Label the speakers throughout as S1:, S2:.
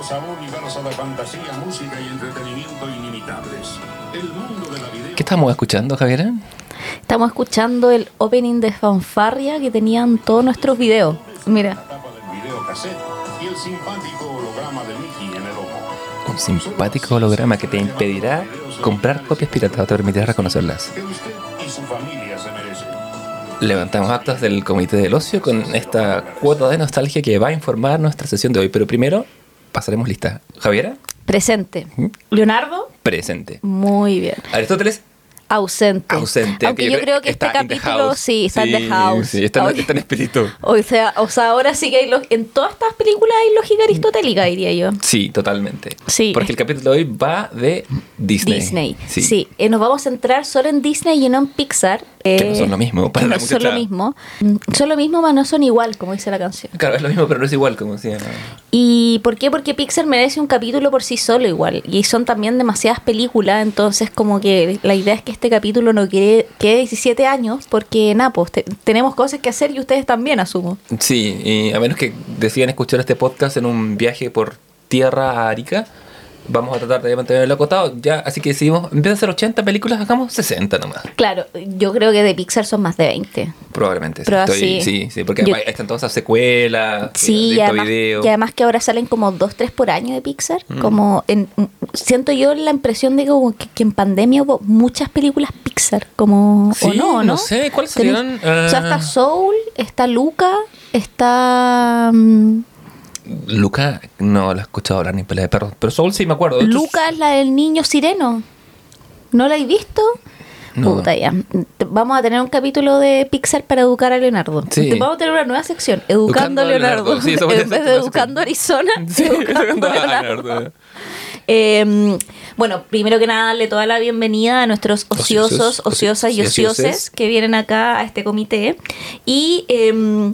S1: Bienvenidos a un universo de fantasía, música y entretenimiento inimitables. El mundo de la video...
S2: ¿Qué estamos escuchando, Javier?
S3: Estamos escuchando el opening de fanfarria que tenían todos nuestros videos. Mira.
S1: La tapa del video cassette y el simpático holograma de Mickey en el ojo.
S2: Un simpático holograma que te impedirá comprar copias piratas o te permitirá reconocerlas.
S1: Que usted y su familia se merecen.
S2: Levantamos actas del Comité del Ocio con esta cuota de nostalgia que va a informar nuestra sesión de hoy. Pero primero pasaremos lista. Javiera,
S3: Presente.
S2: ¿Mm?
S3: Leonardo.
S2: presente.
S3: Muy bien.
S2: Aristóteles,
S3: Ausente.
S2: ausente.
S3: Aunque yo creo que este capítulo sí está en The House.
S2: Sí, está, en- está en espíritu.
S3: O sea, o sea, ahora sí que hay lo- en todas estas películas hay lógica aristotélica, diría yo.
S2: Sí, totalmente.
S3: Sí.
S2: Porque el capítulo de hoy va de Disney.
S3: Disney.
S2: Sí.
S3: Sí, Eh, nos vamos a centrar solo en Disney y no en Pixar.
S2: Que no
S3: eh,
S2: son lo mismo. Para
S3: que
S2: la
S3: no son lo mismo. Mm, Son lo mismo, pero no son igual, como dice la canción.
S2: Claro, es lo mismo, pero no es igual, como decía.
S3: ¿Y por qué? Porque Pixar merece un capítulo por sí solo igual. Y son también demasiadas películas, entonces como que la idea es que este capítulo no quede, quede 17 años, porque nada, pues te- tenemos cosas que hacer y ustedes también, asumo.
S2: Sí, y a menos que decidan escuchar este podcast en un viaje por tierra a Arica, vamos a tratar de mantenerlo acotado. Ya, así que decidimos, en vez de hacer 80 películas, hagamos 60 nomás.
S3: Claro, yo creo que de Pixar son más de 20.
S2: Probablemente. sí.
S3: Pero
S2: Estoy-
S3: así-
S2: sí, sí, porque
S3: yo-
S2: están todas esas secuelas,
S3: Sí,
S2: eh,
S3: y
S2: directo
S3: además,
S2: video.
S3: y además que ahora salen como dos, tres por año de Pixar.
S2: Mm.
S3: Como en, siento yo la impresión de como que, que en pandemia hubo muchas películas Pixar, como
S2: Sí,
S3: o no, ¿no?
S2: no sé, ¿cuáles salieron?
S3: O sea,
S2: Ah.
S3: está Soul, está Luca, está mm,
S2: Luca, no la he escuchado hablar ni pelea de perros, pero Soul sí me acuerdo.
S3: Luca es la del niño sireno. ¿No la he visto?
S2: No.
S3: Puta ya. Vamos a tener un capítulo de Pixar para educar a Leonardo.
S2: Sí.
S3: Vamos a tener una nueva sección, Educando,
S2: Educando
S3: a Leonardo.
S2: Leonardo. Sí, eso voy a
S3: en vez de Educando Arizona,
S2: Sí,
S3: Educando a Leonardo.
S2: Leonardo.
S3: Eh, bueno, primero que nada, darle toda la bienvenida a nuestros ociosos, ociosas y
S2: oci- ocioses.
S3: ocioses que vienen acá a este comité. Y eh,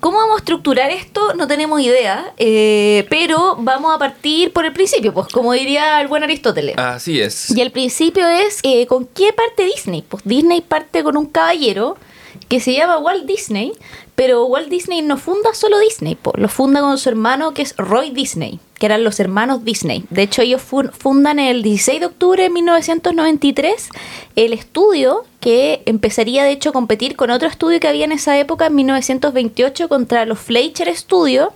S3: cómo vamos a estructurar esto, no tenemos idea, eh, pero vamos a partir por el principio, pues como diría el buen Aristóteles.
S2: Así es.
S3: Y el principio es, eh, ¿con qué parte Disney? Pues Disney parte con un caballero que se llama Walt Disney, pero Walt Disney no funda solo Disney, pues, lo funda con su hermano que es Roy Disney, que eran los hermanos Disney. De hecho, ellos fun- fundan el 16 de octubre de 1993 el estudio que empezaría de hecho a competir con otro estudio que había en esa época, en 1928, contra los Fleischer Studio,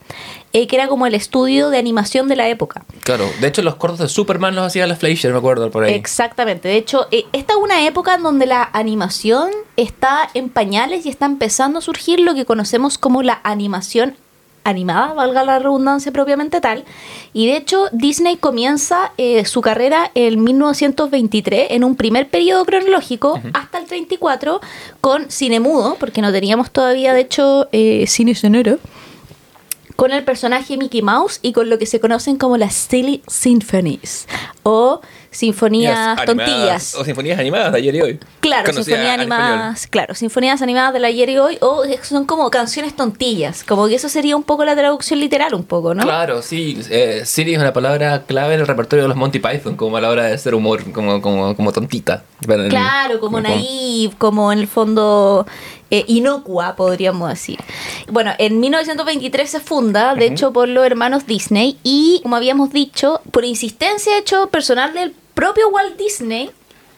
S3: eh, que era como el estudio de animación de la época.
S2: Claro, de hecho los cortos de Superman los hacía la Fleischer, me acuerdo por ahí.
S3: Exactamente. De hecho, eh, esta es una época en donde la animación está en pañales y está empezando a surgir lo que conocemos como la animación animada, valga la redundancia propiamente tal. Y de hecho, Disney comienza eh, su carrera en 1923, en un primer periodo cronológico, hasta el 34, con cine mudo, porque no teníamos todavía, de hecho, eh, cine sonoro con el personaje Mickey Mouse y con lo que se conocen como las Silly Symphonies o sinfonías tontillas.
S2: O sinfonías animadas de ayer y hoy.
S3: Claro, sinfonías animadas, claro, sinfonías animadas del ayer y hoy o son como canciones tontillas, como que eso sería un poco la traducción literal un poco, ¿no?
S2: Claro, sí. Eh, Siri es una palabra clave en el repertorio de los Monty Python, como a la hora de hacer humor, como, como, como tontita. Pero en-
S3: Claro, como naive, como en el fondo eh, inocua, podríamos decir. Bueno, en 1923 se funda, de hecho, por los hermanos Disney y, como habíamos dicho, por insistencia de hecho personal del propio Walt Disney,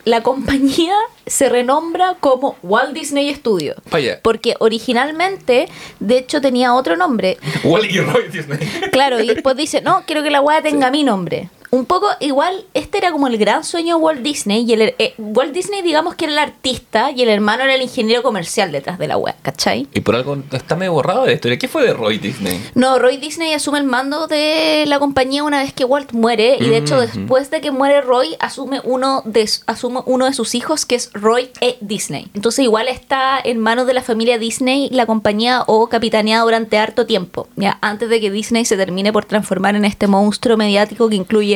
S3: la compañía se renombra como Walt Disney Studio.
S2: Vaya.
S3: Porque originalmente, de hecho, tenía otro nombre.
S2: Y Roy Disney.
S3: Claro, y después dice, no, quiero que la weá tenga mi nombre. Un poco igual, este era como el gran sueño de Walt Disney. Y el, eh, Walt Disney, digamos que era el artista y el hermano era el ingeniero comercial detrás de la weá, ¿cachai?
S2: Y por algo está medio borrado de la historia. ¿Qué fue de Roy Disney?
S3: No, Roy Disney asume el mando de la compañía una vez que Walt muere. Y de hecho, después de que muere Roy, asume uno de, asume uno de sus hijos, que es Roy E. Disney. Entonces, igual está en manos de la familia Disney la compañía o capitaneada durante harto tiempo. Ya antes de que Disney se termine por transformar en este monstruo mediático que incluye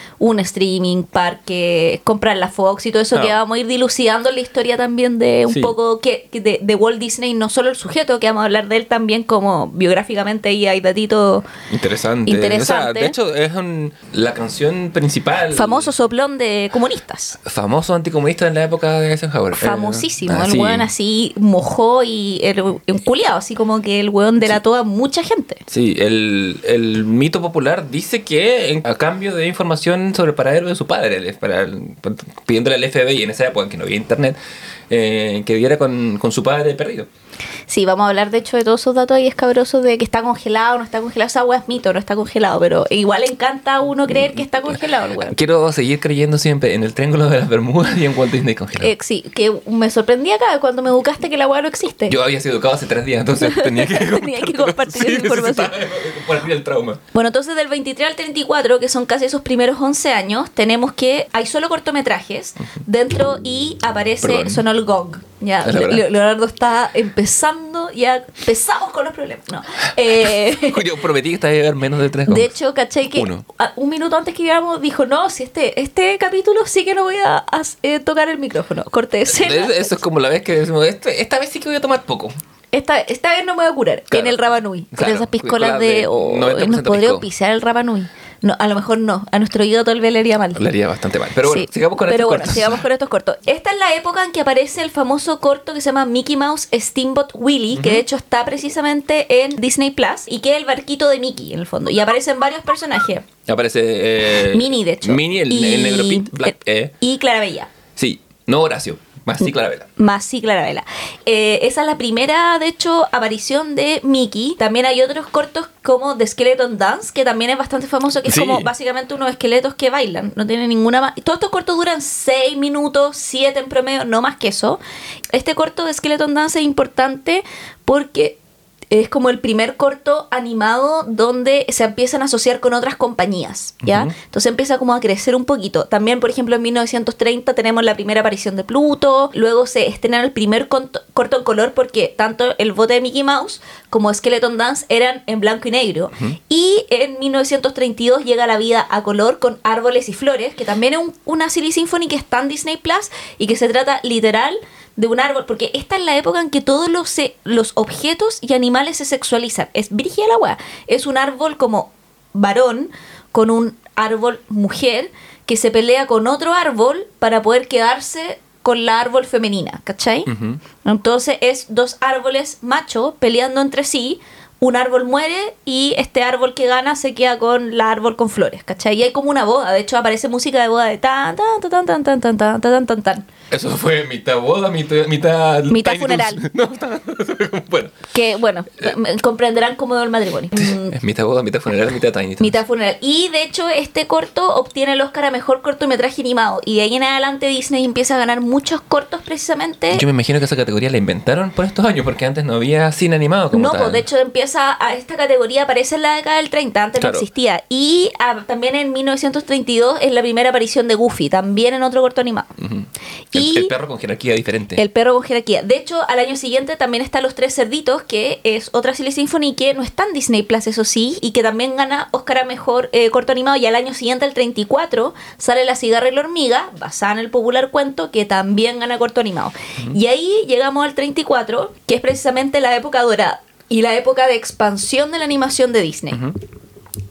S3: un streaming, parque, comprar la Fox y todo eso
S2: Claro.
S3: que vamos a ir dilucidando la historia también de un
S2: Sí.
S3: poco que, de, de Walt Disney, no solo el sujeto, que vamos a hablar de él también como biográficamente y hay datitos
S2: Interesante.
S3: Interesante.
S2: O sea, de hecho, es un- la canción principal.
S3: famoso soplón de comunistas.
S2: Famoso anticomunista en la época de Eisenhower.
S3: Famosísimo,
S2: Eh, ah,
S3: el
S2: sí.
S3: weón así mojó y el, un culiao, así como que el weón delató a mucha gente.
S2: Sí, el, el mito popular dice que en- a cambio de información sobre el paradero de su padre, para el- pidiéndole al FBI en esa época que no había internet, eh, que diera con, con su padre perdido.
S3: Sí, vamos a hablar de hecho de todos esos datos ahí escabrosos de que está congelado, no está congelado. Esa weá es mito, no está congelado, pero igual encanta a uno creer que está congelado el.
S2: Quiero seguir creyendo siempre en el Triángulo de las Bermudas y en Walt Disney congelado.
S3: Eh, sí, que me sorprendí acá cuando me educaste que la weá no existe.
S2: Yo había sido educado hace tres días, entonces tenía que
S3: Tenía que compartir esa información.
S2: compartir el trauma.
S3: Bueno, entonces del 23 al 34, que son casi esos primeros 11 años, tenemos que hay solo cortometrajes dentro y aparece,
S2: Perdón.
S3: sonó el gong. Ya, Leonardo está empezando, ya empezamos con los problemas. No. Eh,
S2: Yo prometí que estaba a ver menos de tres
S3: de hecho, caché que
S2: Uno.
S3: un minuto antes que llegáramos dijo, no, si este, este capítulo sí que no voy a, a- eh, tocar el micrófono. Corte de escena.
S2: Es- Eso es como la vez que decimos, "Este- esta vez sí que voy a tomar poco.
S3: Esta, esta vez no me voy a curar.
S2: Claro.
S3: En el Rabanui.
S2: Claro,
S3: Con esas piscolas de...
S2: de
S3: oh,
S2: 90%
S3: nos podría auspiciar el Rabanui. No, a lo mejor no. A nuestro oído tal vez le haría mal.
S2: Le haría bastante mal. Pero bueno,
S3: Sí,
S2: sigamos con
S3: pero
S2: estos
S3: bueno,
S2: cortos.
S3: sigamos con estos cortos. Esta es la época en que aparece el famoso corto que se llama Mickey Mouse Steamboat Willie, que de hecho está precisamente en Disney Plus y que es el barquito de Mickey en el fondo. Y aparecen varios personajes.
S2: Aparece. eh,
S3: Mini, de hecho.
S2: Mini, el,
S3: Y-
S2: el negro Pete, Black. eh,
S3: Y Clarabella.
S2: sí, no Horacio, más sí Clarabella.
S3: Más sí, Clarabella. Eh, esa es la primera, de hecho, aparición de Mickey. También hay otros cortos como The Skeleton Dance, que también es bastante famoso, que es
S2: Sí.
S3: como básicamente unos esqueletos que bailan. No tiene ninguna más. Todos estos cortos duran 6 minutos, 7 en promedio, no más que eso. Este corto de Skeleton Dance es importante porque es como el primer corto animado donde se empiezan a asociar con otras compañías, ¿ya? Entonces empieza como a crecer un poquito. También, por ejemplo, en 1930 tenemos la primera aparición de Pluto, luego se estrena el primer corto en color porque tanto el bote de Mickey Mouse como Skeleton Dance eran en blanco y negro. Y en 1932 llega la vida a color con árboles y flores, que también es un- una Silly Symphony que está en Disney Plus y que se trata literal de un árbol, porque esta es la época en que todos los, se- los objetos y animales se sexualizan. Es virgen la wea. Es un árbol como varón con un árbol mujer que se pelea con otro árbol para poder quedarse con la árbol femenina, ¿cachai? Entonces es dos árboles macho peleando entre sí. Un árbol muere y este árbol que gana se queda con la árbol con flores, ¿cachai? Y hay como una boda, de hecho aparece música de boda de tan tan tan tan tan tan tan tan tan tan tan
S2: Eso fue mitad boda, mitad. Mitad,
S3: Mitad funeral.
S2: No, bueno,
S3: que bueno, comprenderán cómo es el matrimonio. Mm,
S2: es mitad boda, mitad funeral, mitad Tiny Toons.
S3: Mitad funeral. Y de hecho, este corto obtiene el Oscar a mejor cortometraje animado. Y de ahí en adelante Disney empieza a ganar muchos cortos precisamente.
S2: Yo me imagino que esa categoría la inventaron por estos años, porque antes no había cine animado como
S3: No,
S2: tal.
S3: pues de hecho empieza a esta categoría aparece en la década del 30, antes
S2: Claro.
S3: no existía. Y ah, también en 1932 es la primera aparición de Goofy, también en otro corto animado.
S2: Ujú.
S3: Y
S2: el, el perro con jerarquía diferente.
S3: El perro con jerarquía. De hecho, al año siguiente también está Los Tres Cerditos, que es otra Silly Symphony que no está en Disney Plus, eso sí, y que también gana Oscar a Mejor eh, Corto Animado. Y al año siguiente, el 34, sale La Cigarra y la Hormiga, basada en el popular cuento, que también gana Corto Animado. Y ahí llegamos al 34, que es precisamente la época dorada y la época de expansión de la animación de Disney.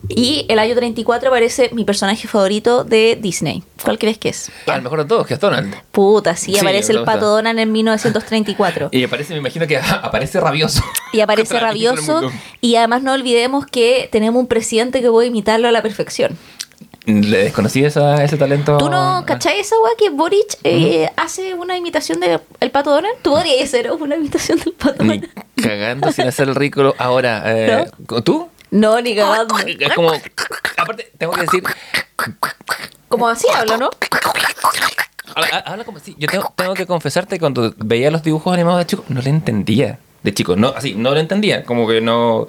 S3: Y el año 34 aparece mi personaje favorito de Disney. ¿Cuál crees que es?
S2: Ah, el mejor de todos, que es Donald.
S3: Puta, sí,
S2: Sí,
S3: aparece el. Pato Donald en 1934.
S2: Y aparece, me imagino que aparece rabioso.
S3: Y aparece rabioso. Y además no olvidemos que tenemos un presidente que puede imitarlo a la perfección.
S2: Le desconocí esa, ese talento.
S3: ¿Tú no cachai esa weá que Boric eh, hace una imitación del Pato Donald? ¿Tú podrías hacer una imitación del Pato Donald?
S2: cagando sin hacer el ridículo. Ahora, eh, ¿tú?
S3: No, ni cagando.
S2: Es como. Aparte, tengo que decir.
S3: Como así habla, ¿no?
S2: Habla, habla como si. Yo tengo, tengo que confesarte que cuando veía los dibujos animados de chico, no le entendía. De chico, no, así, no lo entendía. Como que no.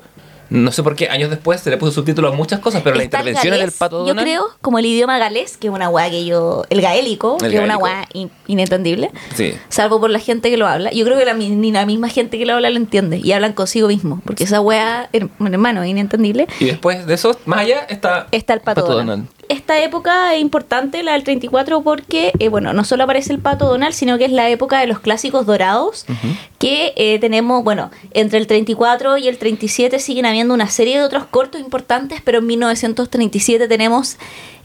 S2: No sé por qué años después se le puso subtítulos a muchas cosas, pero las intervenciones del pato
S3: Yo
S2: Donald.
S3: creo, como el idioma galés, que es una weá que yo. El gaélico,
S2: El
S3: que es una weá in- inentendible.
S2: Sí.
S3: Salvo por la gente que lo habla. Yo creo que la, ni la misma gente que lo habla lo entiende. Y hablan consigo mismo. Porque esa weá, her- hermano, es inentendible.
S2: Y después de eso, más allá está.
S3: Está el pato, Donald. esta época es importante, la del 34, porque, eh, bueno, no solo aparece el pato Donald, sino que es la época de los clásicos dorados, que eh, tenemos, bueno, entre el 34 y el 37 siguen habiendo una serie de otros cortos importantes, pero en 1937 tenemos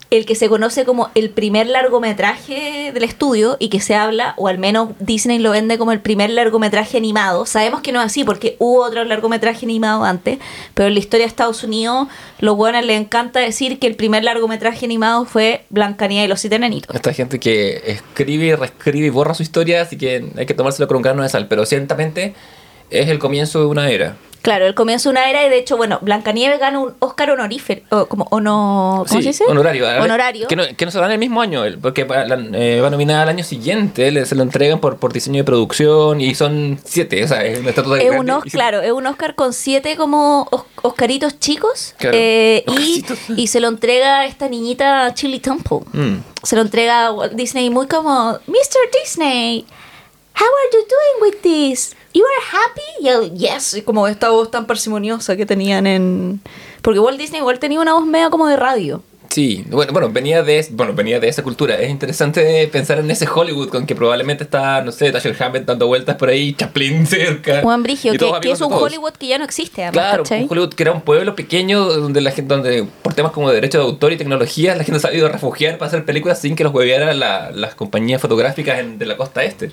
S3: el que se conoce como el primer largometraje del estudio y que se habla, o al menos Disney lo vende como el primer largometraje animado. Sabemos que no es así porque hubo otro largometraje animado antes, pero en la historia de Estados Unidos, los buenos les encanta decir que el primer largometraje animado fue Blancanieves y los siete nenitos.
S2: Esta gente que escribe, reescribe y borra su historia, así que hay que tomárselo con un grano de sal, pero ciertamente es el comienzo de una era.
S3: Claro, el comienzo de una era y de hecho, bueno, Blancanieves gana un Oscar honorífero, o como ono, ¿cómo
S2: Sí,
S3: se dice?
S2: Honorario.
S3: Honorario.
S2: Que no, que no se dan el mismo año, porque eh, va nominada al año siguiente, le- se lo entregan por, por diseño de producción y son siete, o sea, es una estatua
S3: Es un,
S2: y
S3: Os-
S2: siete-
S3: claro, es un Oscar con siete como os- Oscaritos chicos
S2: Claro,
S3: eh, y, y se lo entrega a esta niñita Chili Temple.
S2: Mm.
S3: Se lo entrega a Walt Disney muy como, Mr. Disney, how are you doing with this? You are happy? Y yes, y como esta voz tan parsimoniosa que tenían en... Porque Walt Disney igual tenía una voz media como de radio.
S2: Sí, bueno, bueno, venía de, bueno, venía de esa cultura. Es interesante pensar en ese Hollywood con que probablemente está, no sé, Dashiell Hammett dando vueltas por ahí, Chaplin cerca.
S3: Juan Brigio, que, es un. Hollywood que ya no existe, además,
S2: Claro,
S3: ¿cachai?
S2: un Hollywood que era un pueblo pequeño donde la gente, donde por temas como de derecho de autor y tecnología, la gente se ha ido a refugiar para hacer películas sin que los huevearan la- las compañías fotográficas en- de la costa este.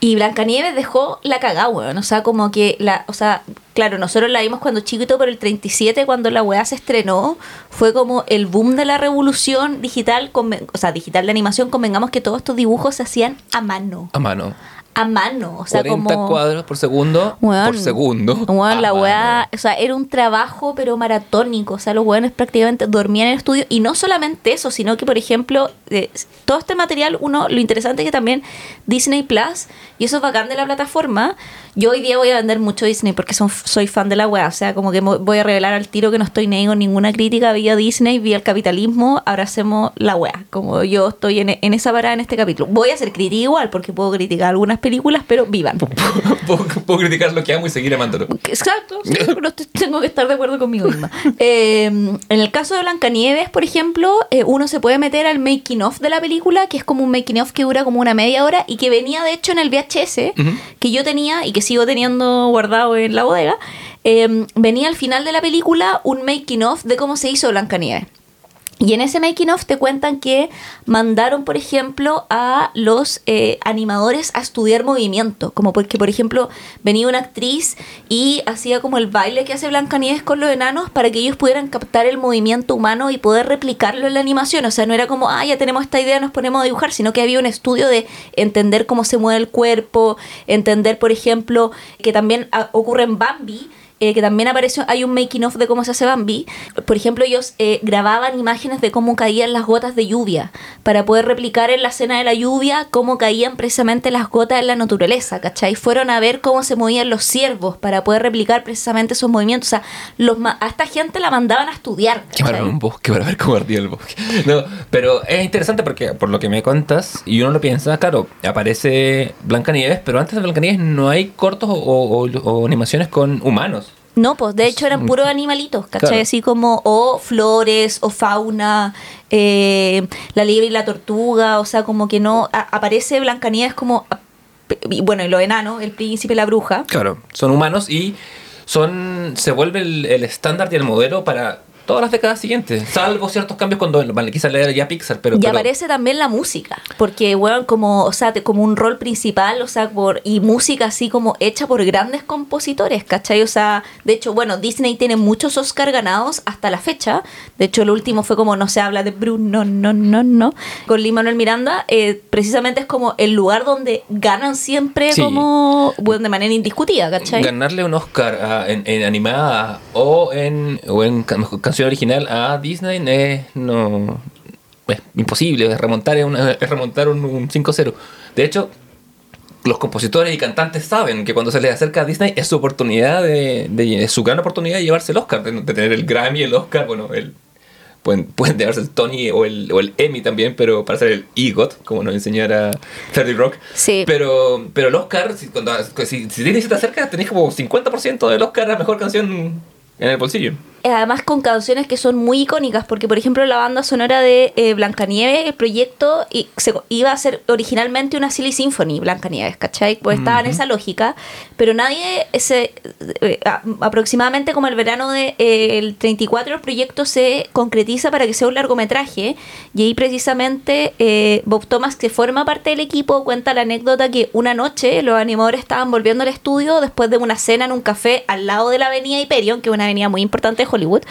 S3: Y Blancanieves dejó la cagada, weón. O sea, como que la. O sea, claro, nosotros la vimos cuando chiquito, pero el 37, cuando la weá se estrenó, fue como el boom de la revolución digital. O sea, digital de animación. Convengamos que todos estos dibujos se hacían a mano.
S2: A mano.
S3: A mano. O sea,
S2: 40
S3: como.
S2: cuadros por segundo.
S3: Weón,
S2: por segundo.
S3: la weá, o sea, era un trabajo pero maratónico, o sea, los weones prácticamente dormían en el estudio y no solamente eso, sino que por ejemplo, eh, todo este material, uno, lo interesante es que también Disney Plus, y eso es bacán de la plataforma, yo hoy día voy a vender mucho Disney porque son, soy fan de la weá, o sea, como que voy a revelar al tiro que no estoy con ninguna crítica vía Disney, vía el capitalismo, abracemos la weá, como yo estoy en, en esa parada en este capítulo. Voy a ser crítica igual porque puedo criticar algunas películas, pero vivan.
S2: puedo, puedo criticar lo que amo y seguir amándolo.
S3: Exacto, sí, pero estoy- tengo que estar de acuerdo conmigo misma. Eh, en el caso de Blancanieves, por ejemplo, eh, uno se puede meter al making of de la película, que es como un making of que dura como una media hora y que venía de hecho en el VHS que yo tenía y que sigo teniendo guardado en la bodega. Eh, venía al final de la película un making of de cómo se hizo Blancanieves. Y en ese making of te cuentan que mandaron, por ejemplo, a los eh, animadores a estudiar movimiento. Como porque, por ejemplo, venía una actriz y hacía como el baile que hace Blancanieves con los enanos para que ellos pudieran captar el movimiento humano y poder replicarlo en la animación. O sea, no era como, ah, ya tenemos esta idea, nos ponemos a dibujar, sino que había un estudio de entender cómo se mueve el cuerpo, entender, por ejemplo, que también ah, ocurre en Bambi eh, que también apareció, hay un making of de cómo se hace Bambi. Por ejemplo, ellos eh, grababan imágenes de cómo caían las gotas de lluvia, para poder replicar en la escena de la lluvia cómo caían precisamente las gotas en la naturaleza, ¿cachai? Fueron a ver cómo se movían los ciervos para poder replicar precisamente esos movimientos. O sea, los ma- a esta gente la mandaban a estudiar. ¿cachai?
S2: un bosque para ver cómo ardía el bosque. No, pero es interesante porque por lo que me cuentas y uno lo piensa, claro, aparece Blancanieves, pero antes de Blancanieves no hay cortos o, o- o animaciones con humanos.
S3: No, pues de hecho eran puros animalitos, ¿cachai?
S2: Claro.
S3: Así como o flores o fauna, eh, la liebre y la tortuga, o sea, como que no a- aparece Blancanieves como y bueno, y los enanos, el príncipe y la bruja.
S2: Claro, son humanos y son se vuelve el, el estándar y el modelo para todas las décadas siguientes, salvo ciertos cambios cuando vale, quizás le ya Pixar, pero,
S3: y
S2: pero-
S3: aparece también la música, porque bueno, como, o sea, como un rol principal, o sea, por y música así como hecha por grandes compositores, ¿cachai? O sea, de hecho, bueno, Disney tiene muchos Oscar ganados hasta la fecha. De hecho, el último fue como no se habla de Bruno, no, no, no, con Lin Manuel Miranda, eh, precisamente es como el lugar donde ganan siempre
S2: Sí.
S3: como, bueno, de manera indiscutida, ¿cachai?
S2: ganarle un Oscar a- en, en animada o en, o en mejor canción original a Disney es, no, es imposible, es remontar, una- es remontar un, un 5-0. De hecho, los compositores y cantantes saben que cuando se les acerca a Disney es su oportunidad de, de- es su gran oportunidad de llevarse el Oscar, de, de tener el Grammy, el Oscar, bueno, el, pueden, pueden llevarse el Tony o el, o el Emmy también, pero para ser el EGOT, como nos enseñara 30 Rock.
S3: Sí.
S2: Pero, pero el Oscar, si, cuando, si, si Disney se te acerca, tenés como 50% del Oscar a mejor canción en el bolsillo.
S3: Además con canciones que son muy icónicas, porque por ejemplo la banda sonora de eh, Blancanieves, el proyecto y, se- iba a ser originalmente una Silly Symphony, Blancanieves, ¿cachai? Pues estaba en esa lógica, pero nadie, se, eh, a- aproximadamente como el verano del de, eh, el 34, el proyecto se concretiza para que sea un largometraje, y ahí precisamente eh, Bob Thomas, que forma parte del equipo, cuenta la anécdota que una noche los animadores estaban volviendo al estudio después de una cena en un café al lado de la avenida Hyperion, que es una avenida muy importante de Hollywood,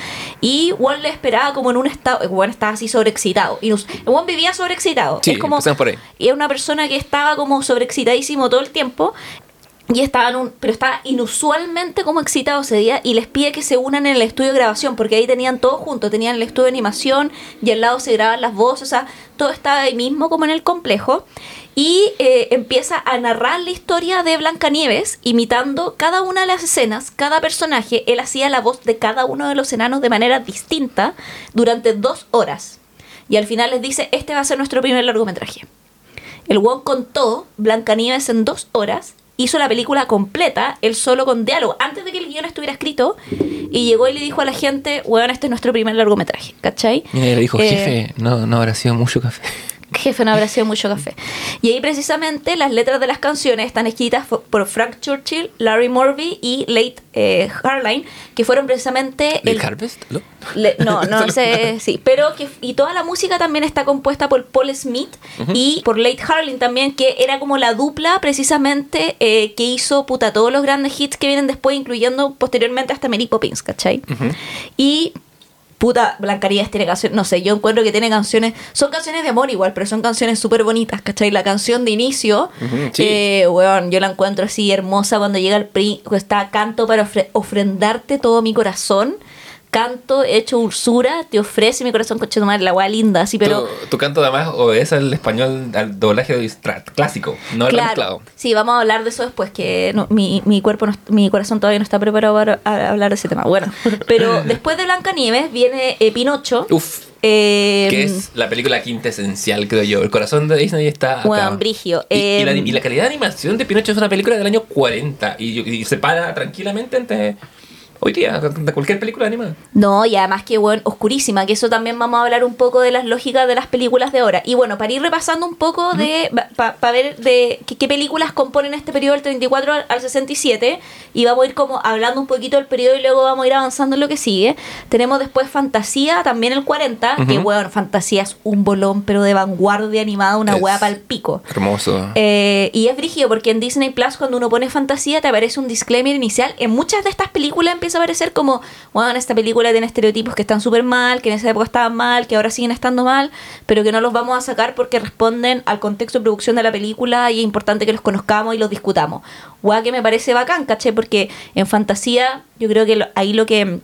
S3: y Juan le esperaba como en un estado, Juan estaba así sobreexcitado, y Juan vivía sobreexcitado,
S2: Sí,
S3: es como,
S2: por ahí.
S3: y es una persona que estaba como sobreexcitadísimo todo el tiempo. Y estaba en un, pero estaba inusualmente como excitado ese día y les pide que se unan en el estudio de grabación, porque ahí tenían todo junto, tenían el estudio de animación y al lado se grababan las voces, o sea, todo estaba ahí mismo como en el complejo. Y eh, empieza a narrar la historia de Blancanieves, imitando cada una de las escenas, cada personaje, él hacía la voz de cada uno de los enanos de manera distinta durante dos horas. Y al final les dice, este va a ser nuestro primer largometraje. El Wong contó Blancanieves en dos horas, hizo la película completa, él solo con diálogo, antes de que el guion estuviera escrito, y llegó y le dijo a la gente, weón, este es nuestro primer largometraje, ¿cachai?
S2: Y le dijo,
S3: Eh,
S2: jefe, no, no habrá sido mucho café.
S3: Jefe, no habrá sido mucho café. Y ahí precisamente las letras de las canciones están escritas por Frank Churchill, Larry Morby y Late eh, Harline, que fueron precisamente...
S2: ¿El
S3: el-
S2: Harvest? ¿No?
S3: Le- no, no sé, sí, pero que y toda la música también está compuesta por Paul Smith y por Late Harling también, que era como la dupla precisamente eh, que hizo puta todos los grandes hits que vienen después, incluyendo posteriormente hasta Mary Poppins, ¿cachai? Y puta, Blancanieves tiene canciones, no sé, yo encuentro que tiene canciones, son canciones de amor igual, pero son canciones súper bonitas, ¿cachai? La canción de inicio,
S2: sí.
S3: eh, weón, yo la encuentro así hermosa cuando llega el pri, está canto para ofre- ofrendarte todo mi corazón. Canto hecho dulzura, te ofrece mi corazón, coche madre, la weá linda, así, pero.
S2: tu, tu canto además obedece al español, al doblaje de clásico, no al mezclado.
S3: Sí, vamos a hablar de eso después, que no- mi, mi cuerpo, no, mi corazón todavía no está preparado para hablar de ese tema. Bueno, pero después de Blancanieves viene eh, Pinocho.
S2: Uf,
S3: eh,
S2: que es la película quinta esencial, creo yo. El corazón de Disney está acá.
S3: Weón, brigio.
S2: Y, y la,
S3: Eh,
S2: y la calidad de animación de Pinocho es una película del año 40 y, y se para tranquilamente ante hoy día de cualquier película animada.
S3: No, y además que, bueno, oscurísima, que eso también vamos a hablar un poco de las lógicas de las películas de ahora. Y bueno, para ir repasando un poco de, para ver de qué, películas componen este periodo del 34 al, al 67, y vamos a ir como hablando un poquito del periodo y luego vamos a ir avanzando en lo que sigue. Tenemos después Fantasía, también el 40, que bueno, Fantasía es un bolón, pero de vanguardia animada, una hueá para el pico.
S2: Hermoso.
S3: Eh, y es brígido porque en Disney Plus cuando uno pone fantasía te aparece un disclaimer inicial. En muchas de estas películas empieza a aparecer como, bueno, esta película tiene estereotipos que están súper mal, que en esa época estaban mal, que ahora siguen estando mal, pero que no los vamos a sacar porque responden al contexto de producción de la película y es importante que los conozcamos y los discutamos. Guau, que me parece bacán, caché, porque en fantasía yo creo que ahí lo que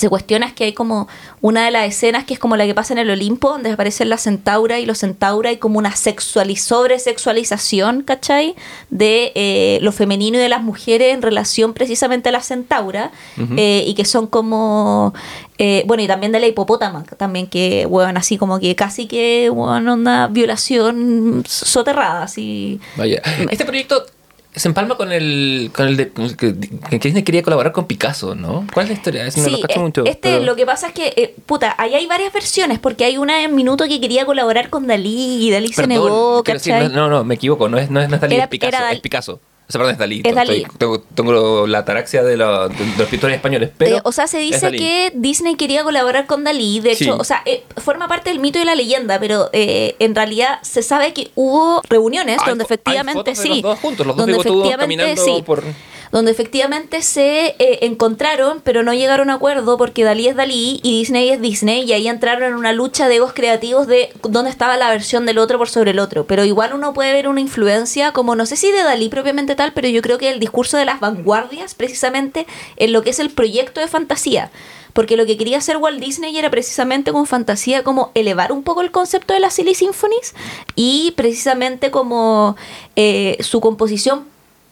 S3: se cuestiona es que hay como una de las escenas que es como la que pasa en el Olimpo, donde aparecen la centaura y los centaura y como una sexual y sobresexualización, ¿cachai? De eh, lo femenino y de las mujeres en relación precisamente a la centaura eh, y que son como... eh, bueno, y también de la hipopótama, también que, bueno, así como que casi que, bueno, una violación soterrada, así...
S2: Vaya. Este proyecto se empalma con el, con el de que, Disney quería colaborar con Picasso, ¿no? ¿Cuál es la historia? Es- no
S3: Sí,
S2: lo cacho
S3: eh,
S2: mucho.
S3: este
S2: pero-
S3: lo que pasa es que, eh, puta, ahí hay varias versiones, porque hay una en Minuto que quería colaborar con Dalí y Dalí se negó,
S2: no, no, no, me equivoco, no es, no es, no es Dalí,
S3: Era-
S2: es Picasso,
S3: era
S2: es Picasso. O sea, perdón, es Dalí.
S3: Es Dalí.
S2: Estoy- tengo, tengo la ataraxia de, la- de- de los pintores españoles, pero
S3: Eh, o sea, se dice que Disney quería colaborar con Dalí, de hecho,
S2: Sí.
S3: o sea, eh, forma parte del mito y la leyenda, pero eh, en realidad se sabe que hubo reuniones
S2: Hay
S3: donde
S2: fo- hay
S3: efectivamente
S2: fotos de
S3: sí,
S2: los dos juntos, los dos
S3: donde efectivamente
S2: caminando
S3: sí,
S2: por-
S3: donde efectivamente se eh, encontraron, pero no llegaron a acuerdo porque Dalí es Dalí y Disney es Disney y ahí entraron en una lucha de egos creativos de dónde estaba la versión del otro por sobre el otro. Pero igual uno puede ver una influencia como no sé si de Dalí propiamente tal, pero yo creo que el discurso de las vanguardias precisamente en lo que es el proyecto de fantasía. Porque lo que quería hacer Walt Disney era precisamente con fantasía como elevar un poco el concepto de las Silly Symphonies y precisamente como eh, su composición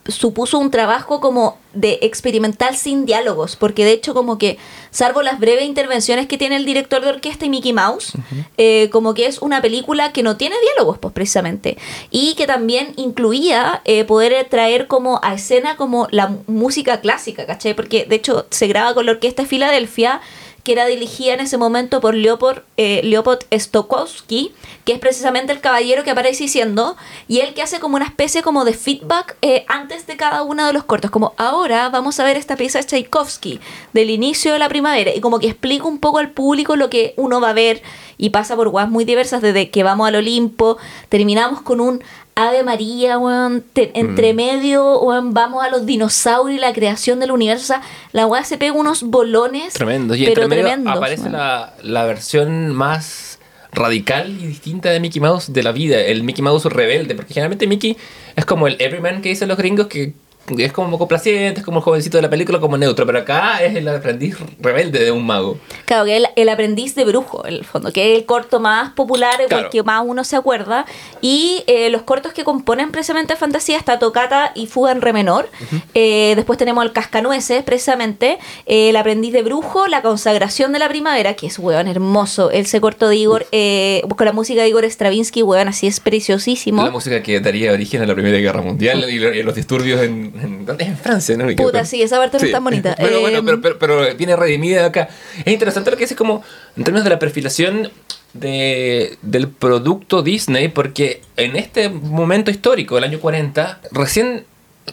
S3: supuso un trabajo como de experimental sin diálogos, porque de hecho como que, salvo las breves intervenciones que tiene el director de orquesta y Mickey Mouse, eh, como que es una película que no tiene diálogos, pues precisamente, y que también incluía eh, poder traer como a escena como la música clásica, ¿cachai? Porque de hecho se graba con la Orquesta de Filadelfia, que era dirigida en ese momento por Leopold, eh, Leopold Stokowski, que es precisamente el caballero que aparece diciendo, y él que hace como una especie como de feedback eh, antes de cada uno de los cortos, como ahora vamos a ver esta pieza de Tchaikovsky del inicio de la primavera, y como que explica un poco al público lo que uno va a ver, y pasa por guas muy diversas, desde que vamos al Olimpo, terminamos con un Ave María, weón, te- entre medio, weón, vamos a los dinosaurios y la creación del universo. O sea, la weá se pega unos bolones.
S2: Tremendo. Y
S3: pero
S2: entre medio aparece la, la versión más radical y distinta de Mickey Mouse de la vida, el Mickey Mouse rebelde, porque generalmente Mickey es como el everyman que dicen los gringos que es como un poco placiente, es como el jovencito de la película, como neutro, pero acá es el aprendiz rebelde de un mago.
S3: Claro, que es el, el aprendiz de brujo, en el fondo, que es el corto más popular, el
S2: Claro.
S3: que más uno se acuerda. Y eh, los cortos que componen precisamente Fantasía está Tocata y Fuga en Re menor. Eh, después tenemos el Cascanueces, precisamente, eh, el aprendiz de brujo, la consagración de la primavera, que es, weón, hermoso. Ese corto de Igor, eh, con la música de Igor Stravinsky, weón, así es preciosísimo.
S2: La música que daría origen a la Primera Guerra Mundial y los disturbios en, en, ¿dónde? en Francia, ¿no?
S3: Puta, sí, esa parte no
S2: Sí.
S3: es tan bonita.
S2: Pero bueno,
S3: Eh,
S2: pero, pero, pero viene redimida acá. Es interesante lo que dice como en términos de la perfilación de, del producto Disney, porque en este momento histórico, el año 40, recién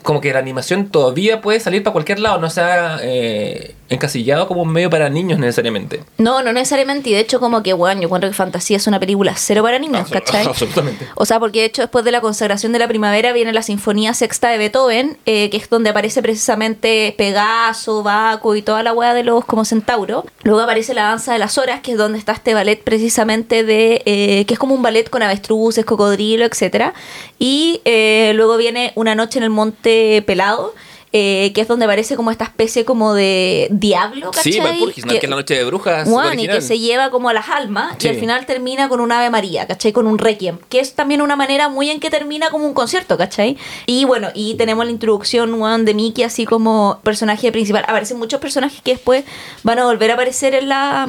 S2: como que la animación todavía puede salir para cualquier lado, no se ha eh, encasillado como un medio para niños necesariamente.
S3: No, no necesariamente. Y de hecho, como que, bueno, yo encuentro que Fantasía es una película cero para niños, ¿cachai?
S2: Absolutamente.
S3: O sea, porque de hecho después de la consagración de la primavera viene la Sinfonía Sexta de Beethoven, eh, que es donde aparece precisamente Pegaso, Baco y toda la weá de los como centauro. Luego aparece la danza de las horas, que es donde está este ballet precisamente de... eh, que es como un ballet con avestruces, cocodrilo, etcétera Y eh, luego viene Una noche en el monte pelado. Eh, que es donde aparece como esta especie como de diablo, ¿cachai?
S2: Sí, Valpurgis, ¿no? que, es la noche de brujas.
S3: Juan, y que se lleva como a las almas
S2: Sí.
S3: y al final termina con un Ave María, ¿cachai? Con un Requiem, que es también una manera muy en que termina como un concierto, ¿cachai? Y bueno, y tenemos la introducción, Juan, de Mickey así como personaje principal. Aparecen muchos personajes que después van a volver a aparecer en la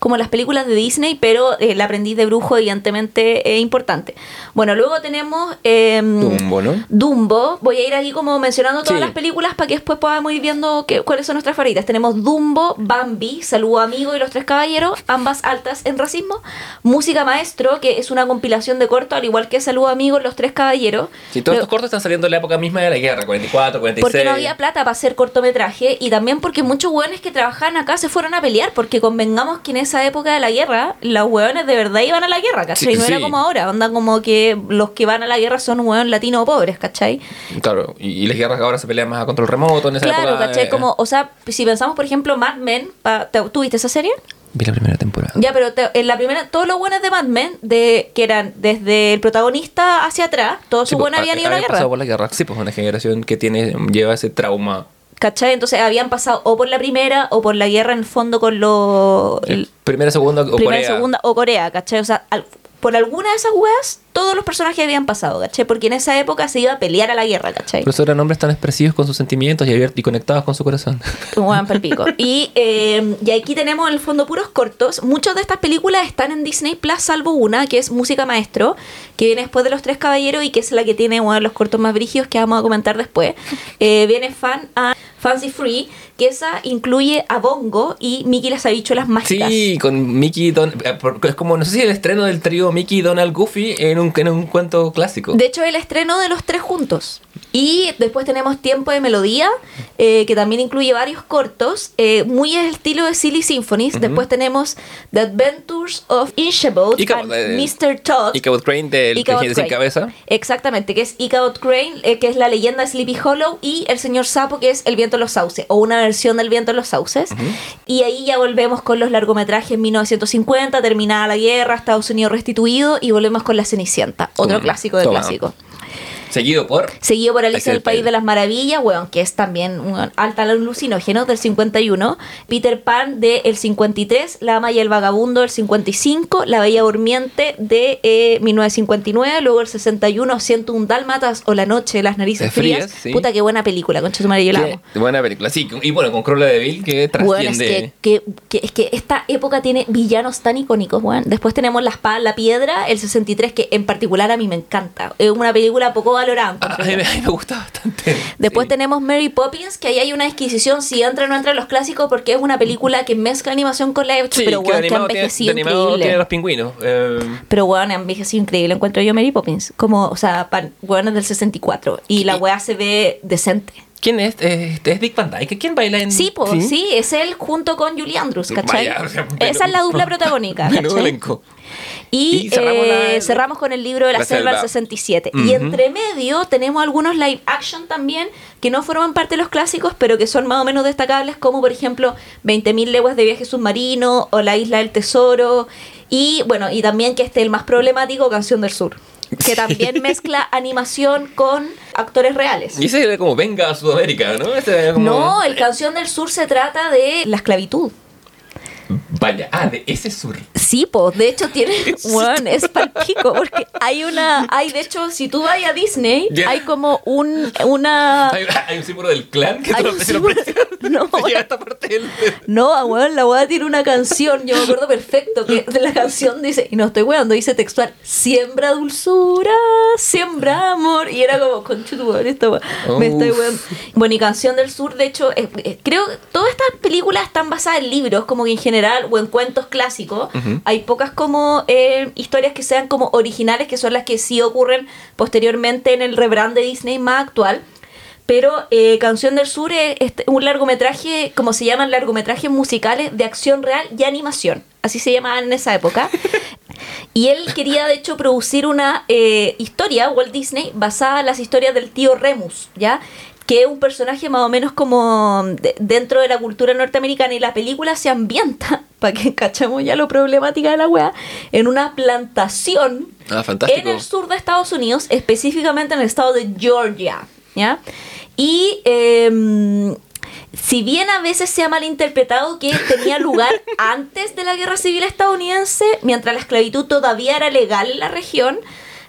S3: como en las películas de Disney, pero eh, el aprendiz de brujo evidentemente es importante. Bueno, luego tenemos... em,
S2: Dumbo, ¿no?
S3: Dumbo. Voy a ir aquí como mencionando todas
S2: Sí.
S3: las películas para que después podamos ir viendo que- cuáles son nuestras favoritas. Tenemos Dumbo, Bambi, Saludo Amigo y Los Tres Caballeros, ambas altas en racismo. Música Maestro, que es una compilación de cortos, al igual que Saludo Amigo, Los Tres Caballeros.
S2: Sí, todos
S3: Pero-
S2: estos cortos están saliendo en la época misma de la guerra, 44, 46.
S3: porque no había plata para hacer cortometraje y también porque muchos hueones que trabajaban acá se fueron a pelear porque convengamos que en esa época de la guerra los hueones de verdad iban a la guerra, ¿cachai?
S2: Sí,
S3: no era como ahora, onda como que los que van a la guerra son hueones latinos pobres, ¿cachai?
S2: Claro, y, y las guerras ahora se pelean más a control remoto en esa
S3: Claro,
S2: época.
S3: ¿cachai?
S2: eh,
S3: Como, o sea, si pensamos, por ejemplo, Mad Men, pa- ¿te- ¿tú viste esa serie?
S2: Vi la primera temporada.
S3: Ya, pero te- en la primera, todos los buenos de Mad Men, de, que eran desde el protagonista hacia atrás, todos
S2: Sí,
S3: sus
S2: pues,
S3: buenos habían ido a la guerra.
S2: por la guerra. Sí, pues una generación que tiene lleva ese trauma.
S3: ¿Cachai? Entonces habían pasado o por la primera o por la guerra en el fondo con los... el-
S2: Primera, segunda o
S3: primera,
S2: Corea.
S3: segunda o Corea, ¿cachai? O sea, al- por alguna de esas weas, todos los personajes habían pasado, ¿cachai? Porque en esa época se iba a pelear a la guerra, ¿cachai?
S2: Por eso eran hombres tan expresivos con sus sentimientos y y conectados con su corazón.
S3: Juan Palpico. Y, eh, y aquí tenemos en el fondo puros cortos. Muchas de estas películas están en Disney Plus, salvo una, que es Música Maestro, que viene después de Los Tres Caballeros y que es la que tiene uno de los cortos más brígidos que vamos a comentar después. Eh, viene Fan a Fancy Free, que esa incluye a Bongo y Mickey las habichuelas mágicas.
S2: Sí, con Mickey y Don. eh, Es como, no sé si el estreno del trío Mickey, Donald, Goofy en un, en un cuento clásico.
S3: De hecho, el estreno de los tres juntos. Y después tenemos Tiempo de Melodía, eh, que también incluye varios cortos, eh, muy el estilo de Silly Symphonies. Después tenemos The Adventures of Ichabod
S2: Ichabod,
S3: and
S2: eh,
S3: Mr. Todd.
S2: Y Cabot Crane del
S3: Ichabod
S2: Pequeño sin cabeza.
S3: Exactamente, que es Ichabod Crane, eh, que es la leyenda de Sleepy Hollow, y El Señor Sapo, que es El Viento en los Sauces, o una versión del Viento en los Sauces. Y ahí ya volvemos con los largometrajes en 1950, terminada la guerra, Estados Unidos restituido, y volvemos con La Cenicienta, otro
S2: Toma,
S3: clásico de
S2: toma.
S3: clásicos.
S2: Seguido por.
S3: Seguido por Alicia del País de las Maravillas, weón, que es también un alta alucinógeno del 51. Peter Pan del 53. La Ama y el Vagabundo del 55. La Bella Durmiente de eh, 1959. Luego el 61. Siento un Dálmatas o La Noche de las Narices
S2: frías,
S3: Frías.
S2: sí.
S3: Puta, qué buena película, concha su madre, yo la amo.
S2: buena película. Sí, y bueno, con Cruella de Vil que
S3: Bueno, es
S2: trasciende.
S3: que, que- que- es que esta época tiene villanos tan icónicos, weón. Después tenemos La Espada la Piedra, el 63, que en particular a mí me encanta. Es una película poco
S2: a, mí, me- a mí me gusta bastante.
S3: Después
S2: Sí.
S3: tenemos Mary Poppins, que ahí hay una exquisición si entra o no entra en los clásicos, porque es una película que mezcla animación con live
S2: Sí,
S3: pero weón, que ha
S2: tiene-
S3: envejecido
S2: de
S3: increíble.
S2: tiene los pingüinos. eh,
S3: Pero weón, ha envejecido increíble. Encuentro yo Mary Poppins. Como, o sea, es del 64. Y la weá se ve decente.
S2: ¿Quién es? Eh, ¿Es Dick Van Dyke? ¿Quién baila en.?
S3: Sí, pues, sí, es él junto con Julie Andrews, ¿cachai?
S2: Vaya, o sea,
S3: Esa es la dupla protagónica,
S2: Menudo
S3: ¿cachai?
S2: elenco.
S3: Y,
S2: Y cerramos
S3: eh,
S2: la-
S3: cerramos con el libro de la,
S2: La
S3: selva del
S2: selva.
S3: 67.
S2: Ujú.
S3: Y entre medio tenemos algunos live action también que no forman parte de los clásicos, pero que son más o menos destacables, como por ejemplo 20.000 leguas de viaje submarino o La isla del tesoro. Y bueno, y también que este el más problemático, Canción del Sur. Que también mezcla animación con actores reales.
S2: Y ese era como Venga a Sudamérica, ¿no? Ese era como-
S3: No, el Canción del Sur se trata de la esclavitud.
S2: Vaya, ah, de ese sur.
S3: Sí, pues, de hecho tiene, bueno, es palpico, porque hay una, hay de hecho, si tú vas a Disney, hay como un, una,
S2: Hay, hay un símbolo del clan que
S3: Hay
S2: te lo
S3: un símbolo-. No,
S2: esta parte del.
S3: no, weón, la weá tiene una canción, yo me acuerdo perfecto, que de la canción dice, y no estoy weando, dice textual, siembra dulzura, siembra amor, y era como, conchutu, esto, weón, me estoy weando. Bueno, y Canción del Sur, de hecho, eh, eh, creo que todas estas películas están basadas en libros, como que en general, o en cuentos clásicos. Hay pocas como eh, historias que sean como originales, que son las que sí ocurren posteriormente en el rebrand de Disney más actual. Pero eh, Canción del Sur es, es un largometraje, como se llaman largometrajes musicales de acción real y animación. Así se llamaban en esa época. Y él quería, de hecho, producir una eh, historia, Walt Disney, basada en las historias del tío Remus, ¿ya? Que es un personaje más o menos como de- dentro de la cultura norteamericana y la película se ambienta, para que cachamos ya lo problemática de la wea, en una plantación
S2: Ah,
S3: en el sur de Estados Unidos, específicamente en el estado de Georgia, ¿ya? Y em, si bien a veces se ha malinterpretado que tenía lugar antes de la Guerra Civil estadounidense, mientras la esclavitud todavía era legal en la región,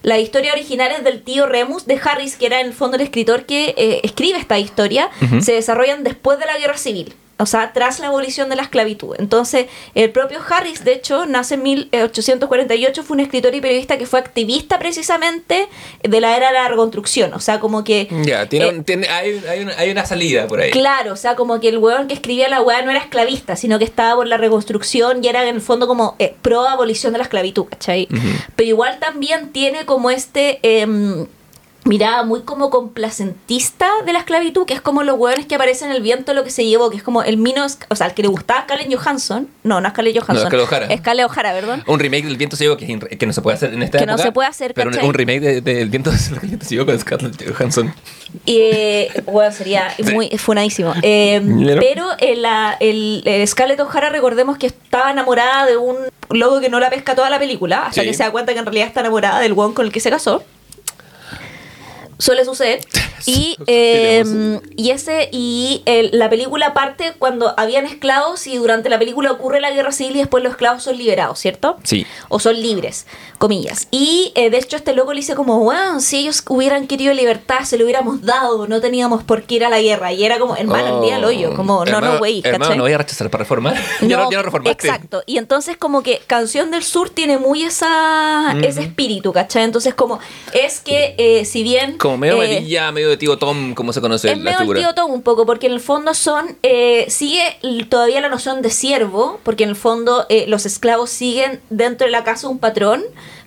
S3: la historia original es del tío Remus de Harris, que era en el fondo el escritor que eh, escribe esta historia, se desarrollan después de la Guerra Civil. O sea, tras la abolición de la esclavitud. Entonces, el propio Harris, de hecho, nace en 1848, fue un escritor y periodista que fue activista precisamente de la era de la reconstrucción. O sea, como que...
S2: Ya, tiene,
S3: eh,
S2: un- tiene- hay, hay una, hay una salida por ahí.
S3: Claro, o sea, como que el weón que escribía la weá no era esclavista, sino que estaba por la reconstrucción y era en el fondo como eh, pro abolición de la esclavitud, ¿cachai? Pero igual también tiene como este em, mirada muy como complacentista de la esclavitud, que es como los weones que aparecen en el viento lo que se llevó, que es como el mino, o sea, el que le gustaba Scarlett Johansson, no, no es Scarlett Johansson,
S2: Scarlett O'Hara.
S3: es Scarlett O'Hara, perdón.
S2: Un remake del Viento se llevó que, que no se puede hacer en esta
S3: Que no
S2: época.
S3: se puede hacer,
S2: Pero un,
S3: ¿cachai?
S2: un remake de- del Viento, del Viento se llevó con Scarlett Johansson.
S3: Eh, bueno, sería muy funadísimo. Eh,
S2: Pero-
S3: el, el, el Scarlett O'Hara, recordemos que estaba enamorada de un loco que no la pesca toda la película, hasta
S2: Sí.
S3: que se da cuenta que en realidad está enamorada del one con el que se casó. Suele suceder. Y, eh, y ese y el- la película parte cuando habían esclavos y durante la película ocurre la guerra civil y después los esclavos son liberados, ¿cierto?
S2: Sí.
S3: o son libres, comillas. Y eh, de hecho este loco le dice como, wow, si ellos hubieran querido libertad, se lo hubiéramos dado, no teníamos por qué ir a la guerra. Y era como, hermano, el día al hoyo, como, no,
S2: Oh, Hermano-
S3: no, güey,
S2: no voy a rechazar para reformar. ya, no, ya no reformaste.
S3: Exacto. Y entonces como que Canción del Sur tiene muy esa, ese espíritu, ¿cachai? Entonces como es que eh, si bien...
S2: Como medio
S3: eh,
S2: amarilla, medio de tío Tom, como se conoce
S3: es
S2: la
S3: medio el
S2: figura.
S3: tío Tom un poco, porque en el fondo son, eh, sigue todavía la noción de siervo, porque en el fondo eh, los esclavos siguen dentro de la casa un patrón,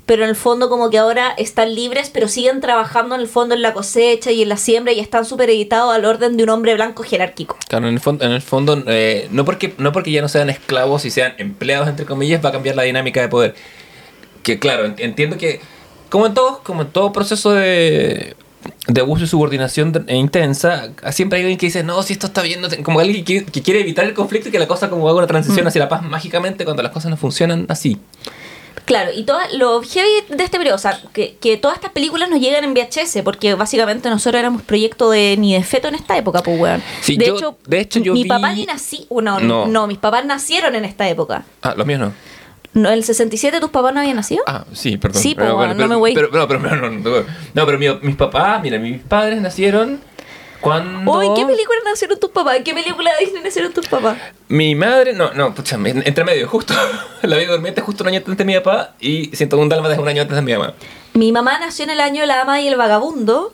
S3: pero en el fondo como que ahora están libres, pero siguen trabajando en el fondo en la cosecha y en la siembra y están supereditados al orden de un hombre blanco jerárquico.
S2: Claro, en el fondo, en el fondo eh, no, porque, no porque ya no sean esclavos y sean empleados, entre comillas, va a cambiar la dinámica de poder. Que claro, ent- entiendo que, como en todo, como en todo proceso de, de abuso y subordinación e intensa, siempre hay alguien que dice, no, si esto está bien, no te-", como alguien que, que quiere evitar el conflicto y que la cosa como haga una transición
S3: Mm.
S2: hacia la paz mágicamente cuando las cosas no funcionan así.
S3: Claro, y toda, lo heavy de este periodo, o sea, que, que todas estas películas nos llegan en VHS, porque básicamente nosotros éramos proyecto de ni de feto en esta época, pues, weón.
S2: Sí,
S3: de,
S2: yo-
S3: hecho,
S2: de hecho, yo
S3: mi
S2: vi-
S3: papá ni nací, no,
S2: No.
S3: no, mis papás nacieron en esta época.
S2: Ah, los míos no.
S3: No, ¿El 67 tus papás no habían nacido?
S2: Ah, sí, perdón.
S3: Sí,
S2: pero, bueno,
S3: no me voy.
S2: Pero, no, no, no, no, pero mi- mis papás, mira, mis padres nacieron cuando...
S3: Uy, ¿en qué película nacieron tus papás? ¿En qué película de Disney nacieron tus papás?
S2: Mi madre, no, no, pucha, en- entre medio, justo. La vida durmiente justo un año antes de mi papá y 101 dálmatas un año antes de mi mamá.
S3: Mi mamá nació en el año de la ama y el vagabundo.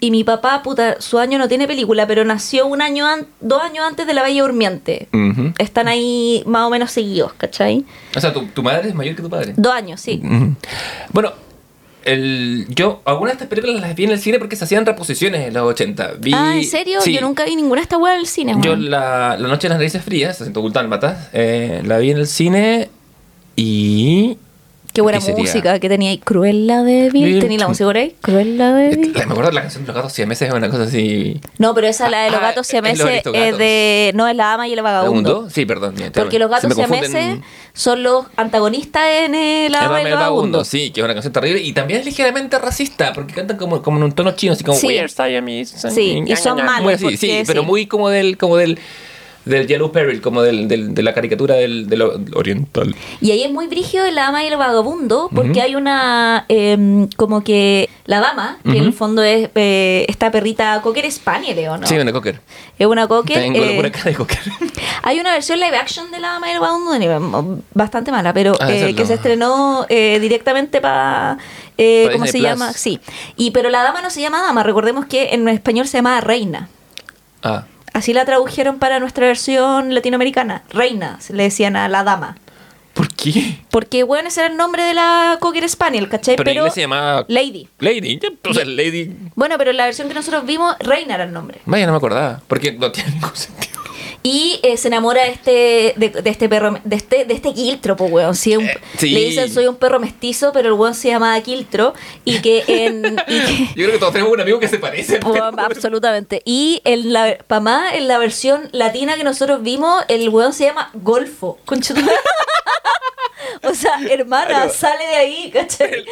S3: Y mi papá, puta, su año no tiene película, pero nació un año an- dos años antes de La Bella Durmiente.
S2: Ujú.
S3: Están ahí más o menos seguidos, ¿cachai?
S2: O sea, ¿tu, tu madre es mayor que tu padre.
S3: Dos años, sí.
S2: Bueno, el, yo algunas de estas películas las vi en el cine porque se hacían reposiciones en los 80. Vi,
S3: ah, ¿en serio?
S2: Sí.
S3: Yo nunca vi ninguna de estas weas en el cine,
S2: Yo
S3: weón.
S2: la, la noche de las narices frías, 101 dálmatas, eh, la vi en el cine y...
S3: Qué buena música que tenía ahí. Cruella de Vil. ¿Tenía la música por ahí? Cruella de Vil.
S2: Me acuerdo de la canción de los gatos siameses es una cosa así...
S3: No, pero esa, la de los
S2: Ah,
S3: gatos
S2: es
S3: siameses, es
S2: aristogatos.
S3: de... No, es la ama y el vagabundo.
S2: Sí, perdón.
S3: Porque los gatos
S2: confunden-
S3: siameses son los antagonistas en el ama y el vagabundo.
S2: sí, que es una canción terrible y también es ligeramente racista porque cantan como, como en un tono chino, así como
S3: Sí. Sí, y son malos,
S2: sí,
S3: sí.
S2: pero muy como del, como del, del Yellow Peril, como del, del- de la caricatura del, del oriental.
S3: Y ahí es muy brígido el ama y el vagabundo, porque hay una, em, como que la dama, que en el fondo es eh, esta perrita Cocker Spaniel, ¿o no?
S2: Sí, una cocker.
S3: Es una Cocker.
S2: Tengo
S3: eh,
S2: cara de cocker.
S3: hay una versión live action de la dama y el vagabundo bastante mala, pero
S2: Ah,
S3: eh, que
S2: no.
S3: se estrenó eh, directamente para... Eh, ¿Cómo se
S2: Plus.
S3: llama? Sí. Y, pero la dama no se llama dama, recordemos que en español se llama reina.
S2: Ah,
S3: Así la tradujeron para nuestra versión latinoamericana. Reina, le decían a la dama.
S2: ¿por qué?
S3: Porque, bueno, ese era el nombre de la Cocker Spaniel, ¿cachai?
S2: Pero inglés se llamaba
S3: Lady.
S2: Lady. O sea, Lady.
S3: Bueno, pero en la versión que nosotros vimos, Reina era el nombre.
S2: Vaya, no me acordaba. Porque no tiene ningún sentido.
S3: Y eh, se enamora de este, de, de este perro, de este, de este Quiltro, pues weón. Sí, un-
S2: Eh, sí.
S3: Le dicen soy un perro mestizo, pero el weón se llamaba Quiltro. Y que en. y que-
S2: Yo creo que todos tenemos un amigo que se parece.
S3: Weón, absolutamente. Y en la Pamá, en la versión latina que nosotros vimos, el weón se llama Golfo. O sea, hermana, sale de ahí, ¿cachai?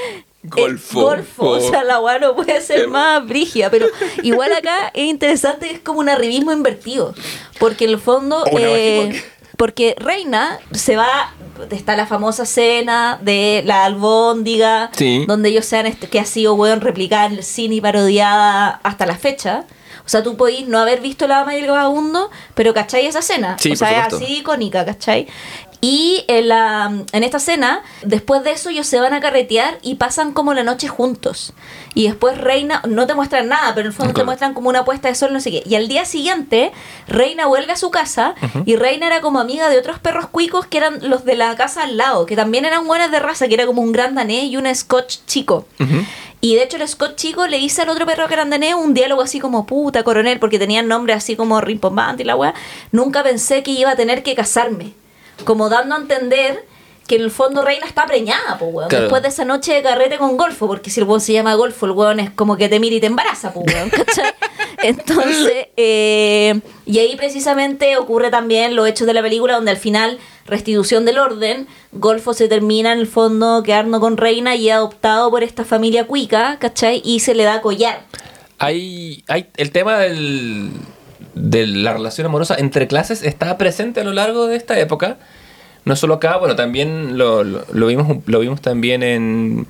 S2: Golfo.
S3: Golfo. O sea, la weá no puede ser más brígida. Pero igual acá es interesante, es como un arribismo invertido. Porque en el fondo. Eh, porque Reina se va. Está la famosa escena de la albóndiga,
S2: Sí.
S3: donde ellos sean que ha sido weón replicada en el cine y parodiada hasta la fecha. O sea, tú podís no haber visto La Dama y el Vagabundo, pero ¿cachai esa escena?
S2: Sí,
S3: o sea, es así icónica, ¿cachai? Y en, la, en esta escena, después de eso, ellos se van a carretear y pasan como la noche juntos. Y después Reina, no te muestran nada, pero en el fondo te muestran como una puesta de sol, no sé qué. Y al día siguiente, Reina vuelve a su casa y Reina era como amiga de otros perros cuicos que eran los de la casa al lado, que también eran buenas de raza, que era como un gran danés y un scotch chico. Y de hecho el Scott chico le dice al otro perro que era danés un diálogo así como puta coronel, porque tenían nombre así como rimbombante y la weá. Nunca pensé que iba a tener que casarme. Como dando a entender que en el fondo Reina está preñada, pues weón.
S2: Claro.
S3: Después de esa noche de carrete con Golfo, porque si el weón se llama Golfo, el weón es como que te mira y te embaraza, pues weón, ¿cachai? Entonces, eh, y ahí precisamente ocurre también los hechos de la película donde al final, restitución del orden, Golfo se termina en el fondo quedando con Reina y adoptado por esta familia cuica, ¿cachai? Y se le da collar.
S2: Hay, hay el tema del, de la relación amorosa entre clases está presente a lo largo de esta época. No solo acá, bueno, también lo, lo, vimos lo vimos también en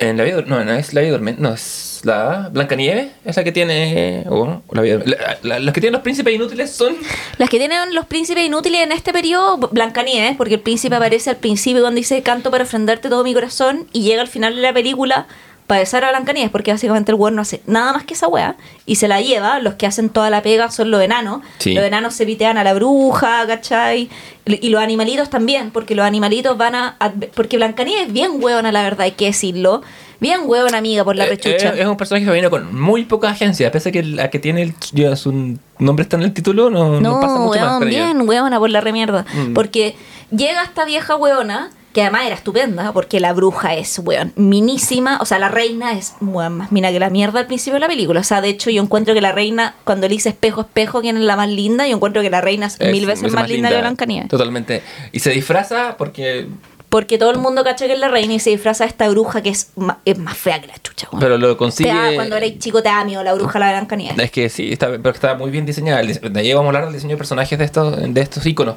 S2: en la vida no, no es la vida Durmiente, no es la Blancanieves, es la que tiene o la vida la- la- los que tienen los príncipes inútiles son
S3: Las que tienen los príncipes inútiles en este periodo, Blancanieves, porque el príncipe aparece al principio cuando dice canto para ofrenderte todo mi corazón y llega al final de la película para besar a Blancanieves, porque básicamente el weón no hace nada más que esa wea y se la lleva. Los que hacen toda la pega son los enanos.
S2: Sí.
S3: Los enanos se pitean a la bruja, ¿cachai? Y los animalitos también, porque los animalitos van a. Porque Blancanieves es bien hueona, la verdad, hay que decirlo. Bien hueona, amiga, por la
S2: eh,
S3: rechucha.
S2: eh, es un personaje femenino con muy poca agencia, pese a que la que tiene el, ya su nombre está en el título, no, no,
S3: No,
S2: pasa mucho más.
S3: weón,
S2: ella.
S3: bien, weona, por la remierda.
S2: Mm.
S3: Porque llega esta vieja weona, que además era estupenda, porque la bruja es, weón, minísima. O sea, la reina es, weón, más mina que la mierda al principio de la película. O sea, de hecho, yo encuentro que la reina, cuando le dice espejo, espejo, ¿quién es la más linda? Yo encuentro que la reina es,
S2: Es
S3: mil veces más, linda, que Blancanieves.
S2: Totalmente. Y se disfraza porque
S3: Porque todo el mundo cacha que es la reina y se disfraza de esta bruja que es, es más fea que la chucha, weón.
S2: Pero lo
S3: Te
S2: consigue.
S3: da- cuando eres chico te da miedo la bruja la Blanca Nieves.
S2: Es que sí, está, pero está muy bien diseñada. De ahí vamos a hablar del diseño de personajes de estos, de estos iconos.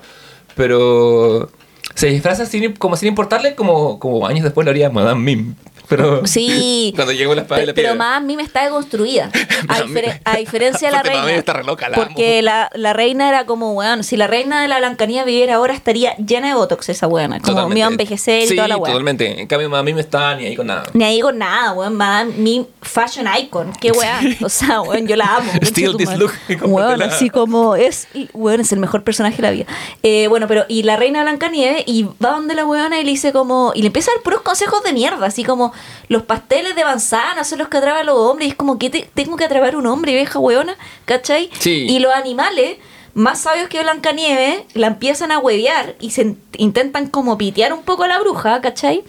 S2: Pero se disfraza sin, como sin importarle, como, como años después lo haría Madame Mim. Pero
S3: Sí.
S2: cuando llegó la espada y la
S3: Pero
S2: piedra.
S3: más a mí me está deconstruida. A,
S2: Mami-
S3: a diferencia de la
S2: Aparte, Mami
S3: reina.
S2: está re loca, la
S3: porque la, la reina era como, weón, si la reina de la Blancanía viviera ahora estaría llena de botox esa weona. Como
S2: Totalmente.
S3: me iba a envejecer
S2: sí,
S3: y toda la weá.
S2: totalmente. En cambio, Madame Mim está ni ahí con nada.
S3: Ni ahí con nada, weón. Madame mi fashion icon. Qué weá. O sea, weón, yo la amo. Tu
S2: this look,
S3: Weón, así como es, weón, es el mejor personaje de la vida. Eh, bueno, pero, y la reina Blancanieves, y va donde la weona y le dice como, y le empieza a dar puros consejos de mierda, así como, los pasteles de manzana son los que atrapan a los hombres, y es como, que tengo que atrapar un hombre, vieja weona? ¿Cachai?
S2: Sí.
S3: Y los animales más sabios que Blancanieves la empiezan a huevear y se in- intentan como pitear un poco a la bruja, ¿cachai?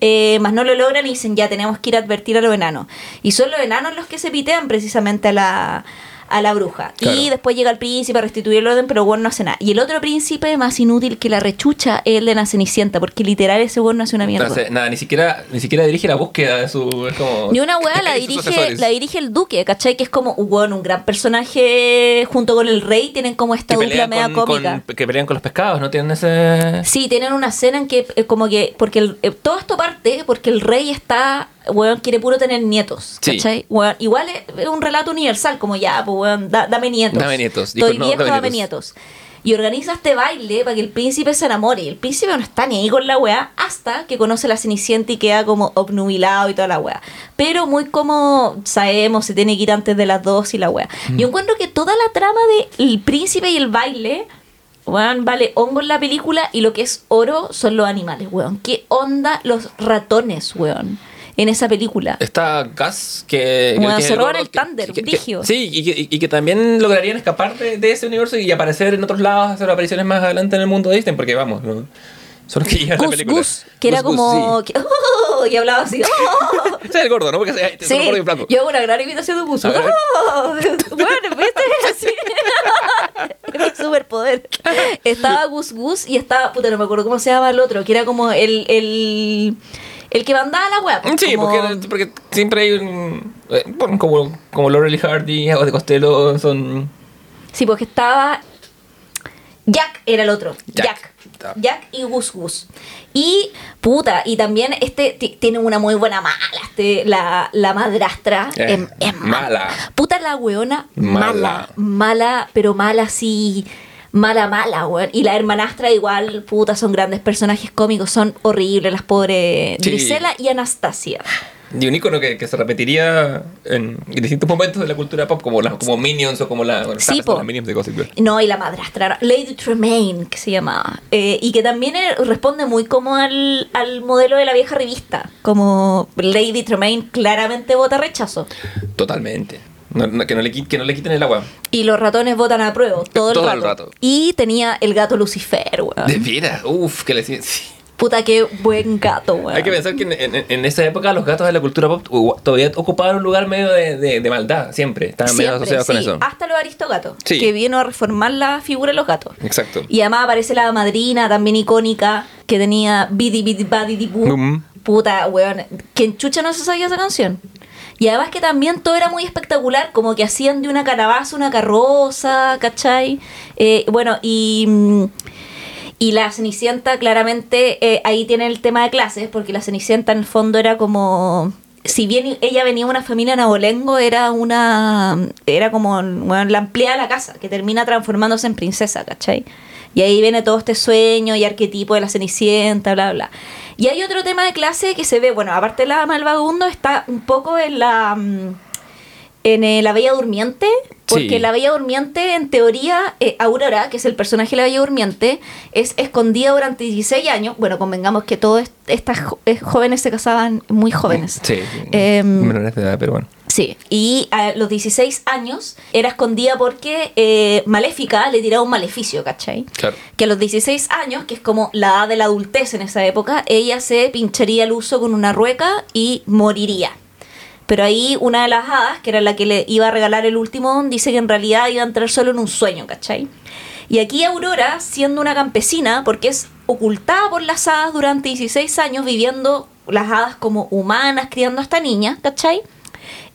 S3: Eh, más no lo logran y dicen ya tenemos que ir a advertir a los enanos. Y son los enanos los que se pitean precisamente a la, a la bruja.
S2: Claro.
S3: Y después llega el príncipe a restituir el orden, pero bueno no hace nada. Y el otro príncipe más inútil que la rechucha es el de la Cenicienta, porque literal ese weón no hace una mierda.
S2: Entonces, nada, ni siquiera, ni siquiera dirige la búsqueda de su. Es como,
S3: Ni una weá la dirige, la dirige el duque, ¿cachai? Que es como, bueno, un gran personaje junto con el rey, tienen como esta
S2: que
S3: dupla media
S2: con,
S3: cómica.
S2: con- que pelean con los pescados, ¿no? Tienen ese.
S3: Sí, tienen una escena en que eh, como que, porque el- eh, todo esto parte porque el rey está, weón, quiere puro tener nietos,
S2: Sí.
S3: ¿cachai? Weón, igual es, un relato universal, como ya, pues weón, da- dame nietos.
S2: Dame nietos. Dijo,
S3: Estoy
S2: no,
S3: viejo,
S2: dame
S3: dame
S2: nietos.
S3: nietos. Y organiza este baile para que el príncipe se enamore. Y el príncipe no está ni ahí con la weá hasta que conoce a la Cenicienta y queda como obnubilado y toda la weá. Pero muy como sabemos, se tiene que ir antes de las dos y la weá.
S2: Mm.
S3: Yo encuentro que toda la trama de el príncipe y el baile Weón, vale hongo en la película y lo que es oro son los animales, weón. ¿Qué onda los ratones, weón? En esa película.
S2: Está Gus que.
S3: Bueno,
S2: que-
S3: se roban el
S2: que-
S3: Thunder,
S2: que- que-. Sí, y que, y que también lograrían escapar de, de ese universo y aparecer en otros lados, hacer apariciones más adelante en el mundo de Disney, porque vamos, ¿no? son los que llegan a la
S3: Gus
S2: película.
S3: Gus, que era
S2: Gus,
S3: como...
S2: sí.
S3: que- y hablaba así. ¡oh!
S2: Ese es el gordo, ¿no? Porque
S3: Sí,
S2: gordo y flaco.
S3: yo hago una gran imitación de Gus. ¡Oh! Bueno, ¿viste? Así. Es mi superpoder. Estaba Gus Gus y estaba, puta, no me acuerdo cómo se llama el otro, que era como el, el, el que mandaba la web.
S2: Sí, porque, porque siempre hay un. eh, bueno, como, como Laurel Hardy o de Costello son.
S3: Sí, porque estaba. Jack era el otro.
S2: Jack.
S3: Jack. Y Gus Gus. Y, puta, y también este ti- tiene una muy buena mala. Este, la, la madrastra
S2: Eh,
S3: es, es mala.
S2: mala.
S3: Puta la weona,
S2: Mala.
S3: mala. Mala, pero mala así. Mala, mala, weón. Y la hermanastra igual, puta, son grandes personajes cómicos, son horribles las pobres
S2: Sí.
S3: Grisela y Anastasia.
S2: Y un icono que, que se repetiría en, distintos momentos de la cultura pop, como, las como Minions o como la, bueno,
S3: Sí,
S2: las Minions de Gossip Girl.
S3: No, y la madrastra, Lady Tremaine, que se llamaba. Eh, y que también eh, responde muy como al, al modelo de la vieja revista. Como Lady Tremaine claramente vota rechazo.
S2: Totalmente. No- no- que, no le, qui- que no le quiten el agua.
S3: Y los ratones votan a prueba todo,
S2: Todo
S3: el,
S2: el
S3: rato. Y tenía el gato Lucifer, weón.
S2: De veras, uff, que le sí.
S3: Puta, qué buen gato, weón.
S2: Hay que pensar que en, en- en esa época los gatos de la cultura pop todavía ocupaban un lugar medio de, de- de maldad, siempre. Estaban medio asociados con eso.
S3: Hasta los aristogatos.
S2: Sí.
S3: Que vino a reformar la figura de los gatos.
S2: Exacto.
S3: Y además aparece la madrina, también icónica, que tenía Bidi Bidi Badi.
S2: Mm.
S3: Puta, weón. ¿Quién chucha no se sabía esa canción? Y además que también todo era muy espectacular, como que hacían de una calabaza una carroza, ¿cachai? Eh, bueno, y, mm, y la Cenicienta claramente eh, ahí tiene el tema de clases, porque la Cenicienta en el fondo era como... Si bien ella venía de una familia en abolengo, era una... Era como bueno, la empleada de la casa, que termina transformándose en princesa, ¿cachai? Y ahí viene todo este sueño y arquetipo de la Cenicienta, bla, bla. Y hay otro tema de clase que se ve, bueno, aparte de la vagabundo, está un poco en la... mm, En eh, La Bella Durmiente, porque
S2: Sí.
S3: la Bella Durmiente, en teoría, eh, Aurora, que es el personaje de la Bella Durmiente, es escondida durante 16 años. Bueno, convengamos que todas estas jo- eh, jóvenes se casaban muy jóvenes.
S2: Sí.
S3: Em,
S2: menores de edad, pero bueno.
S3: Sí, y a los 16 años era escondida porque eh, Maléfica le tiraba un maleficio, ¿cachai?
S2: Claro.
S3: Que a los 16 años, que es como la edad de la adultez en esa época, ella se pincharía el uso con una rueca y moriría. Pero ahí una de las hadas, que era la que le iba a regalar el último don, dice que en realidad iba a entrar solo en un sueño, ¿cachai? Y aquí Aurora, siendo una campesina, porque es ocultada por las hadas durante 16 años, viviendo las hadas como humanas, criando a esta niña, ¿cachai?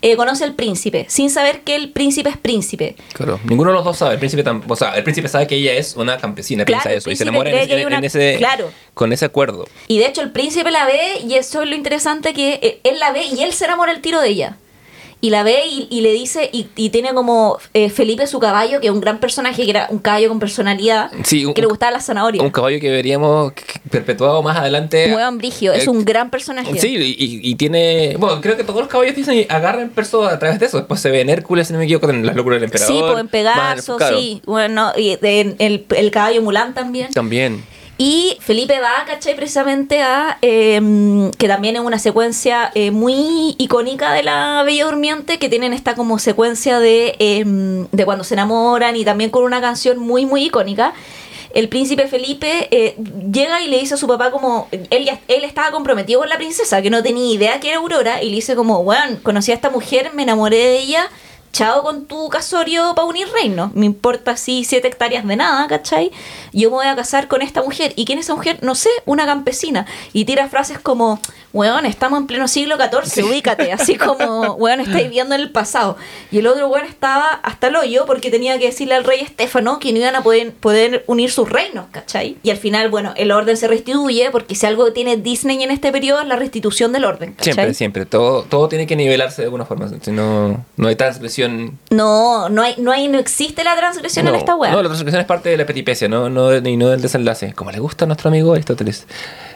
S3: Eh, conoce al príncipe, sin saber que el príncipe es príncipe.
S2: Claro, ninguno de los dos sabe. El príncipe, tam- o sea, el príncipe sabe que ella es una campesina,
S3: Claro,
S2: piensa eso, y se enamora en,
S3: una-
S2: ese,
S3: claro.
S2: con ese acuerdo.
S3: Y de hecho el príncipe la ve y eso es lo interesante que eh, él la ve y él se enamora el tiro de ella. Y la ve y, y le dice, y, y tiene como eh, Felipe su caballo, que es un gran personaje, que era un caballo con personalidad,
S2: Sí, un-
S3: que le gustaba la zanahoria.
S2: Un caballo que veríamos perpetuado más adelante.
S3: Hueón brigio, es
S2: Eh,
S3: un gran personaje.
S2: Sí, y, y- tiene. Bueno, creo que todos los caballos Disney agarran perso a través de eso. Después se ve en Hércules, si no me equivoco, en las locuras del emperador.
S3: Sí, pues en Pegaso,
S2: Más- claro,
S3: sí. Bueno, y en el, el caballo Mulan también.
S2: También.
S3: Y Felipe va, ¿cachai? Precisamente a. eh, que también es una secuencia eh, muy icónica de la Bella Durmiente, que tienen esta como secuencia de, eh, de cuando se enamoran y también con una canción muy, muy icónica. El príncipe Felipe eh, llega y le dice a su papá como. Él, ya- él estaba comprometido con la princesa, que no tenía idea que era Aurora, y le dice como, bueno, conocí a esta mujer, me enamoré de ella. Chao con tu casorio para unir reinos. Me importa así siete hectáreas de nada, ¿cachai? Yo me voy a casar con esta mujer. ¿Y quién es esa mujer? No sé, una campesina. Y tira frases como, weón, estamos en pleno siglo XIV, ubícate. Así como, weón, estáis viviendo en el pasado. Y el otro weón estaba hasta el hoyo porque tenía que decirle al rey Estéfano que no iban a poder, poder unir sus reinos, ¿cachai? Y al final, bueno, el orden se restituye porque si algo tiene Disney en este periodo es la restitución del orden, ¿cachai?
S2: Siempre, siempre. Todo, todo tiene que nivelarse de alguna forma. Si no, no hay transgresión.
S3: No, no hay, no hay, no existe la transgresión en esta weá.
S2: No, la transgresión es parte de la peripecia, no, no, y no del desenlace. Como le gusta a nuestro amigo Aristóteles.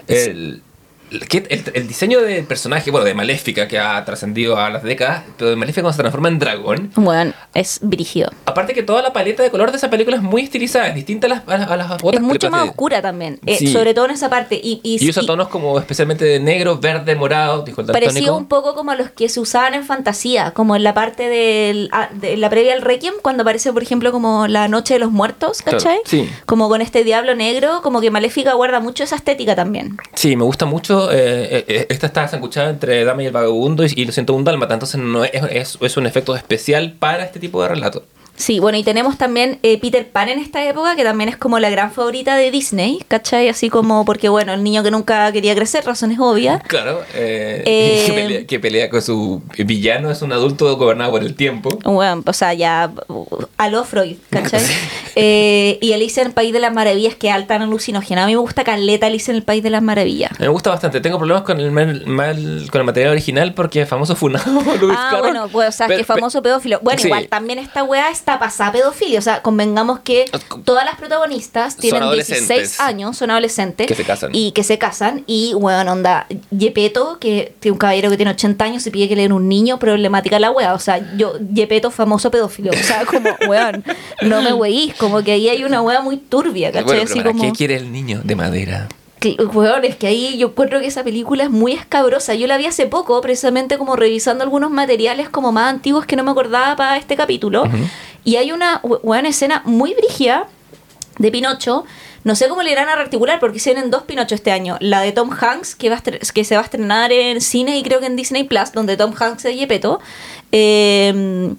S2: El, el, el diseño del personaje, bueno, de Maléfica, que ha trascendido a las décadas, pero de Maléfica cuando se transforma en dragón.
S3: Bueno, es brígido.
S2: Aparte que toda la paleta de color de esa película es muy estilizada, es distinta a las, a las, otras
S3: es mucho más
S2: de-
S3: oscura también, eh,
S2: Sí.
S3: sobre todo en esa parte. Y, y,
S2: Y usa
S3: y
S2: tonos como especialmente de negro, verde, morado, dijo el
S3: parecido un poco como a los que se usaban en fantasía, como en la parte del, ah, de la previa al Requiem, cuando aparece, por ejemplo, como la Noche de los Muertos,
S2: Claro,
S3: ¿cachai?
S2: sí.
S3: Como con este diablo negro, como que Maléfica guarda mucho esa estética también.
S2: Sí, me gusta mucho. Eh, eh, esta está sanguchada entre Dama y el Vagabundo y, lo siento un Dálmata, entonces no es, es, es un efecto especial para este tipo de relato.
S3: Sí, bueno, y tenemos también eh, Peter Pan en esta época, que también es como la gran favorita de Disney, ¿cachai? Así como, porque bueno, el niño que nunca quería crecer, razones obvias.
S2: Claro, eh,
S3: Eh,
S2: que, pelea, que pelea con su villano, es un adulto gobernado por el tiempo.
S3: Bueno, o sea, ya uh, aló Freud, ¿cachai? Eh, y Alicia en el País de las Maravillas, que alta en alucinógena. A mí me gusta Caleta Alicia en el País de las Maravillas.
S2: Me gusta bastante. Tengo problemas con el, mal, mal- con el material original porque es famoso funado. Lewis
S3: Ah,
S2: Carroll.
S3: bueno, pues, o sea,
S2: Pero-
S3: que famoso pedófilo. Bueno,
S2: Sí.
S3: igual también esta weá está pasada a pedofilia. O sea, convengamos que todas las protagonistas tienen
S2: adolescentes.
S3: 16 años, son adolescentes.
S2: Que se casan.
S3: Y que se casan. Y, bueno, onda, Yepeto, que tiene un caballero que tiene 80 años y pide que le den un niño, problemática la weá. O sea, yo, Yepeto, famoso pedófilo. O sea, como, weón, no me weís. Como que ahí hay una weá muy turbia, ¿cachai?
S2: Bueno, pero
S3: Así
S2: ¿para
S3: como...
S2: ¿Qué quiere el niño de madera?
S3: Weón, es que ahí yo encuentro que esa película es muy escabrosa. Yo la vi hace poco, precisamente como revisando algunos materiales como más antiguos que no me acordaba para este capítulo. Y hay una weón, escena muy brígida de Pinocho. No sé cómo le irán a rearticular porque se vienen dos Pinocho este año. La de Tom Hanks, que, va a que se va a estrenar en cine y creo que en Disney Plus, donde Tom Hanks es Yepeto. Eh,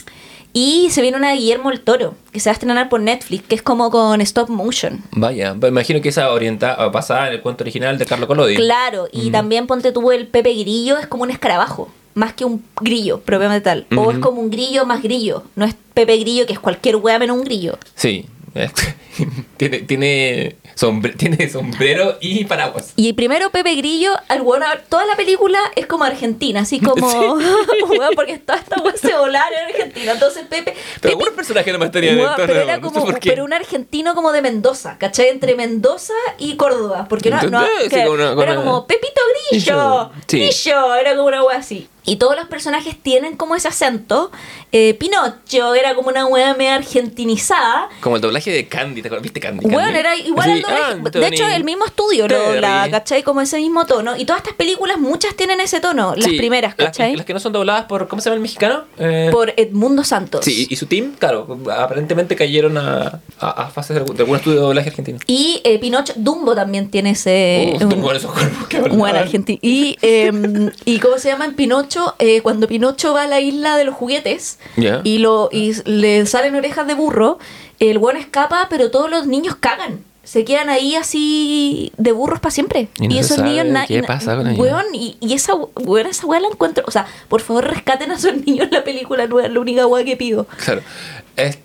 S3: y se viene una de Guillermo el Toro, que se va a estrenar por Netflix, que es como con stop motion.
S2: Vaya, me imagino que esa orientada basada en el cuento original de Carlo Collodi.
S3: Claro, y también ponte tú el Pepe Grillo, es como un escarabajo, más que un grillo propiamente tal. O es como un grillo más grillo, no es Pepe Grillo que es cualquier wea menos un grillo.
S2: Sí. tiene, tiene, sombre- tiene sombrero y paraguas.
S3: Y primero Pepe Grillo, al weón, toda la película es como Argentina, así como, weón, porque toda esta wea se volaron en Argentina. Entonces Pepe,
S2: Pero
S3: Pepe
S2: algunos personajes no
S3: pero era
S2: no
S3: como,
S2: qué.
S3: pero un argentino como de Mendoza, ¿cachai? Entre Mendoza y Córdoba, porque no, no-
S2: Sí,
S3: que-
S2: como una-
S3: era
S2: una-
S3: como Pepito Grillo,
S2: Sí.
S3: Grillo, era como una wea así. Y todos los personajes tienen como ese acento. Eh, Pinocho era como una wea media argentinizada.
S2: Como el doblaje de Candy, ¿te acuerdas? ¿Viste Candy?
S3: Bueno, era igual al doblaje.
S2: ah,
S3: de hecho, el mismo estudio lo doblaba, ¿cachai? Como ese mismo tono. Y todas estas películas, muchas tienen ese tono, las
S2: Sí,
S3: primeras, ¿cachai?
S2: Las, que no son dobladas por, ¿cómo se llama el mexicano? Eh,
S3: Por Edmundo Santos.
S2: Sí, y su team, claro, aparentemente cayeron a, a, a fases de, algún- de algún estudio de doblaje argentino.
S3: Y eh, Pinocho, Dumbo también tiene ese...
S2: Uf,
S3: un-
S2: con esos cuerpos que.
S3: Bueno, Argentina. Y, eh, y ¿cómo se llama en Pinocho? Eh, cuando Pinocho va a la isla de los juguetes y, lo, y le salen orejas de burro, el buen escapa, pero todos los niños cagan. se quedan ahí así de burros para siempre.
S2: Y no
S3: esos
S2: sabe
S3: niños
S2: qué pasa con ellos.
S3: weón, y, y esa weón, esa weá la encuentro. O sea, por favor rescaten a esos niños en la película nueva, es la única weá que pido.
S2: Claro. Es-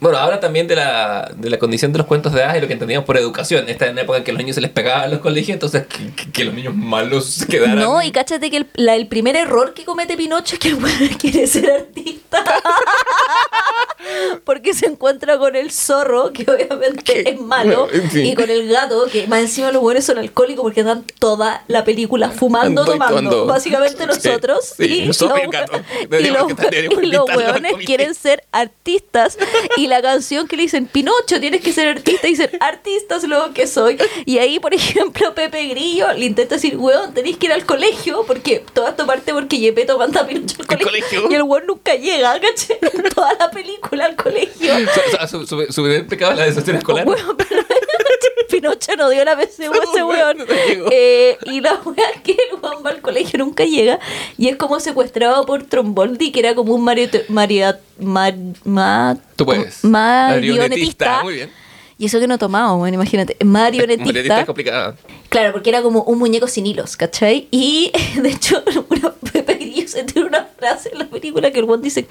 S2: bueno, habla también de la, de la condición de los cuentos de hadas y lo que entendíamos por educación. Esta es una época en que los niños se les pegaba en los colegios, entonces que, que- que los niños malos quedaran.
S3: No, y cáchate que el, la- el primer error que comete Pinocho es que el weón quiere ser artista. Porque se encuentra con el zorro, que obviamente es malo,
S2: Bueno, sí.
S3: y con el gato, que más encima los buenos son alcohólicos porque dan toda la película fumando,
S2: Ando
S3: tomando.
S2: tomando.
S3: Básicamente
S2: Sí,
S3: nosotros.
S2: sí,
S3: y los- y los, y los hueones quieren ser artistas. Y la canción que le dicen, Pinocho, tienes que ser artista, y dicen, artistas lo que soy. Y ahí, por ejemplo, Pepe Grillo le intenta decir, weón, tenéis que ir al colegio, porque todo esto parte porque Yepeto manda a Pinocho al
S2: ¿Al
S3: colegio.
S2: colegio?
S3: Y el weón nunca llega, ¿cachai? Toda la película al colegio.
S2: Su, su, su la deserción escolar.
S3: Pero Pinocho no dio la PCU a ese weón. Eh, y la weá que el weón va al colegio nunca llega. Y es como secuestrado por Tromboldi, que era como un mariote- maria- mar- ma-
S2: Tú puedes.
S3: marionetista.
S2: Muy bien.
S3: Y eso que no tomaba, bueno, imagínate.
S2: Marionetista
S3: Marionetista.
S2: es complicada.
S3: Claro, porque era como un muñeco sin hilos, ¿cachai? Y de hecho, una, Pepe Grillo se tiene una frase en la película que el buen dice,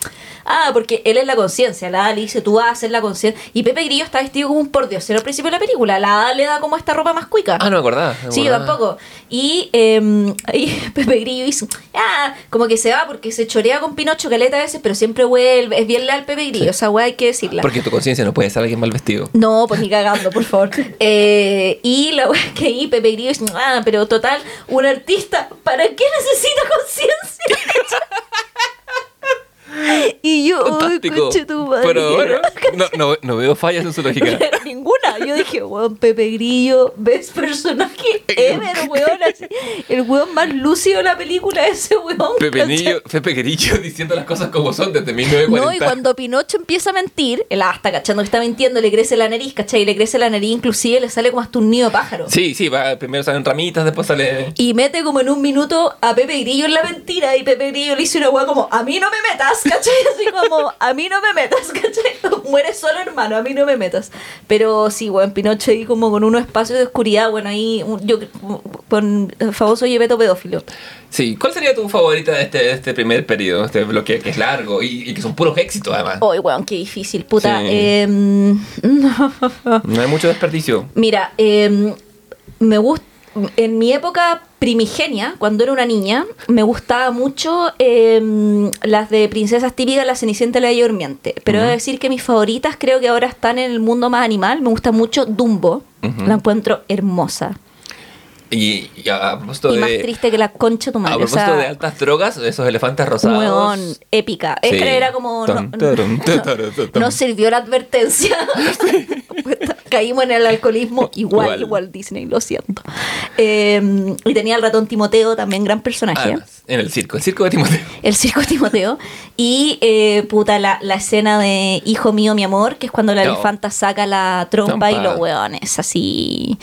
S3: ah, porque él es la conciencia, la Ada le dice, tú vas a ser la conciencia. Y Pepe Grillo está vestido como un pordiosero al principio de la película, la Ada le da como esta ropa más cuica.
S2: Ah, no me acordaba. me
S3: Sí, yo
S2: acordaba.
S3: tampoco. Y eh, ahí Pepe Grillo dice, ah, como que se va porque se chorea con Pinocho caleta a veces, pero siempre vuelve, es bien leal Pepe Grillo, esa weá hay que decirla.
S2: Porque tu conciencia no puede ser alguien mal vestido.
S3: No, pues ni cagando, por favor. Eh, y la wea que ahí Pepe Grillo ah, pero total, un artista, ¿para qué necesita conciencia? y yo, uy, tu madre.
S2: Pero bueno, no, no, no veo fallas en su lógica.
S3: Yo dije, weón, Pepe Grillo, ves personaje ever, weón. Así. El weón más lúcido de la película, ese weón.
S2: Pepe. Niño, Pepe Grillo diciendo las cosas como son desde 1940.
S3: No, y cuando Pinocho empieza a mentir, él está cachando que está mintiendo, le crece la nariz, ¿cachai? Le crece la nariz, inclusive le sale como hasta un nido de pájaro.
S2: Sí, sí, va, primero salen ramitas, después sale...
S3: Y mete como en un minuto a Pepe Grillo en la mentira y Pepe Grillo le dice una weá como, a mí no me metas, ¿cachai? Así como, a mí no me metas, ¿cachai? Mueres solo, hermano, a mí no me metas. Pero sí, weón, Pinocho ahí como con unos espacios de oscuridad, bueno, ahí yo con el famoso Yepeto pedófilo.
S2: Sí, ¿cuál sería tu favorita de este, de este primer periodo, este bloque que es largo y, y que son puros éxitos además?
S3: Ay, weón, qué difícil, puta.
S2: Sí.
S3: Em,
S2: No hay mucho desperdicio.
S3: Mira, em, me gusta. En mi época primigenia, cuando era una niña, me gustaba mucho em, las de princesas típicas, la Cenicienta y la Bella Durmiente. Pero he de decir que mis favoritas creo que ahora están en el mundo más animal. Me gusta mucho Dumbo. La encuentro hermosa.
S2: Y, y a, a propósito
S3: y más
S2: de...
S3: triste que la concha de tu
S2: A
S3: madre. O
S2: propósito
S3: sea,
S2: de altas drogas, esos elefantes rosados...
S3: weón, épica.
S2: Sí.
S3: Era como. No, no-
S2: tarum.
S3: no sirvió la advertencia. Caímos en el alcoholismo igual,
S2: Igual.
S3: igual, Disney, lo siento. Eh, y tenía el ratón Timoteo, también gran personaje.
S2: Además, en el circo, el circo de Timoteo.
S3: El circo Timoteo. Y, eh, puta, la, la escena de Hijo mío, mi amor, que es cuando la
S2: No.
S3: elefanta saca la trompa y los weones, así.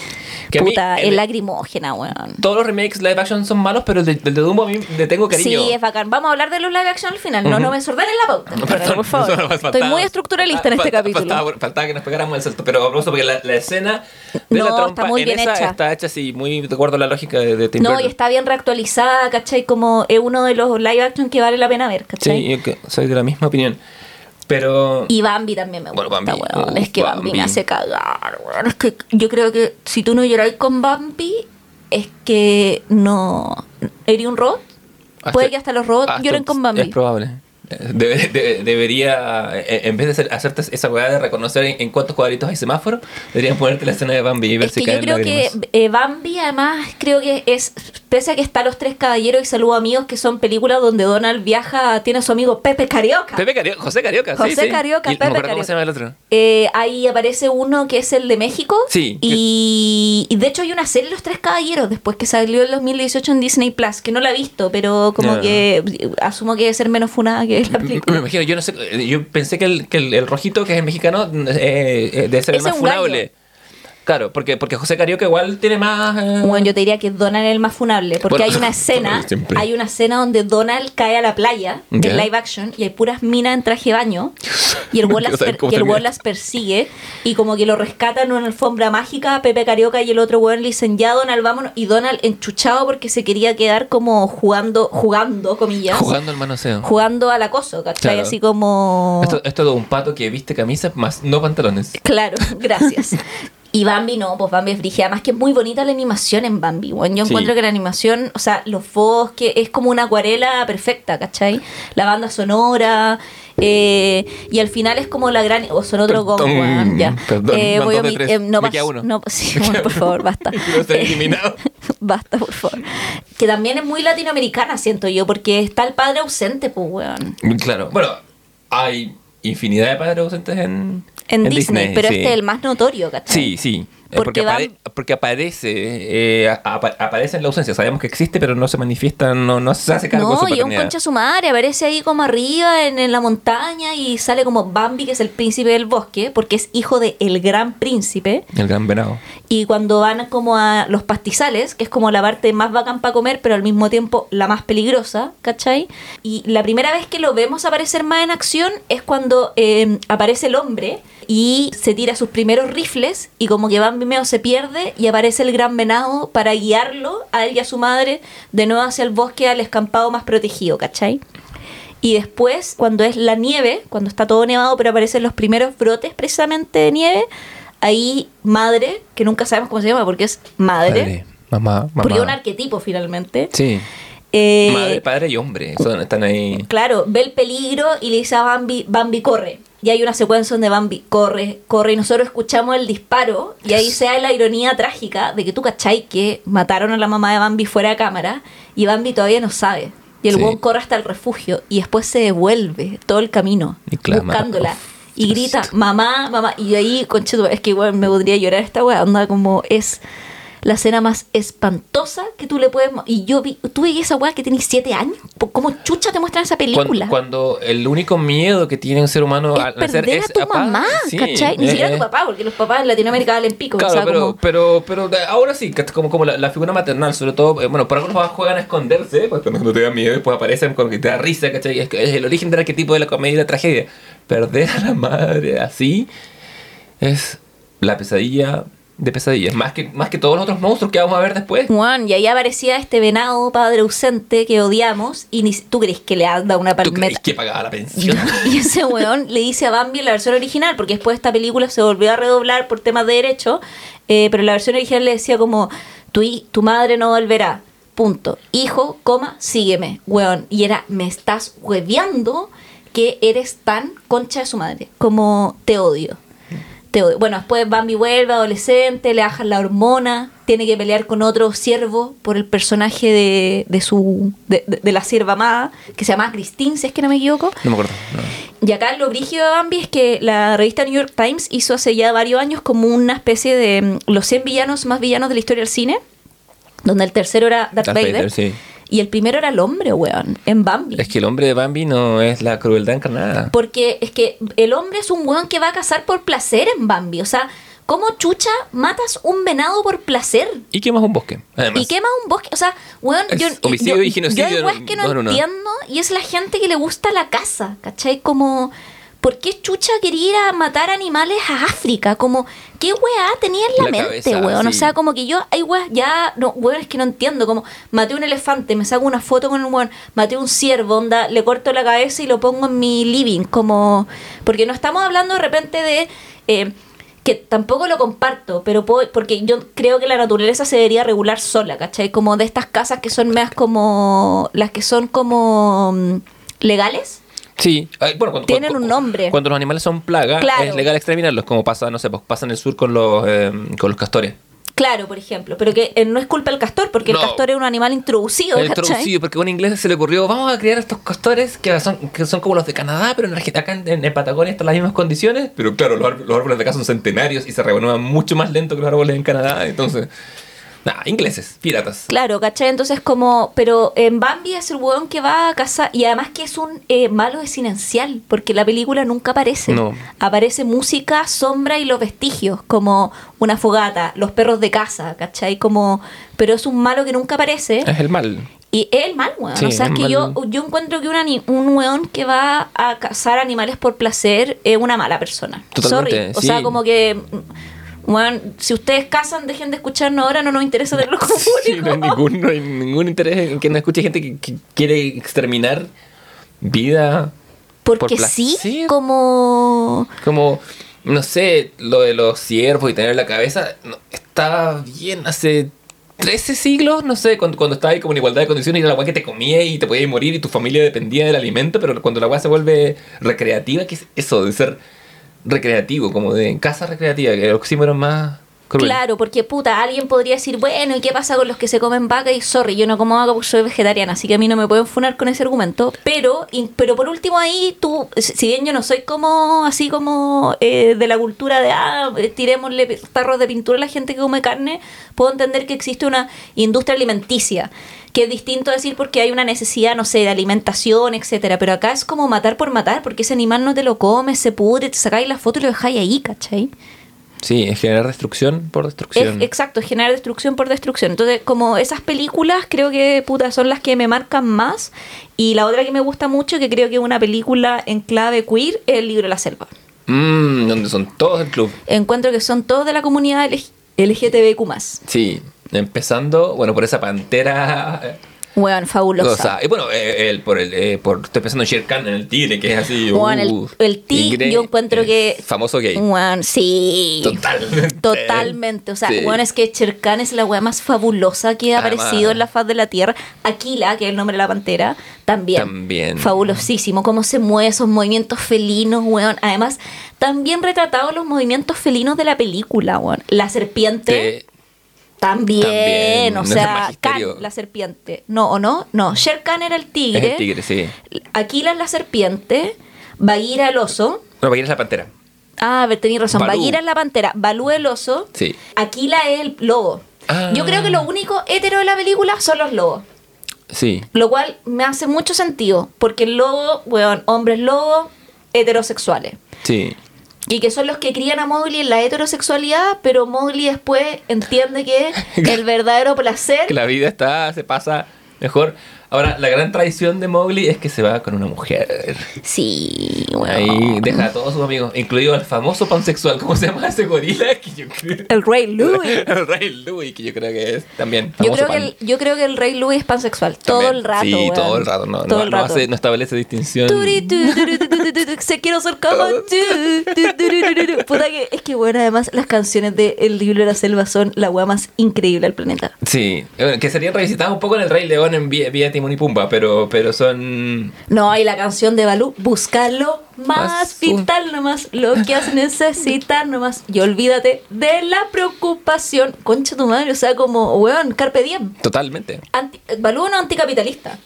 S2: Que a mí,
S3: puta,
S2: el-
S3: es lacrimógena, weón.
S2: Todos los remakes live action son malos, pero el de, el de Dumbo a mí le tengo cariño.
S3: Sí, es bacán. Vamos a hablar de los live action al final. No, no me la pauta.
S2: No, perdón,
S3: por favor. Estoy muy estructuralista en
S2: Ah,
S3: este capítulo.
S2: Faltaba, faltaba que nos pegáramos el salto, pero a porque la, la escena de
S3: No,
S2: la
S3: está
S2: trompa
S3: muy
S2: en
S3: bien
S2: esa
S3: hecha.
S2: está hecha así, muy de acuerdo a la lógica de, de Tim
S3: No, y
S2: Burton.
S3: está bien reactualizada, ¿cachai? Como es uno de los live action que vale la pena ver, ¿cachai?
S2: Sí, yo que soy de la misma opinión. Pero...
S3: Y Bambi también me gusta,
S2: Bueno, Bambi,
S3: weón. Es que Bambi,
S2: Bambi.
S3: me hace cagar, weón. Es que yo creo que si tú no lloráis con Bambi, es que no... ¿Eres un robot? Puede que hasta los robots
S2: hasta-
S3: lloren con Bambi.
S2: Es probable. Debe- debe- debería, eh, en vez de hacer- hacerte esa weá de reconocer en, en cuántos cuadritos hay semáforo, deberían ponerte la escena de Bambi y ver
S3: Es
S2: si
S3: que yo creo que eh, Bambi además creo que es, pese a que está Los Tres Caballeros y Saludo Amigos, que son películas donde Donald viaja, tiene a su amigo Pepe Carioca.
S2: Pepe Carioca, José Carioca, sí,
S3: José
S2: sí.
S3: Carioca, Pepe
S2: cómo
S3: Carioca.
S2: se llama el otro.
S3: Eh, ahí aparece uno que es el de México.
S2: Sí,
S3: Y, y de hecho hay una serie Los Tres Caballeros después que salió en 2018 en Disney Plus, que no la he visto, pero como que asumo que debe ser menos funada que la
S2: Me
S3: película.
S2: imagino, yo no sé, yo pensé que el, que el, el rojito, que es el mexicano, eh, eh, debe ser el
S3: Ese
S2: más
S3: es un gallo.
S2: Claro, porque, porque José Carioca igual tiene más. eh,
S3: Bueno, yo te diría que Donald es el más funable, porque
S2: Bueno,
S3: hay una escena, hay una escena donde Donald cae a la playa de
S2: Ya.
S3: live action y hay puras minas en traje de baño y el
S2: cómo
S3: y el las persigue y como que lo rescatan en una alfombra mágica, Pepe Carioca y el otro weón le dicen ya Donald vámonos y Donald enchuchado porque se quería quedar como jugando, jugando comillas,
S2: Jugando al manoseo.
S3: jugando al acoso, ¿cachai?
S2: Claro.
S3: Así como...
S2: Esto, esto es de un pato que viste camisa más no pantalones.
S3: Claro, gracias. Y Bambi no, pues Bambi es brígida. Además que es muy bonita la animación en Bambi. Bueno, yo
S2: Sí.
S3: encuentro que la animación, o sea, los bosques, es como una acuarela perfecta, ¿cachai? La banda sonora. eh, y al final es como la gran... O son otro gong, weón, ya.
S2: perdón,
S3: Eh, voy a mi- eh, no
S2: Me queda uno.
S3: no, sí, bueno, por favor, basta. Basta, por favor. Que también es muy latinoamericana, siento yo, porque está el padre ausente, pues, weón.
S2: Claro. Bueno, hay infinidad de padres ausentes en,
S3: En, Disney, pero
S2: sí.
S3: este es el más notorio, ¿cachai?
S2: Sí, sí. Eh,
S3: Porque
S2: Porque, apare-
S3: van-
S2: porque aparece, eh, apa- aparece en la ausencia. Sabemos que existe, pero no se manifiesta, no, no se hace cargo de
S3: No,
S2: su
S3: y un concha su madre, aparece ahí como arriba en, en la montaña y sale como Bambi, que es el príncipe del bosque, porque es hijo de el gran príncipe.
S2: El gran venado.
S3: Y cuando van como a los pastizales, que es como la parte más bacán para comer, pero al mismo tiempo la más peligrosa, ¿cachai? Y la primera vez que lo vemos aparecer más en acción es cuando eh, aparece el hombre y se tira sus primeros rifles y como que Bambi medio se pierde y aparece el gran venado para guiarlo a él y a su madre de nuevo hacia el bosque al escampado más protegido, ¿cachai? Y después, cuando es la nieve, cuando está todo nevado, pero aparecen los primeros brotes precisamente de nieve, ahí madre, que nunca sabemos cómo se llama porque es madre,
S2: Padre, mamá, mamá.
S3: porque es un arquetipo finalmente.
S2: Sí.
S3: eh,
S2: Madre, padre y hombre. Son, están ahí.
S3: Claro, ve el peligro y le dice a Bambi, Bambi corre. Y hay una secuencia donde Bambi corre, corre y nosotros escuchamos el disparo y ahí se da la ironía trágica de que tú cachai que mataron a la mamá de Bambi fuera de cámara y Bambi todavía no sabe. Y el
S2: Sí.
S3: buen corre hasta el refugio y después se devuelve todo el camino
S2: Y clama.
S3: buscándola.
S2: Uf,
S3: y grita, mamá, mamá. Y ahí, concheto, es que igual me podría llorar esta weá. Onda como es la escena más espantosa que tú le puedes... Y yo vi, tú vi esa weá que tenés siete años. ¿Cómo chucha te muestran esa película?
S2: cuando el único miedo que tiene un ser humano
S3: es
S2: al nacer
S3: perder
S2: es
S3: a tu mamá,
S2: sí,
S3: ¿cachai? Ni
S2: eh,
S3: siquiera a
S2: eh.
S3: tu papá, porque los papás en Latinoamérica valen pico.
S2: Claro,
S3: o sea,
S2: pero,
S3: como-
S2: pero, pero de- ahora sí, como, como la, la figura maternal, sobre todo, eh, bueno, por algo los papás juegan a esconderse, pues cuando te da miedo, después aparecen con que te da risa, ¿cachai? Es, que es el origen del arquetipo de la comedia y la tragedia. Perder a la madre así es la pesadilla de pesadillas, más que, más que todos los otros monstruos que vamos a ver después.
S3: Juan, y ahí aparecía este venado padre ausente que odiamos. Y ni, tú crees que le anda una
S2: ¿Tú crees
S3: palmeta.
S2: que pagaba la pensión?
S3: Y ese weón le dice a Bambi en la versión original, porque después esta película se volvió a redoblar por temas de derecho, eh, pero en la versión original le decía como, tu, tu madre no volverá, punto. Hijo, coma, sígueme, weón. Y era, me estás hueveando que eres tan concha de su madre, como te odio. Te odio. Bueno, después Bambi vuelve adolescente, le bajan la hormona, tiene que pelear con otro siervo por el personaje de, de su de, la sierva amada, que se llama Christine, si es que no me equivoco.
S2: No me acuerdo. no.
S3: Y acá lo brígido de Bambi es que la revista New York Times hizo hace ya varios años como una especie de mm, los 100 villanos más villanos de la historia del cine, donde el tercero era Darth,
S2: Darth
S3: Vader,
S2: Vader, sí.
S3: Y el primero era el hombre, weón, en Bambi.
S2: Es que el hombre de Bambi no es la crueldad encarnada.
S3: Porque es que el hombre es un weón que va a cazar por placer en Bambi. O sea, ¿cómo chucha matas un venado por placer?
S2: Y quemas un bosque, además.
S3: Y quema un bosque. O sea, weón,
S2: Es
S3: yo,
S2: homicidio
S3: yo-
S2: y genocidio
S3: yo hay weas
S2: en-
S3: que no
S2: en uno.
S3: entiendo y es la gente que le gusta la caza, ¿cachai? Como, ¿por qué chucha quería ir a matar animales a África? Como, ¿qué weá tenía en la,
S2: La
S3: mente,
S2: cabeza,
S3: weón? O sea, como que yo, hay weas, ya, no, weón, es que no entiendo. Como, maté un elefante, me saco una foto con el weón, maté un ciervo, onda, le corto la cabeza y lo pongo en mi living. Como, porque no estamos hablando de repente de... eh, que tampoco lo comparto, pero puedo, porque yo creo que la naturaleza se debería regular sola, ¿cachai? Como de estas casas que son más como las que son como mm, legales.
S2: Sí, bueno, cuando,
S3: Tienen
S2: cuando-
S3: un nombre.
S2: Cuando los animales son plaga,
S3: Claro.
S2: es legal exterminarlos, como pasa, no sé, pues pasa en el sur con los, eh, con los castores.
S3: Claro, por ejemplo, pero que eh, no es culpa del castor, porque
S2: No.
S3: el castor es un animal introducido,
S2: El introducido, porque a un inglés se le ocurrió, vamos a criar estos castores que son, que son como los de Canadá, pero en Argentina, acá en, en Patagonia están las mismas condiciones. Pero claro, los, los árboles de acá son centenarios y se renuevan mucho más lento que los árboles en Canadá, entonces... Nah, ingleses, piratas.
S3: Claro, ¿cachai? Entonces como, pero en Bambi es el weón que va a casa y además que es un eh, malo desinencial, porque la película nunca aparece.
S2: No.
S3: Aparece música, sombra y los vestigios, como una fogata, los perros de casa, ¿cachai? Como, pero es un malo que nunca aparece.
S2: Es el mal.
S3: Y es el mal, weón.
S2: Sí,
S3: o sea, es que
S2: mal.
S3: yo, yo encuentro que un, un weón que va a cazar animales por placer es una mala persona.
S2: Totalmente,
S3: Sorry. O sea, como que, weón, si ustedes cazan, dejen de escucharnos ahora, no nos interesa tenerlo como
S2: Sí, no, hay
S3: público.
S2: ningún, no hay ningún interés en que no escuche gente que, que quiere exterminar vida.
S3: Porque
S2: por
S3: sí, como...
S2: Como, no sé, lo de los ciervos y tener la cabeza, no, estaba bien hace 13 siglos, no sé, cuando, cuando estaba ahí como en igualdad de condiciones y era la weá que te comía y te podías morir y tu familia dependía del alimento, pero cuando la weá se vuelve recreativa, que es eso de ser recreativo, como de casa recreativa, que el oxímoron más
S3: Claro, porque puta, alguien podría decir, bueno, ¿y qué pasa con los que se comen vaca? Y sorry, yo no como vaca porque soy vegetariana, así que a mí no me pueden funar con ese argumento. Pero, pero por último ahí, tú, si bien yo no soy como, así como eh, de la cultura de, ah, eh, tirémosle tarros de pintura a la gente que come carne, puedo entender que existe una industria alimenticia. Que es distinto a decir porque hay una necesidad, no sé, de alimentación, etcétera. Pero acá es como matar por matar, porque ese animal no te lo comes, se pudre, te sacáis la foto y lo dejáis ahí, ¿cachai?
S2: Sí, es generar destrucción por destrucción.
S3: Es- exacto, es generar destrucción por destrucción. Entonces, como esas películas, creo que puta, son las que me marcan más. Y la otra que me gusta mucho, que creo que es una película en clave queer, es el libro de la selva.
S2: Mm, donde son todos el club.
S3: Encuentro que son todos de la comunidad LG LGTBQ.
S2: Sí, empezando, bueno, por esa pantera
S3: Weón, fabulosa.
S2: cosa. Y bueno, eh, el, por el, eh, por, estoy pensando en Shere Khan, en el tigre, que es así.
S3: Weón, el-
S2: uh,
S3: el tigre, yo encuentro que-
S2: Famoso gay.
S3: Weón, sí.
S2: Totalmente.
S3: Totalmente. O sea,
S2: Sí.
S3: weón, es que Cherkan es la weá más fabulosa que ha
S2: Además.
S3: aparecido en la faz de la tierra. Aquila, que es el nombre de la pantera, también.
S2: También.
S3: Fabulosísimo. Cómo se mueve esos movimientos felinos, weón. Además, también retratados los movimientos felinos de la película, weón. La serpiente.
S2: Te-
S3: También,
S2: También,
S3: o
S2: es
S3: sea. Khan, la serpiente. No, ¿o no? No, Sher Khan era el
S2: es
S3: tigre.
S2: el tigre, sí.
S3: Aquila es la serpiente. Bagheera el oso.
S2: No, porque es la pantera.
S3: Ah, a ver, tenías razón.
S2: Balú.
S3: Bagheera es la pantera. Balú el oso.
S2: Sí.
S3: Aquila es el lobo.
S2: Ah.
S3: Yo creo que lo único hetero de la película son los lobos.
S2: Sí.
S3: Lo cual me hace mucho sentido. Porque el lobo, weón, hombres lobos heterosexuales.
S2: Sí.
S3: Y que son los que crían a Mowgli en la heterosexualidad, pero Mowgli después entiende que el verdadero placer
S2: Que la vida está, se pasa mejor. Ahora, la gran traición de Mowgli es que se va con una mujer.
S3: Sí, bueno.
S2: Ahí deja a todos sus amigos, incluido al famoso pansexual, ¿cómo se llama ese gorila? Que yo creo...
S3: El rey Louis.
S2: el rey Louis, que yo creo que es también
S3: Yo creo, que el, yo creo que el rey Louis es pansexual. Todo el rato.
S2: Sí,
S3: weón.
S2: todo el rato. No,
S3: Todo
S2: no,
S3: el
S2: no
S3: rato.
S2: hace- no establece distinción.
S3: Se quiero ser como tú. Puta que es que bueno, además las canciones de El libro de la selva son la weá más increíble del planeta.
S2: Sí, bueno, que serían revisitadas un poco en el Rey León en vía Timón y Pumba, pero, pero son...
S3: No, hay la canción de Balú, búscalo más vital nomás, lo que has necesitar nomás. Y olvídate de la preocupación. Concha tu madre, o sea, como, weón, carpe diem.
S2: Totalmente.
S3: Anti- Balú no anticapitalista.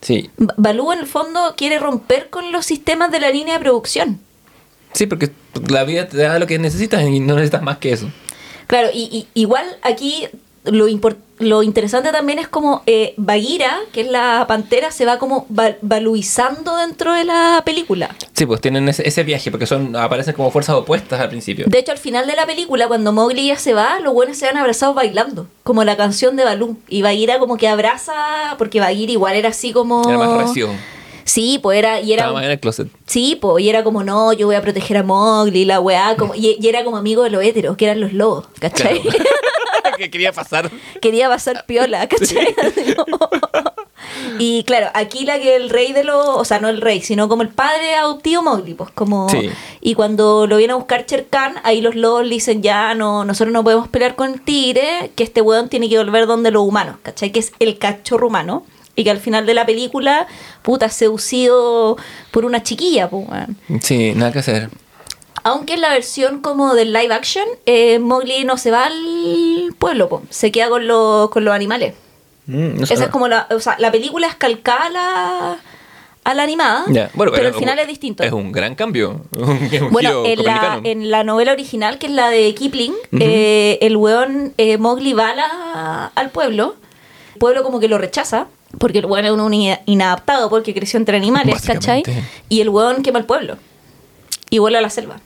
S2: Sí,
S3: Ba- Balú en el fondo quiere romper con los sistemas de la línea de producción.
S2: sí, porque la vida te da lo que necesitas y no necesitas más que eso.
S3: Claro, y, y- igual aquí lo, impor- lo interesante también es como eh, Bagheera, que es la pantera, se va como val- valuizando dentro de la película.
S2: Sí, pues tienen ese, ese viaje, porque son aparecen como fuerzas opuestas al principio.
S3: De hecho, al final de la película, cuando Mowgli ya se va, los buenos se van abrazados bailando, como la canción de Balú. Y Bagheera como que abraza, porque Bagheera igual era así como...
S2: Era más recio.
S3: Sí, pues era... Y era
S2: más en el closet.
S3: Sí, pues, y era como, no, yo voy a proteger a Mowgli, la weá, como, y, y era como amigo de los héteros, que eran los lobos, ¿cachai?
S2: Claro. que quería pasar.
S3: Quería pasar piola, ¿cachai? Y claro, aquí la que el rey de los, o sea, no el rey, sino como el padre adoptivo Mowgli, pues como...
S2: Sí.
S3: Y cuando lo viene a buscar Sher Khan, ahí los lobos le dicen, ya, no, nosotros no podemos pelear con el tigre, que este weón tiene que volver donde los humanos, ¿cachai? Que es el cachorro humano. Y que al final de la película, puta, seducido por una chiquilla, pues, weón.
S2: Sí, nada que hacer.
S3: Aunque en la versión como del live action, eh, Mowgli no se va al pueblo, po, se queda con, los con los animales.
S2: Mm, no.
S3: Esa es como la, o sea, la película es calcada a la, a la animada,
S2: bueno,
S3: pero, el final es distinto.
S2: Es un gran cambio. Un
S3: Bueno, en la,
S2: copernicano.
S3: en la novela original, que es la de Kipling, eh, el weón eh, Mowgli va la- al pueblo. El pueblo como que lo rechaza, porque el weón es un ina- inadaptado porque creció entre animales, ¿cachai? Y el weón quema el pueblo. Y vuelve a la selva.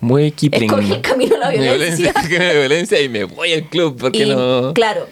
S2: Muy Kipling.
S3: Escoge el camino a la violencia.
S2: de violencia y me voy al club. porque
S3: Y,
S2: no?
S3: Claro.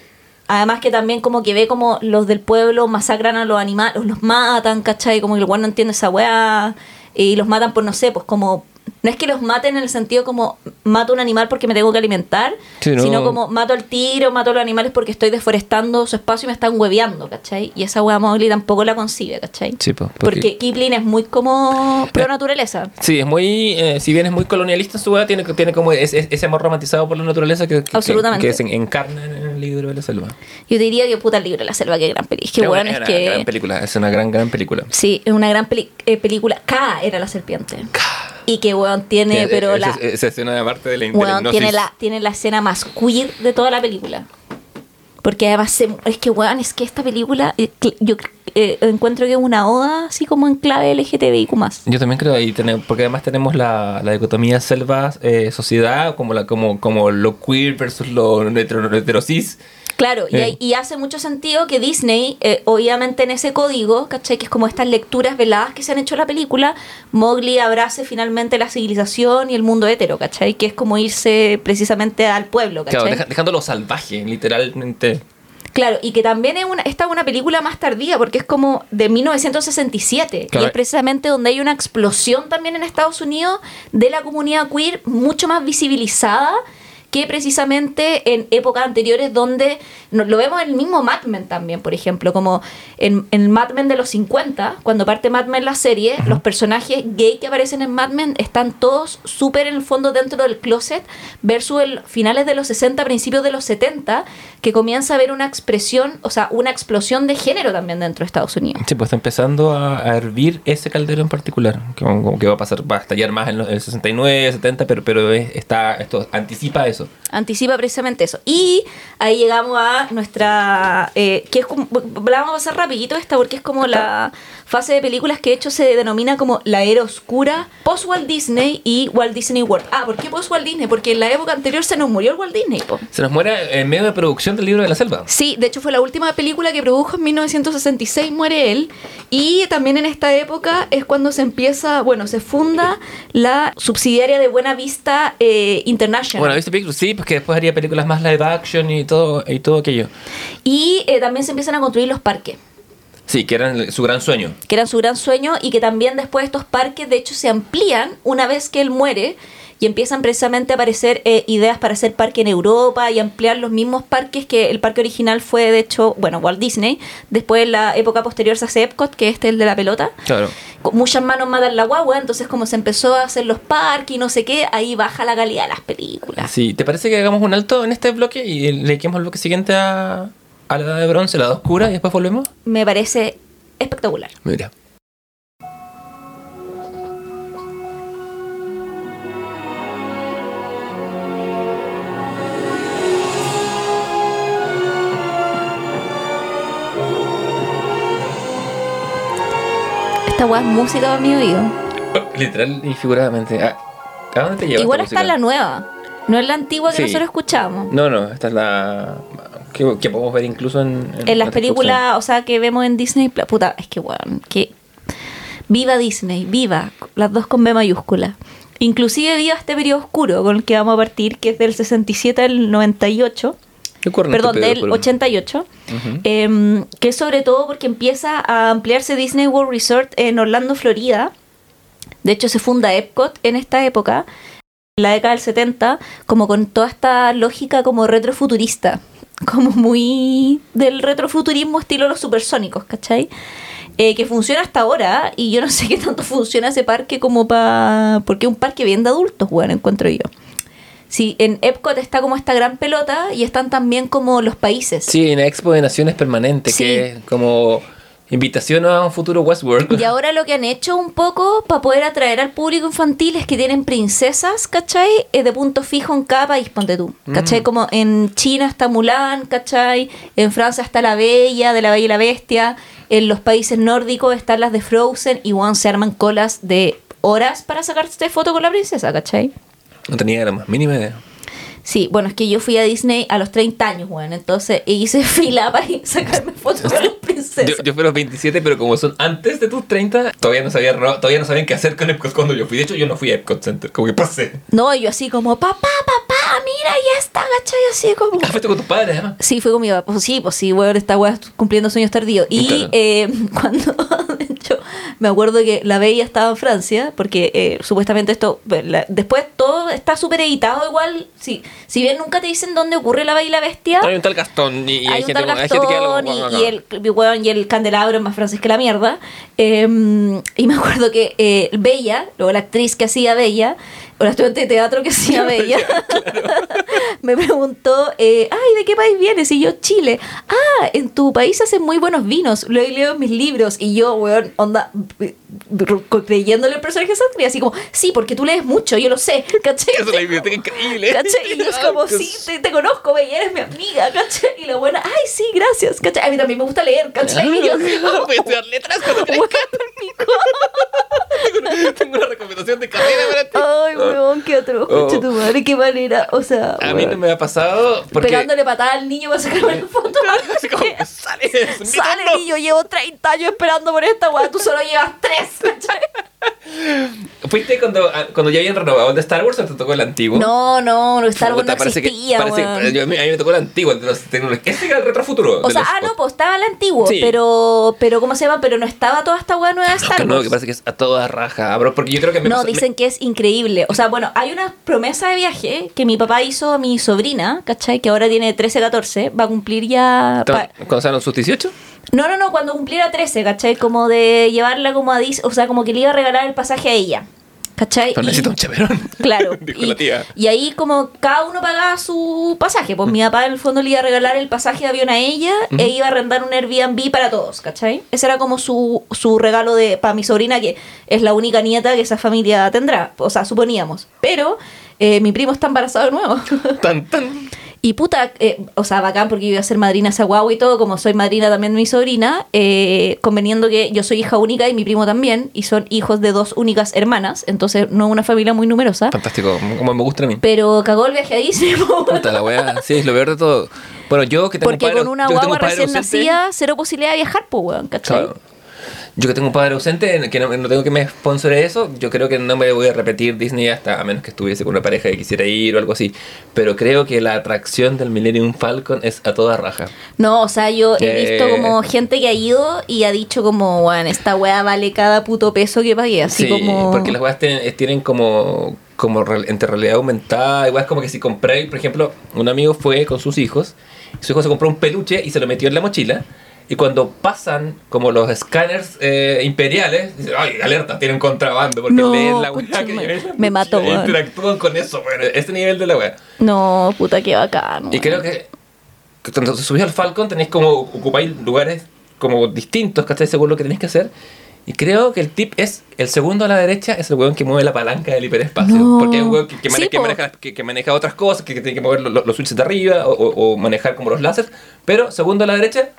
S3: Además que también como que ve como los del pueblo masacran a los animales, los matan, ¿cachai? Como que el no entiende esa weá. Y los matan por, no sé, pues como... No es que los maten en el sentido como mato un animal porque me tengo que alimentar,
S2: Sí, no.
S3: sino como mato al tigre o mato a los animales porque estoy deforestando su espacio y me están hueveando, ¿cachai? Y esa weá Mowgli tampoco la concibe, ¿cachai?
S2: Sí, po,
S3: porque...
S2: porque-
S3: Kipling es muy como pro naturaleza.
S2: Sí, es muy. eh, si bien es muy colonialista en su edad, tiene, tiene como ese, ese amor romantizado por la naturaleza que, que-
S3: Absolutamente.
S2: que, se encarna en el libro de la selva.
S3: Yo diría que puta el libro de la selva, que gran película. Es que
S2: Es
S3: que...
S2: gran película, es una gran, gran película.
S3: Sí, es una gran peli- eh, película. K era la serpiente. Y que, weón, tiene,
S2: Tiene-
S3: pero
S2: esa,
S3: la...
S2: esa escena de parte de la,
S3: Weón, tiene la, tiene la escena más queer de toda la película. Porque además, se- es que, weón, es que esta película, eh, yo eh, encuentro que es una oda así como en clave LGTBIQ+.
S2: Yo también creo ahí porque además tenemos la, la dicotomía selva eh, sociedad como la como como lo queer versus lo hetero, heterosis.
S3: Claro, y,
S2: Eh.
S3: hay- y hace mucho sentido que Disney, eh, obviamente en ese código, ¿cachai? Que es como estas lecturas veladas que se han hecho en la película, Mowgli abrace finalmente la civilización y el mundo hetero, ¿cachai? Que es como irse precisamente al pueblo, ¿cachai?
S2: Claro, dejándolo salvaje, literalmente.
S3: Claro, y que también es una, esta es una película más tardía, porque es como de 1967,
S2: Claro.
S3: y es precisamente donde hay una explosión también en Estados Unidos de la comunidad queer mucho más visibilizada que precisamente en épocas anteriores donde no- lo vemos en el mismo Mad Men también, por ejemplo, como en, en Mad Men de los 50, cuando parte Mad Men la serie, los personajes gay que aparecen en Mad Men están todos súper en el fondo dentro del closet versus el finales de los 60, principios de los 70, que comienza a haber una expresión, o sea, una explosión de género también dentro de Estados Unidos.
S2: Sí, pues está empezando a, a hervir ese caldero en particular, que, como que va a pasar, va a estallar más en el 69, 70, pero, pero es- está, esto anticipa eso.
S3: Anticipa precisamente eso. Y ahí llegamos a nuestra... eh, que es como, la vamos a pasar rapidito esta porque es como la fase de películas que de hecho se denomina como la era oscura, post Walt Disney y Walt Disney World. Ah, ¿por qué post Walt Disney? Porque en la época anterior se nos murió el Walt Disney, po.
S2: Se nos muere en medio de producción del libro de la selva.
S3: Sí, de hecho fue la última película que produjo en 1966, muere él. Y también en esta época es cuando se empieza, bueno, se funda la subsidiaria de Buena Vista eh, International.
S2: Bueno, ¿viste Pictures? Sí, pues que después haría películas más live action y todo, y todo aquello.
S3: Y eh, también se empiezan a construir los parques.
S2: Sí, que eran su gran sueño.
S3: que eran su gran sueño y que también después estos parques de hecho se amplían una vez que él muere y empiezan precisamente a aparecer eh, ideas para hacer parque en Europa y ampliar los mismos parques que el parque original fue de hecho, bueno, Walt Disney, después en la época posterior se hace Epcot, que este es el de la pelota.
S2: Claro.
S3: Con muchas manos matan la guagua, entonces como se empezó a hacer los parques y no sé qué, ahí baja la calidad de las películas.
S2: Sí, ¿te parece que hagamos un alto en este bloque y le dediquemos el bloque siguiente a, a la edad de bronce, la edad oscura, y después volvemos?
S3: Me parece espectacular.
S2: Mira.
S3: Esta guagua es música para mi oído.
S2: Literal y figuradamente. ¿A, a dónde te lleva
S3: Igual
S2: esta
S3: está la nueva. No es la antigua que
S2: Sí.
S3: nosotros escuchamos.
S2: No, no, esta es la. que, que podemos ver incluso en.
S3: en las
S2: la
S3: películas, o sea, que vemos en Disney, puta, es que weón, que viva Disney, viva, las dos con B mayúscula. Inclusive viva este periodo oscuro con el que vamos a partir, que es del 67 al 98,
S2: Recuerden
S3: perdón, del
S2: pedo, pero-
S3: 88,
S2: Ujú.
S3: em, que es sobre todo porque empieza a ampliarse Disney World Resort en Orlando, Florida. De hecho, se funda Epcot en esta época, en la década del 70, como con toda esta lógica como retrofuturista, como muy del retrofuturismo estilo los supersónicos, ¿cachai? Eh, que funciona hasta ahora y yo no sé qué tanto funciona ese parque como para... Porque es un parque bien de adultos, bueno, encuentro yo. Sí, en Epcot está como esta gran pelota y están también como los países.
S2: Sí, en Expo de Naciones Permanente,
S3: Sí.
S2: que es como Invitación a un futuro Westworld.
S3: Y ahora lo que han hecho un poco para poder atraer al público infantil es que tienen princesas, ¿cachai? Eh, de punto fijo en cada país, ponte tú. ¿Cachai?
S2: Mm.
S3: Como en China está Mulan, ¿cachai? En Francia está La Bella, de La Bella y la Bestia. En los países nórdicos están las de Frozen. Y bueno, se arman colas de horas para sacarse foto con la princesa, ¿cachai?
S2: No tenía la más mínima idea.
S3: Sí, bueno, es que yo fui a Disney a los 30 años, bueno, entonces hice fila para sacarme fotos con las princesas.
S2: Yo, yo fui a los 27, pero como son antes de tus 30, todavía no, sabía, todavía no sabían qué hacer con Epcot cuando yo fui. De hecho, yo no fui a Epcot Center, como que pasé.
S3: No, yo así como, papá, papá, mira, ya está, ¿cachai? Así como...
S2: Ah, fuiste con tus padres, además.
S3: Sí, fue con mi papá. Pues sí, pues sí, weón, esta weá cumpliendo sueños tardíos. Y
S2: Claro.
S3: eh, cuando, de hecho, me acuerdo que la Bella estaba en Francia, porque eh, supuestamente esto, la- después todo está súper editado igual. Sí, si bien nunca te dicen dónde ocurre la Bella y la Bestia,
S2: Hay un tal Gastón y, y
S3: hay,
S2: hay, gente,
S3: tal
S2: hay gente que
S3: Gastón
S2: como-
S3: y, y el, weón, y el candelabro es más francés que la mierda. Eh, y me acuerdo que eh, Bella, luego la actriz que hacía Bella, la estudiante de teatro que hacía Bella, me preguntó, eh, ay, ¿de qué país vienes? Y yo, Chile. Ah, en tu país hacen muy buenos vinos, lo he leído en mis libros. Y yo, weón, onda, creyéndole el personaje de Sandria, así como, sí, porque tú lees mucho, yo lo sé, ¿cachai?
S2: Es una biblioteca increíble.
S3: ¿Cachai? Y yo es como, sí, te, te conozco, Bella, eres mi amiga, ¿cachai? Y la buena, ay, sí, gracias, ¿cachai? A mí también me gusta leer, ¿cachai? Y yo como,
S2: Puedes estudiar letras cuando
S3: weón,
S2: tengo una recomendación de carrera para ti.
S3: Ay, weón, qué otro,
S2: Oh.
S3: tu madre, qué manera, o sea,
S2: A mí no me ha pasado porque...
S3: pegándole patada al niño para sacarme la foto.
S2: Así como, sale,
S3: Sale, niño, llevo 30 años esperando por esta weá, tú solo llevas 3,
S2: ¿Fuiste cuando, ah, cuando ya habían renovado el de Star Wars o te tocó el antiguo?
S3: No, no, no, Star Wars no
S2: Puta, parece que-
S3: existía,
S2: parece- yo- a, mí, me tocó el antiguo, el tecnológicos. Ese era el retrofuturo.
S3: O sea,
S2: los
S3: ah, no, pues estaba el antiguo,
S2: Sí.
S3: pero, pero, ¿cómo se llama? Pero no estaba toda esta weá nueva de Star
S2: que no,
S3: Wars.
S2: que parece que es a toda raja, bro, porque yo creo que me
S3: No,
S2: me-
S3: dicen que es increíble. O sea, bueno, hay una promesa de viaje que mi papá hizo a mi sobrina, ¿cachai? Que ahora tiene 13, 14. Va a cumplir ya... pa-
S2: ¿Cuándo sus 18?
S3: No, no, no, cuando cumpliera 13, ¿cachai? Como de llevarla como a Dis... O sea, como que le iba a regalar el pasaje a ella. ¿Cachai?
S2: Pero
S3: Y-
S2: necesito un chaperón.
S3: Claro.
S2: Dijo
S3: y,
S2: la tía.
S3: y ahí como cada uno pagaba su pasaje. Pues mi papá en el fondo le iba a regalar el pasaje de avión a ella e iba a arrendar un Airbnb para todos, ¿cachai? Ese era como su, su regalo de para mi sobrina, que es la única nieta que esa familia tendrá. O sea, suponíamos. Pero eh, mi primo está embarazado de nuevo.
S2: Tan, tan.
S3: Y puta, eh, o sea, bacán porque yo iba a ser madrina esa guagua y todo, como soy madrina también de mi sobrina, eh, conveniendo que yo soy hija única y mi primo también, y son hijos de dos únicas hermanas, entonces no una familia muy numerosa.
S2: Fantástico, como me gusta a mí.
S3: Pero cagó el viaje a Disney, po.
S2: Puta la wea, sí, es lo peor de todo. Bueno, yo que tengo
S3: Porque
S2: un padre,
S3: con una guagua recién
S2: ausente-
S3: nacida, cero posibilidad de viajar, pues, weón, ¿cachai?
S2: Claro. Yo que tengo un padre ausente, que no, no tengo que me sponsore eso, yo creo que no me voy a repetir Disney hasta a menos que estuviese con una pareja que quisiera ir o algo así. Pero creo que la atracción del Millennium Falcon es a toda raja.
S3: No, o sea, yo he
S2: Eh.
S3: visto como gente que ha ido y ha dicho como, weón, esta weá vale cada puto peso que pagué, así
S2: sí,
S3: como...
S2: porque las weas tienen, tienen como, como entre realidad aumentada. Igual es como que si compré, por ejemplo, un amigo fue con sus hijos, su hijo se compró un peluche y se lo metió en la mochila. Y cuando pasan como los escáneres eh, imperiales, dicen, ay, alerta, tienen contrabando, porque
S3: No,
S2: leen la
S3: concha
S2: que la
S3: Me mató,
S2: e. Interactúan con eso, bueno, este nivel de la wea.
S3: No, puta, qué bacán.
S2: Y creo que, cuando subís al Falcon tenéis como ocupáis lugares como distintos, ¿cachai? Según lo que tenéis que hacer. Y creo que el tip es, el segundo a la derecha es el weón que mueve la palanca del hiperespacio.
S3: No.
S2: Porque es un weón que, que, mane-
S3: Sí,
S2: que maneja, que, maneja otras cosas, que, tiene que mover lo- lo- los switches de arriba o, o- o manejar como los láseres. Pero segundo a la derecha,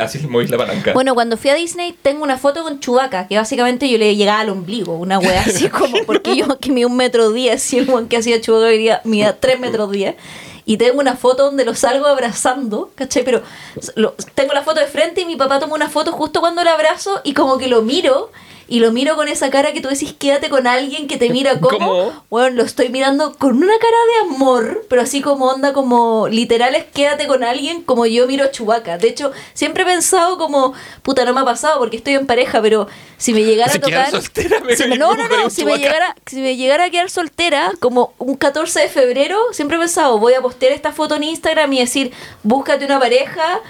S2: así movís la palanca.
S3: Bueno, cuando fui a Disney tengo una foto con Chubaca, que básicamente yo le llegaba al ombligo, una wea así como, porque yo que mido un metro diez y el weón que hacía Chubaca medía tres metros diez. Y tengo una foto donde lo salgo abrazando, ¿cachai? Pero lo- tengo la foto de frente y mi papá toma una foto justo cuando lo abrazo y como que lo miro. Y lo miro con esa cara que tú decís, quédate con alguien que te mira como...
S2: ¿Cómo?
S3: Bueno, lo estoy mirando con una cara de amor, pero así como onda, como literal es quédate con alguien como yo miro a Chubaca. De hecho, siempre he pensado como, puta, no me ha pasado porque estoy en pareja, pero si me llegara a tocar.
S2: quedara soltera, me
S3: si me- no, no, no, si me, llegara, si me llegara a quedar soltera, como un 14 de febrero, siempre he pensado, voy a postear esta foto en Instagram y decir, búscate una pareja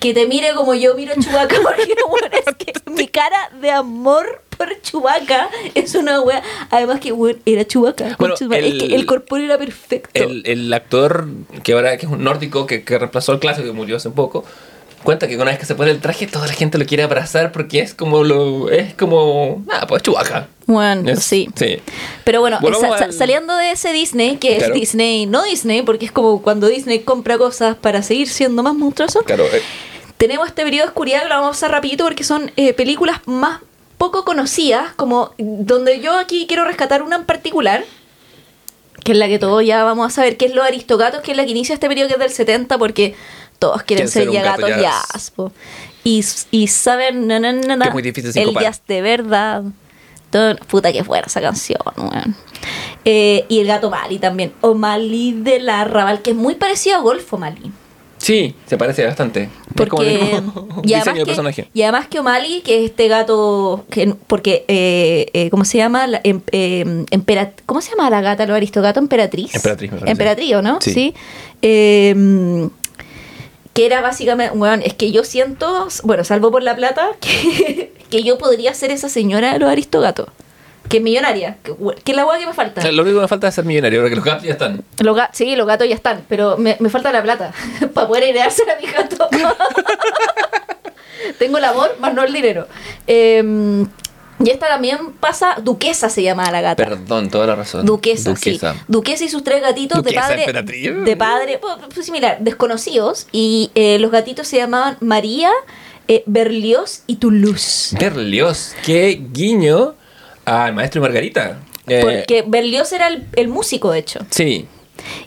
S3: que te mire como yo miro a Chubaca, porque bueno, es que mi cara de amor por Chubaca es una wea. Además que bueno, era Chubaca.
S2: Bueno,
S3: es que
S2: el-
S3: el corpóreo era perfecto.
S2: el, el actor que ahora que es un nórdico que, que reemplazó al clásico que murió hace poco cuenta que una vez que se pone el traje, toda la gente lo quiere abrazar porque es como lo. Es como. Nada, pues chubaca.
S3: Bueno,
S2: Es-
S3: sí.
S2: Sí.
S3: Pero bueno,
S2: al-
S3: saliendo de ese Disney, que
S2: Claro.
S3: es Disney, no Disney, porque es como cuando Disney compra cosas para seguir siendo más monstruoso,
S2: Claro. eh,
S3: tenemos este periodo de oscuridad que lo vamos a hacer rapidito porque son eh, películas más poco conocidas, como donde yo aquí quiero rescatar una en particular, que es la que todos ya vamos a saber, que es Los Aristogatos, que es la que inicia este periodo que es del 70, porque todos quieren ser, ya
S2: gato
S3: gatos po. Y, y saben, na, na, na,
S2: Que es muy difícil
S3: el jazz de verdad. Todo- puta que fuera esa canción, weón. Eh, y el gato Mali también. O'Malley de la Raval, que es muy parecido a Golfo Mali.
S2: Sí, se parece bastante. Es como el
S3: Porque
S2: mismo
S3: y,
S2: diseño
S3: además
S2: de
S3: que,
S2: personaje.
S3: y además que O'Malley, que es este gato, que, porque, eh, eh, ¿cómo se llama? La, em- em- empera- ¿Cómo se llama la gata, lo aristogato? Emperatriz.
S2: Emperatriz, me.
S3: Emperatriz, ¿o no?
S2: Sí.
S3: Em, que era básicamente, bueno, es que yo siento, bueno, salvo por la plata, que, que yo podría ser esa señora de los aristogatos. Que millonaria. Que, que es la hueá que me falta.
S2: O sea, lo único que me falta es ser millonario, porque los gatos ya están.
S3: Los ga- sí, los gatos ya están, pero me, me falta la plata para poder heredársela a mi gato. Tengo el amor, más no el dinero. Eh, y esta también pasa, Duquesa se llama la gata.
S2: Perdón, toda la razón.
S3: Duquesa,
S2: Duquesa.
S3: sí. Duquesa y sus tres gatitos de padre. De padre, pues, pues, similar, desconocidos. Y eh, los gatitos se llamaban María, eh, Berlioz y Toulouse.
S2: Berlioz, qué guiño al maestro y Margarita. Eh,
S3: Porque Berlioz era el, el músico, de hecho.
S2: Sí,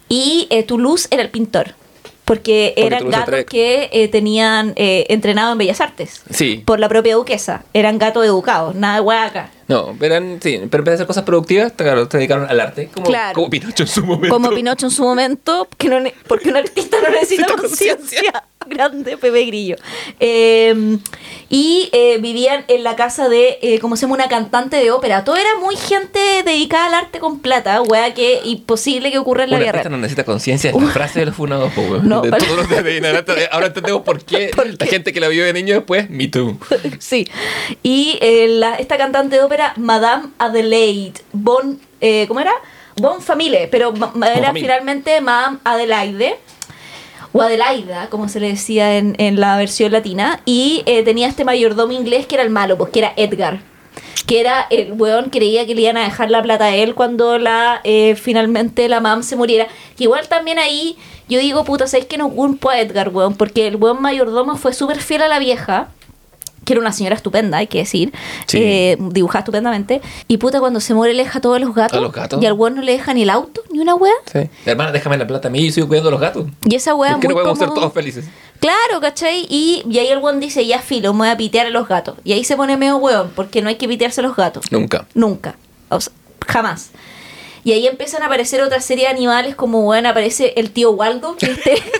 S3: Y eh, Toulouse era el pintor. Porque,
S2: Porque
S3: eran
S2: Toulouse
S3: gatos
S2: trae-
S3: que eh, tenían eh, entrenado en Bellas Artes.
S2: sí.
S3: Por la propia duquesa. Eran gatos educados, nada de hueá acá.
S2: No, eran, sí, pero en vez de hacer cosas productivas, claro, se dedicaron al arte. Como,
S3: Claro.
S2: como Pinocho en su momento.
S3: Como Pinocho en su momento, que no porque un artista no Necesita
S2: conciencia.
S3: Grande Pepe Grillo. Eh, y eh, vivían en la casa de, eh, ¿cómo se llama? Una cantante de ópera. Todo era muy gente dedicada al arte con plata, wea, que imposible que ocurra en la real.
S2: no necesita conciencia, la frase de los funados, po.
S3: No,
S2: de
S3: para-
S2: todos los de. Ahora entendemos por qué,
S3: ¿Por
S2: la
S3: qué?
S2: gente que la vio de niño después, me too.
S3: Sí. Y eh, la- esta cantante de ópera, Madame Adelaide Bon, eh, ¿cómo era? Bon Famille, pero ma- era finalmente Madame Adelaide. O Adelaida, como se le decía en, en la versión latina. Y eh, tenía este mayordomo inglés que era el malo, pues que era Edgar. Que era el weón que creía que le iban a dejar la plata a él cuando la eh, finalmente la mam se muriera. Que igual también ahí yo digo, puta, ¿sabes que no culpo a Edgar, weón? Porque el weón mayordomo fue súper fiel a la vieja que era una señora estupenda, hay que decir,
S2: Sí.
S3: eh, dibujada estupendamente. Y puta, cuando se muere le deja todos los gatos.
S2: ¿A los gatos?
S3: Y al weón no le deja ni el auto, ni una wea.
S2: Sí. Hermana, déjame la plata a mí, yo sigo cuidando a los gatos.
S3: Y esa wea
S2: ¿Por qué
S3: muy
S2: no podemos ser todos felices?
S3: Claro, ¿cachai? Y, y ahí el weón dice, ya filo, me voy a pitear a los gatos. Y ahí se pone medio weón, porque no hay que pitearse a los gatos.
S2: Nunca.
S3: Nunca. O sea, jamás. Y ahí empiezan a aparecer otra serie de animales, como bueno, aparece el tío Waldo, que este.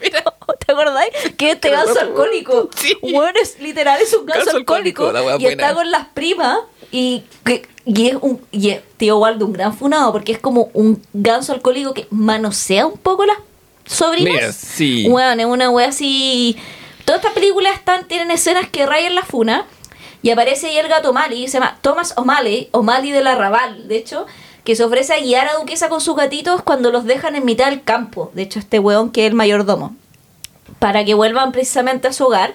S3: ¿Te acordáis? Que este
S2: Pero,
S3: ganso alcohólico.
S2: sí.
S3: Bueno, es literal, es un ganso,
S2: Ganso
S3: alcohólico. y está con las primas. Y, que- y es un. Y es tío Waldo, un gran funado, porque es como un ganso alcohólico que manosea un poco las sobrinas.
S2: Mira, sí.
S3: Weón, es una wea así. Todas estas películas están, tienen escenas que rayan la funa. Y aparece ahí el gato O'Malley, se llama Thomas O'Malley, O'Malley de la Raval, de hecho, que se ofrece a guiar a Duquesa con sus gatitos cuando los dejan en mitad del campo. De hecho, este weón que es el mayordomo. Para que vuelvan precisamente a su hogar.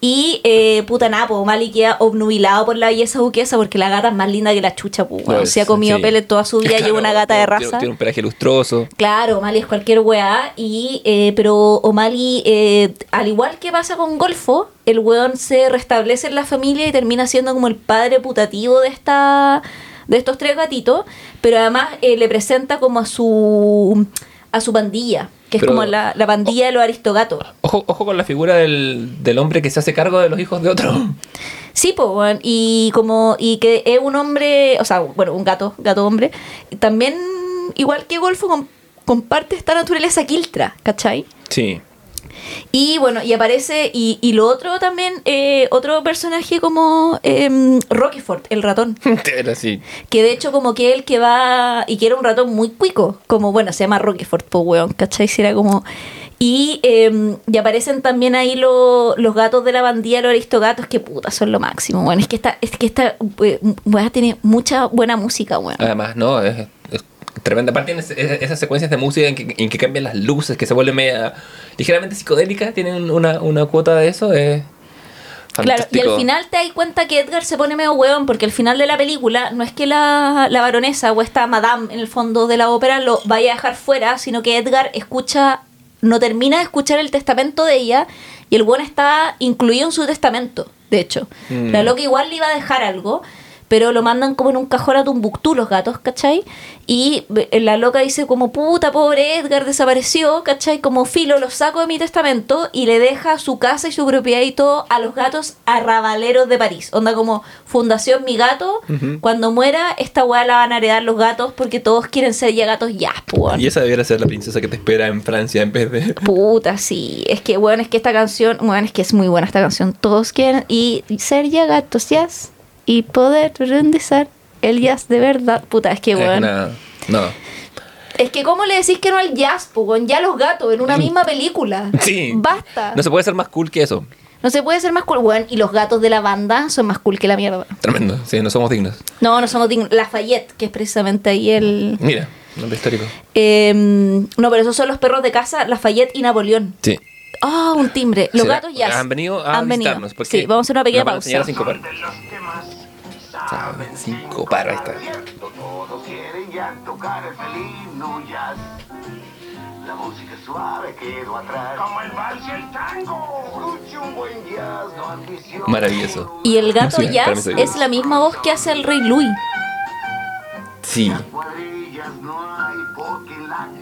S3: Y eh, puta napo, O'Malley queda obnubilado por la belleza duquesa porque la gata es más linda que la chucha, pues, weón.
S2: Pues,
S3: Se ha comido
S2: sí.
S3: pele toda su vida,
S2: Claro,
S3: lleva una gata de
S2: tiene-
S3: raza.
S2: Tiene un pelaje lustroso.
S3: Claro, O'Malley es cualquier weá, y, eh, pero O'Malley, eh, al igual que pasa con Golfo, el weón se restablece en la familia y termina siendo como el padre putativo de esta de estos tres gatitos, pero además eh, le presenta como a su a su pandilla, que es como la, la pandilla de los aristogatos.
S2: Ojo, ojo con la figura del, del hombre que se hace cargo de los hijos de otro.
S3: Sí, pues, y como y que es un hombre, o sea, bueno, un gato, gato hombre, también igual que Golfo com- comparte esta naturaleza quiltra, ¿cachai?
S2: Sí.
S3: Y bueno, y aparece, y, y lo otro también, eh, otro personaje como eh, Roquefort, el ratón.
S2: Era así.
S3: Que de hecho como que el que va, y que era un ratón muy cuico, como bueno, se llama Roquefort, pues weón, ¿cachai? Si era como... Y, eh, y aparecen también ahí lo- los gatos de la bandilla, los aristogatos, que puta, son lo máximo, bueno, es que esta, es que esta eh, weá tiene mucha buena música, weón.
S2: Además, no, es, tremenda. Aparte, tiene ese- esas secuencias de música en que, en que cambian las luces, que se vuelve media ligeramente psicodélica, tienen una, una cuota de eso. Es
S3: Claro, y al final te das cuenta que Edgar se pone medio hueón porque al final de la película no es que la, la baronesa o esta madame en el fondo de la ópera lo vaya a dejar fuera, sino que Edgar escucha, no termina de escuchar el testamento de ella y el buen está incluido en su testamento, de hecho.
S2: Mm.
S3: La loca igual le iba a dejar algo, pero lo mandan como en un cajón a Tumbuctú los gatos, ¿cachai? Y eh, la loca dice como, puta, pobre Edgar desapareció, ¿cachai? Como filo, lo saco de mi testamento y le deja su casa y su propiedad y todo a los gatos arrabaleros de París. Onda como Fundación Mi Gato, cuando muera, esta weá la van a heredar los gatos porque todos quieren ser ya gatos ya, pues.
S2: Y esa debiera ser la princesa que te espera en Francia en vez de.
S3: Puta, sí. Es que, bueno, es que esta canción, bueno, es que es muy buena esta canción. Todos quieren y ser ya gatos jazz y poder rendizar el jazz de verdad. Puta, es que,
S2: Es
S3: bueno.
S2: una- No.
S3: Es que, ¿cómo le decís que no al jazz, po, weón? Ya los gatos en una misma película.
S2: Sí.
S3: Basta.
S2: No se puede ser más cool que eso.
S3: No se puede ser más cool, weón. Y los gatos de la banda son más cool que la mierda.
S2: Tremendo. Sí, no somos dignos.
S3: No, no somos dignos. Lafayette, que es precisamente ahí el.
S2: Mira, nombre histórico.
S3: Eh, no, pero esos son los perros de casa, Lafayette y Napoleón.
S2: Sí.
S3: Ah, un timbre. Los gatos ya.
S2: Han venido a visitarnos. Porque
S3: Sí, vamos a hacer una pequeña pausa.
S2: a sincopar. Saben sincopar, ahí está.
S4: Todos quieren ya tocar el felino jazz. La música suave quedó atrás. Como el vals y el tango. Escuche un buen jazz, no ambición.
S2: Maravilloso.
S3: Y el gato
S2: Sí,
S3: jazz es la misma voz que hace el Rey Louis.
S2: Sí.
S4: Cuadrillas no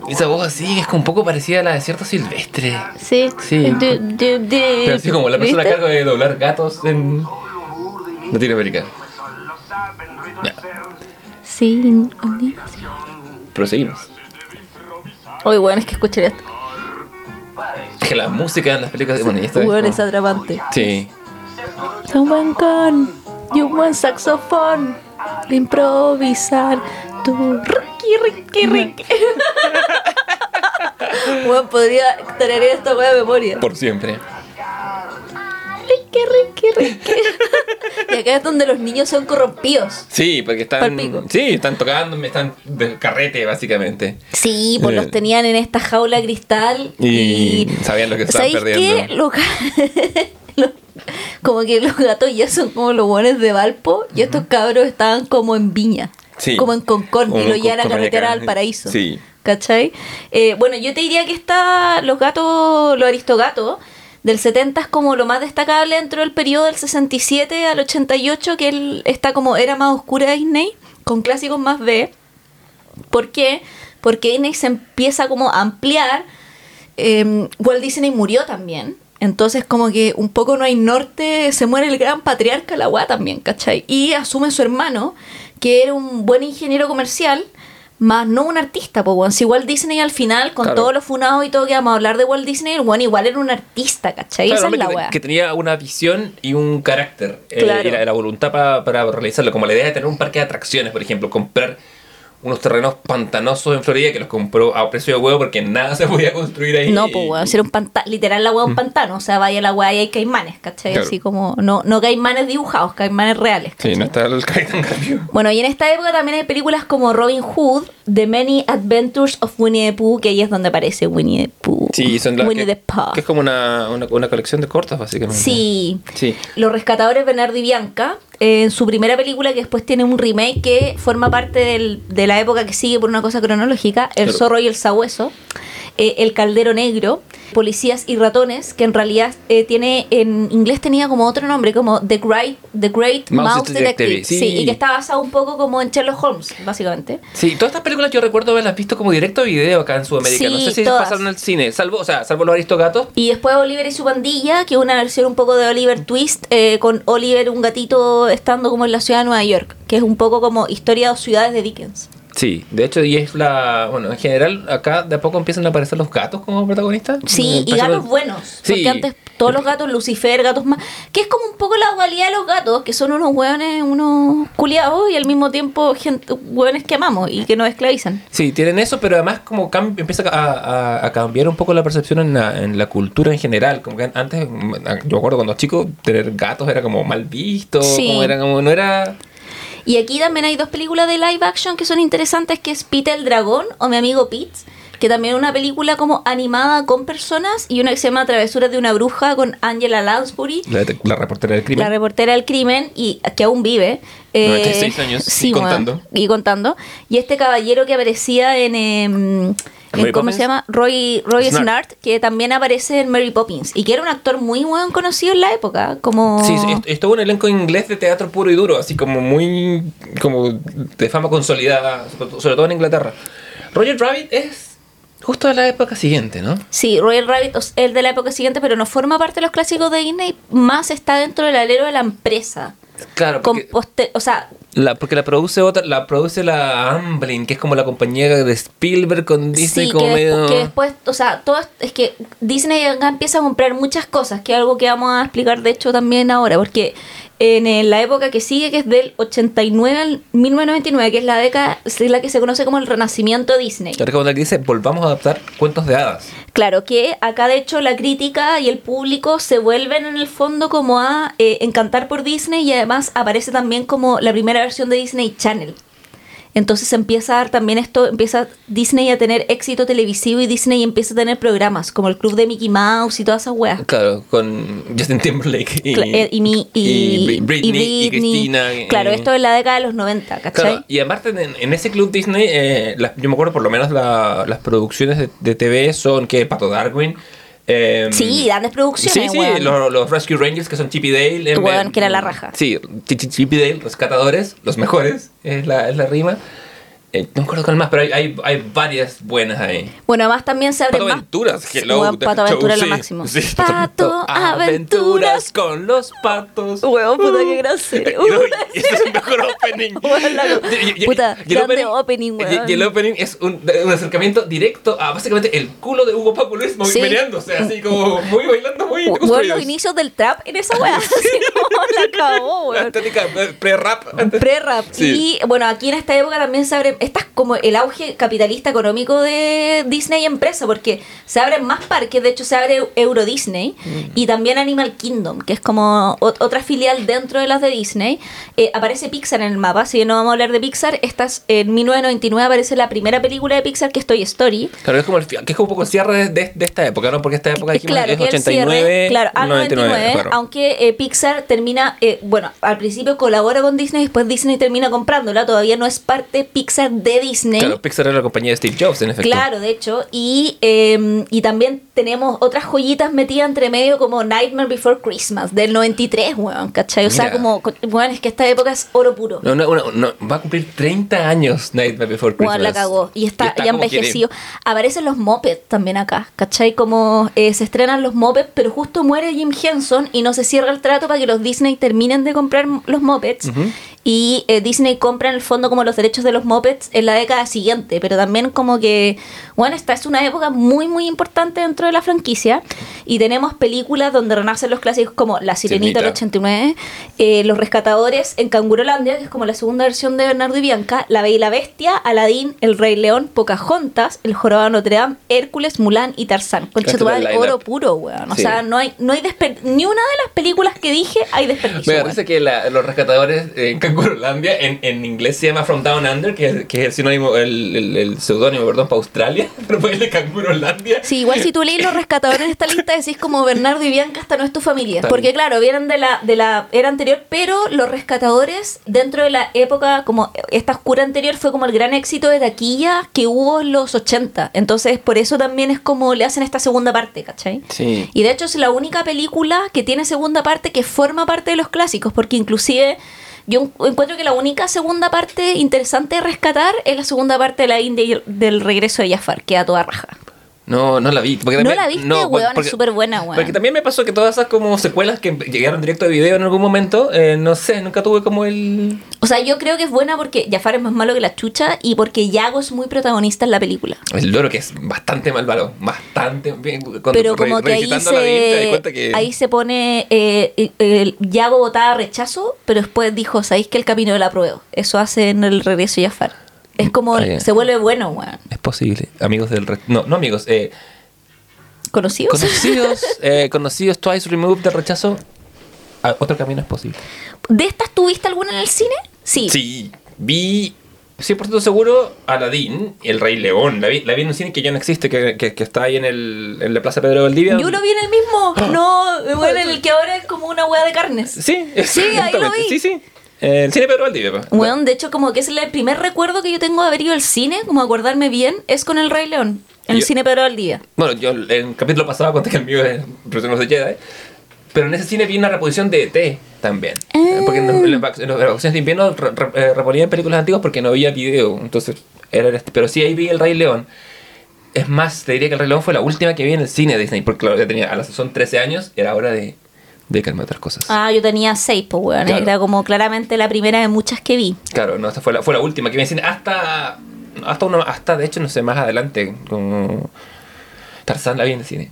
S2: Esa voz así es como un poco parecida a la de cierto silvestre.
S3: Sí.
S2: Sí.
S3: De- de- de-
S2: Pero así como la persona a cargo de doblar gatos en Latinoamérica. Ya,
S3: Sí.
S2: proseguimos.
S3: Oye, bueno, es que escuché esto.
S2: Es que la música en las películas. Bueno, y esta vez.
S3: Bueno, es atrapante.
S2: Sí.
S3: Un buen con y un buen saxofón. De improvisar. Tu riqui, riqui, riqui. Bueno, podría tener esto wea de memoria.
S2: Por siempre.
S3: Riqui, riqui, riqui. Y acá es donde los niños son corrompidos.
S2: Sí, porque están.
S3: Palpico.
S2: Sí, están tocando, están de carrete, básicamente.
S3: Sí, pues
S2: Eh.
S3: los tenían en esta jaula de cristal.
S2: Y,
S3: Y,
S2: sabían lo que estaban
S3: ¿sabéis
S2: perdiendo.
S3: qué? Como que los gatos ya son como los buenos de Valpo y estos cabros estaban como en Viña.
S2: Sí.
S3: Como en
S2: Como
S3: y lo llevan a carretera al paraíso.
S2: Sí.
S3: ¿Cachai? Eh, bueno, yo te diría que está los gatos, los aristogatos del 70 es como lo más destacable dentro del periodo del 67 al 88, que él está como era más oscura Disney, con clásicos más B. ¿Por qué? Porque Disney se empieza como a ampliar. Eh, Walt Disney murió también. Entonces como que un poco no hay norte, se muere el gran patriarca la weá también, ¿cachai? Y asume su hermano, que era un buen ingeniero comercial, más no un artista, pues weón. Si Walt Disney al final, con
S2: Claro.
S3: todos los funados y todo que vamos a hablar de Walt Disney, el weón igual era un artista, ¿cachai?
S2: Claro,
S3: Esa es la
S2: que, que tenía una visión y un carácter. eh, y la, la voluntad pa- para realizarlo. Como la idea de tener un parque de atracciones, por ejemplo. Comprar unos terrenos pantanosos en Florida que los compró a precio de huevo porque nada se podía construir ahí.
S3: No, pues weón, si era un pantano, literal la weá un pantano, o sea, vaya la weá y hay caimanes, ¿cachai?
S2: Mm. Claro.
S3: Así como, no, no caimanes dibujados, caimanes reales, ¿cachai?
S2: Sí, no está el Garfio.
S3: Bueno, y en esta época también hay películas como Robin Hood, The Many Adventures of Winnie the Pooh, que ahí es donde aparece Winnie the Pooh.
S2: Sí, son las
S3: Winnie
S2: que,
S3: the Pooh.
S2: que es como una, una, una colección de cortas, básicamente.
S3: Sí.
S2: Sí.
S3: Los Rescatadores Bernardo y Bianca, en su primera película, que después tiene un remake que forma parte del- de la época que sigue por una cosa cronológica, El
S2: Claro.
S3: Zorro y el Sabueso, eh, El Caldero Negro, Policías y Ratones, que en realidad eh, tiene, en inglés tenía como otro nombre, como The Great, The Great
S2: Mouse
S3: Mouse,
S2: Detective,
S3: Detective.
S2: sí.
S3: Sí. y que está basado un poco como en Sherlock Holmes, básicamente.
S2: Sí, todas estas películas yo recuerdo haberlas visto como directo a video acá en Sudamérica. no
S3: Sí,
S2: sé si
S3: todas.
S2: pasaron al cine, salvo, o sea, salvo los aristogatos.
S3: Y después Oliver y su pandilla, que es una versión un poco de Oliver Twist, eh, con Oliver, un gatito, estando como en la ciudad de Nueva York, que es un poco como historia de ciudades de Dickens.
S2: Sí, de hecho, y es la. Bueno, en general, acá de a poco empiezan a aparecer los gatos como protagonistas.
S3: Sí, y gatos buenos.
S2: Sí.
S3: Porque antes todos los gatos, Lucifer, gatos más. Que es como un poco la dualidad de los gatos, que son unos hueones, unos culiados y al mismo tiempo gente, hueones que amamos y que nos esclavizan.
S2: Sí, tienen eso, pero además como cam- empieza a, a- a cambiar un poco la percepción en la, en la cultura en general. Como que antes, mm, yo me acuerdo cuando chico, tener gatos era como mal visto,
S3: Sí.
S2: como era como, no era...
S3: Y aquí también hay dos películas de live action que son interesantes, que es Pete el Dragón o Mi Amigo Pete, que también es una película como animada con personas, y una que se llama Travesuras de una Bruja con Angela Lansbury,
S2: La, la reportera del crimen.
S3: la reportera del crimen, y que aún vive. Eh,
S2: 96 años, y
S3: bueno,
S2: contando.
S3: y contando. Y este caballero que aparecía en... en
S2: Mary
S3: ¿Cómo
S2: Poppins?
S3: se llama? Roy, Roy
S2: Snart.
S3: Snart, que también aparece en Mary Poppins. Y que era un actor muy buen conocido en la época. Como...
S2: Sí, sí, estuvo un elenco inglés de teatro puro y duro, así como muy. como de fama consolidada, sobre- sobre todo en Inglaterra. Roger Rabbit es justo de la época siguiente, ¿no?
S3: Sí, Royal Rabbit es el de la época siguiente, pero no forma parte de los clásicos de Disney, más está dentro del alero de la empresa.
S2: Claro, porque,
S3: o sea,
S2: la, porque la produce otra, la produce la Amblin, que es como la compañía de Spielberg con Disney
S3: sí,
S2: como
S3: que,
S2: medio.
S3: despu- que después, o sea, todo es, es que Disney acá empieza a comprar muchas cosas, que es algo que vamos a explicar de hecho también ahora, porque en la época que sigue, que es del 89 al 1999, que es la década, es la que se conoce como el renacimiento Disney.
S2: Como la que dice, volvamos a adaptar cuentos de hadas.
S3: Claro que acá de hecho la crítica y el público se vuelven en el fondo como a eh, encantar por Disney y además aparece también como la primera versión de Disney Channel. Entonces empieza a dar también esto, empieza Disney a tener éxito televisivo y Disney empieza a tener programas como el club de Mickey Mouse y todas esas weas.
S2: Claro, con Justin Timberlake y,
S3: Cla- eh, y, mi- y-
S2: y Britney, y, Cristina. y-
S3: Claro, esto es la década de los 90, ¿cachai?
S2: Claro, y aparte en, en ese club Disney, eh, las- yo me acuerdo por lo menos la- las producciones de, de TV son que Pato Darwin. Eh,
S3: Sí, grandes producciones,
S2: Sí, sí,
S3: weón.
S2: los, los Rescue Rangers que son Chip y Dale. en
S3: Weón,
S2: vez-
S3: que era la raja.
S2: Sí, Chi- Chi- Chip y Dale, rescatadores, los mejores, es la, es la rima. Eh, no me acuerdo cuál más, pero hay, hay, hay varias buenas ahí.
S3: Bueno, además también se abre
S2: Pato
S3: más.
S2: Aventuras, hello. The
S3: Pato
S2: show,
S3: Aventura es lo
S2: sí,
S3: máximo.
S2: sí,
S3: Pato Aventuras.
S2: con los patos.
S3: Weón, puta, qué gran serie.
S2: Ese es el mejor opening.
S3: Puta,
S2: y
S3: grande opening, weón.
S2: Y el opening es un, un acercamiento directo a básicamente el culo de Hugo Paco Luis
S3: Sí.
S2: meneándose, así como muy bailando, muy construidos.
S3: los inicios del trap en esa weá. Así no, la
S2: La
S3: weón.
S2: estética eh, pre-rap.
S3: Pre-rap.
S2: Sí.
S3: Y bueno, aquí en esta época también se abre. Esta es como el auge capitalista económico de Disney empresa, porque se abren más parques. De hecho, se abre Euro Disney y también Animal Kingdom, que es como ot- otra filial dentro de las de Disney. Eh, aparece Pixar en el mapa, que no vamos a hablar de Pixar. Esta es- en 1999 aparece la primera película de Pixar, que es Toy Story.
S2: Claro, es como, el, que es como un poco el cierre de, esta época, ¿no? Porque esta época dijimos,
S3: claro,
S2: es
S3: que el
S2: 89,
S3: cierre, claro, al 99,
S2: 99, claro.
S3: aunque eh, Pixar termina, eh, bueno, al principio colabora con Disney, después Disney termina comprándola, todavía no es parte Pixar de Disney.
S2: Claro, Pixar era la compañía de Steve Jobs, en efecto.
S3: Claro, de hecho, y, eh, y también tenemos otras joyitas metidas entre medio como Nightmare Before Christmas del 93, weón, ¿cachai? O sea,
S2: Mira.
S3: como, weón, es que esta época es oro puro.
S2: No, no, no, no, va a cumplir 30 años Nightmare Before Christmas.
S3: Weón, la cagó. Y está, ya envejecido. Aparecen los Muppets también acá, ¿cachai? Como eh, se estrenan los Muppets, pero justo muere Jim Henson y no se cierra el trato para que los Disney terminen de comprar los Muppets. Y eh, Disney compra en el fondo como los derechos de los Muppets en la década siguiente. Pero también como que, bueno, esta es una época muy, muy importante dentro de la franquicia. Y tenemos películas donde renacen los clásicos como La Sirenita del
S2: Sirenita.
S3: 89, eh, Los Rescatadores en Cangurolandia, que es como la segunda versión de Bernardo y Bianca, La Bella y la Bestia, Aladín, El Rey León, Pocahontas, El Jorobado de Notre Dame, Hércules, Mulan y Tarzán. Concha
S2: Este
S3: tu madre,
S2: line-up.
S3: oro puro, weón. O
S2: Sí.
S3: sea, no hay, no hay ni una de las películas que dije hay desperdicio.
S2: Me parece que la- los rescatadores en Cangurolandia en, en inglés se llama From Down Under, que es, que es el sinónimo, el, el, el seudónimo, perdón, para Australia, de Cangurolandia.
S3: Sí, igual si tú lees los rescatadores en esta lista decís como Bernardo y Bianca, esta no es tu familia.
S2: Está
S3: Porque
S2: bien.
S3: claro, vienen de la, de la era anterior, pero los rescatadores dentro de la época, como esta oscura anterior, fue como el gran éxito de taquilla que hubo en los 80. Entonces, por eso también es como le hacen esta segunda parte, ¿cachai?
S2: Sí.
S3: Y de hecho es la única película que tiene segunda parte que forma parte de los clásicos, porque inclusive yo en- encuentro que la única segunda parte interesante de rescatar es la segunda parte de la India y el- del regreso de Jafar, que a toda raja.
S2: No, no la vi. Porque
S3: ¿No la viste,
S2: no,
S3: weón? Es súper buena, weón.
S2: Porque también me pasó que todas esas como secuelas que llegaron directo de video en algún momento, eh, no sé, nunca tuve como el...
S3: O sea, yo creo que es buena porque Jafar es más malo que la chucha y porque Yago es muy protagonista en la película.
S2: El loro que es bastante malvado, bastante bien.
S3: Pero
S2: re-
S3: como que ahí se,
S2: que...
S3: ahí se pone, eh, eh, el Yago votaba rechazo, pero después dijo, ¿sabéis que el camino de la prueba? Eso hace en el regreso de Jafar. Es como,
S2: Ah,
S3: se vuelve bueno, weón.
S2: Es posible. Amigos del... re- No, no amigos. Eh,
S3: ¿Conocidos?
S2: conocidos, eh, conocidos Twice Removed de rechazo. Ah, otro camino es posible.
S3: ¿De estas tuviste alguna en el cine? Sí.
S2: Sí, vi 100% seguro Aladdin, El Rey León. La vi, la vi en un cine que ya no existe, que, que, que está ahí en, el, en la Plaza Pedro Valdivia.
S3: Yo lo vi en el mismo. No, bueno, en el que ahora es como una hueá de carnes.
S2: Sí,
S3: Sí, ahí lo vi.
S2: Sí, sí. Eh, El cine Pedro Valdivia. pues.
S3: Bueno, de hecho, como que es el primer recuerdo que yo tengo de haber ido al cine, como acordarme bien, es con el Rey León. En el
S2: Yo-
S3: cine Pedro Valdivia.
S2: Bueno, yo en el capítulo pasado conté que el mío es Retornos de Jedi. Pero en ese cine vi una reposición de ET también.
S3: Ah.
S2: Porque en, en las en las vacaciones de invierno re- re- eh, reponían películas antiguas porque no había video. Entonces, era. Pero sí ahí vi El Rey León. Es más, te diría que El Rey León fue la última que vi en el cine de Disney. Porque claro, ya tenía a la son 13 años era hora de dedicarme a otras cosas.
S3: Ah, yo tenía seis, pues, weón.
S2: Claro.
S3: Era como claramente la primera de muchas que vi.
S2: Claro, no, esa fue la, fue la última que vi en cine. Hasta, hasta, uno, hasta, de hecho, no sé, más adelante. Como Tarzán la vi en el cine.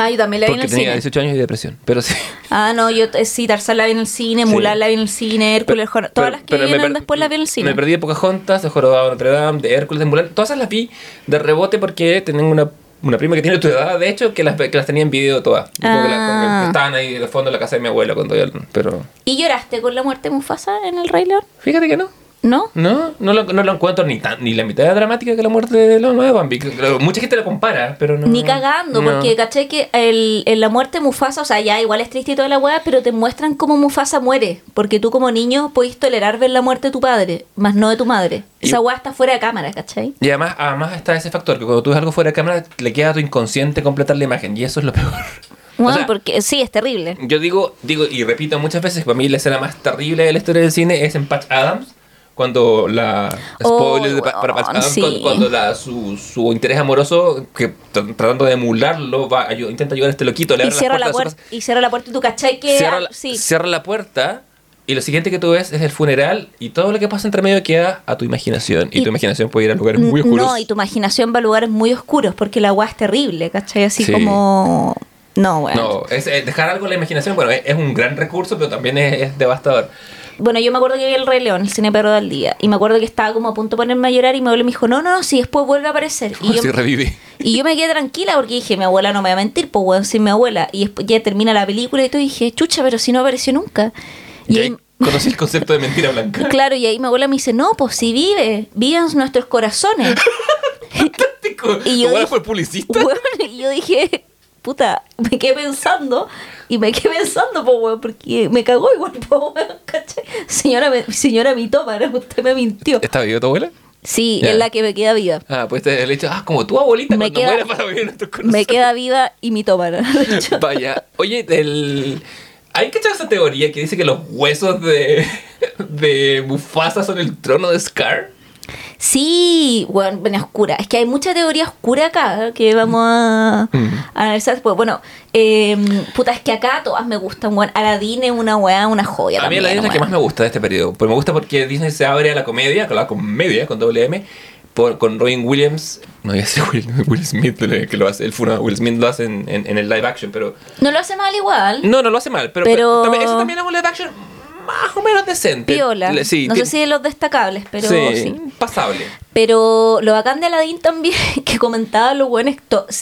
S3: Ah, yo también la vi en
S2: Porque
S3: el
S2: tenía
S3: cine.
S2: 18 años y depresión. Pero sí.
S3: Ah, no, yo eh, sí, Tarzán la vi en el cine,
S2: Sí.
S3: Mulan la vi en el cine, Hércules, todas las que
S2: pero me
S3: vinieron
S2: per-
S3: después las vi en el cine.
S2: Me perdí de Pocahontas, de Jorobado de Notre Dame, de Hércules, de Mulan. Todas esas las vi de rebote porque tengo una, una prima que tiene tu edad, de hecho, que las, que las tenía en video todas. Creo que como que
S3: Ah.
S2: estaban ahí de fondo en la casa de mi abuela cuando yo... Pero
S3: ¿Y lloraste con la muerte de Mufasa en el Rey León?
S2: fíjate que no.
S3: ¿No?
S2: No, no lo, no lo encuentro ni tan, ni la mitad de dramática que la muerte de los nuevos Bambi. Mucha gente la compara, pero no.
S3: Ni cagando,
S2: no.
S3: porque caché que el, en la muerte de Mufasa, o sea, ya igual es triste y toda la weá, pero te muestran cómo Mufasa muere. Porque tú como niño podés tolerar ver la muerte de tu padre, más no de tu madre.
S2: Y-
S3: Esa weá está fuera de cámara, ¿cachai?
S2: Y además, además está ese factor, que cuando tú ves algo fuera de cámara, le queda a tu inconsciente completar la imagen, y eso es lo peor. O
S3: Bueno,
S2: sea,
S3: porque sí, es terrible.
S2: Yo digo, digo y repito muchas veces, para mí la escena más terrible de la historia del cine es en Patch Adams, cuando la...
S3: Oh,
S2: Spoiler de Pa- para
S3: sí.
S2: cuando, cuando la, su, su interés amoroso, que tr- tratando de emularlo, va, intenta ayudar a este loquito, le
S3: Y cierra, la puerta, y cierra la puerta y tú cachai que...
S2: cierra, la,
S3: sí.
S2: cierra la puerta... Y lo siguiente que tú ves es el funeral y todo lo que pasa entre medio queda a tu imaginación. Y,
S3: Y-
S2: tu imaginación puede ir a lugares muy oscuros.
S3: No, y tu imaginación va a lugares muy oscuros porque la weá es terrible, ¿cachai? Así
S2: Sí.
S3: como... No, weón.
S2: No, es, dejar algo en la imaginación, bueno, es, es un gran recurso, pero también es, es devastador.
S3: Bueno, yo me acuerdo que vi El Rey León, el cine perro del día. Y me acuerdo que estaba como a punto de ponerme a llorar y mi abuelo me dijo, no, no, no, si después vuelve a aparecer. Y yo,
S2: revive.
S3: y yo me quedé tranquila porque dije, mi abuela no me va a mentir, pues weón, sin mi abuela. Y después ya termina la película y todo, y dije, chucha, pero si no apareció nunca. Y
S2: Y
S3: ahí,
S2: conocí el concepto de mentira blanca.
S3: claro, y ahí mi abuela me dice, no, pues si vive, viven nuestros corazones.
S2: Fantástico.
S3: Y
S2: ¿Tu
S3: yo
S2: abuela
S3: dije-
S2: fue publicista?
S3: Y yo dije, puta, me quedé pensando y me quedé pensando, pues, weón, porque me cagó igual, pues, weón, ¿cachai? Señora, me- señora mitómana, usted me mintió.
S2: ¿Está viva tu abuela?
S3: Sí, es la que me queda viva.
S2: Ah, pues te el hecho, ah, como tu abuelita
S3: Me
S2: cuando muere para vivir en nuestros corazones.
S3: Me queda viva y mitómana.
S2: Vaya. Oye, el... ¿Hay que echar esa teoría que dice que los huesos de, de Mufasa son el trono de Scar?
S3: Sí, bueno, bueno, oscura. Es que hay mucha teoría oscura acá que vamos a,
S2: Mm.
S3: a analizar después. Bueno, eh, puta, es que acá todas me gustan, weón. Aladdin es una weá, una joya.
S2: A mí
S3: también,
S2: la es la que más me gusta de este periodo. Pues me gusta porque Disney se abre a la comedia, con la comedia, con doble M, por- con Robin Williams. No voy a decir Will, Will Smith, que lo hace. El funa, Will Smith lo hace en, en- en el live action, pero.
S3: No lo hace mal igual.
S2: No, no lo hace mal, pero.
S3: Pero-
S2: también- ese también es un live action más o menos decente. Sí,
S3: no sé si de los destacables, pero
S2: sí,
S3: sí.
S2: pasable.
S3: Pero lo bacán de Aladdin también, que comentaba los buenos,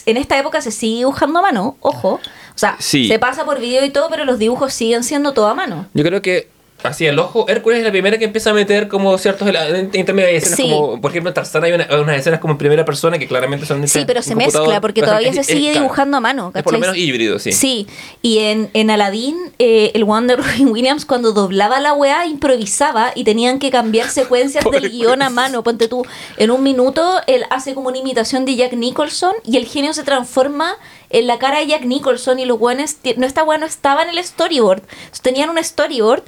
S3: en esta época se sigue dibujando a mano, ojo. O sea,
S2: Sí.
S3: se pasa por video y todo, pero los dibujos siguen siendo todo a mano.
S2: Yo creo que. Así el ojo, Hércules es la primera que empieza a meter como ciertos intermedios hay escenas
S3: Sí.
S2: como, por ejemplo, en Tarzán hay una- unas escenas como en primera persona que claramente son
S3: Sí, pero se
S2: computador.
S3: mezcla porque todavía
S2: es-
S3: se
S2: es-
S3: sigue
S2: claro,
S3: dibujando a mano.
S2: Es por lo menos híbrido, sí.
S3: Sí, y en, en Aladdin, eh, el Robin Williams, cuando doblaba la weá, improvisaba y tenían que cambiar secuencias del guion a mano. Ponte tú, en un minuto él hace como una imitación de Jack Nicholson y el genio se transforma en la cara de Jack Nicholson y los ti- no esta weá no estaba en el storyboard. Tenían un storyboard.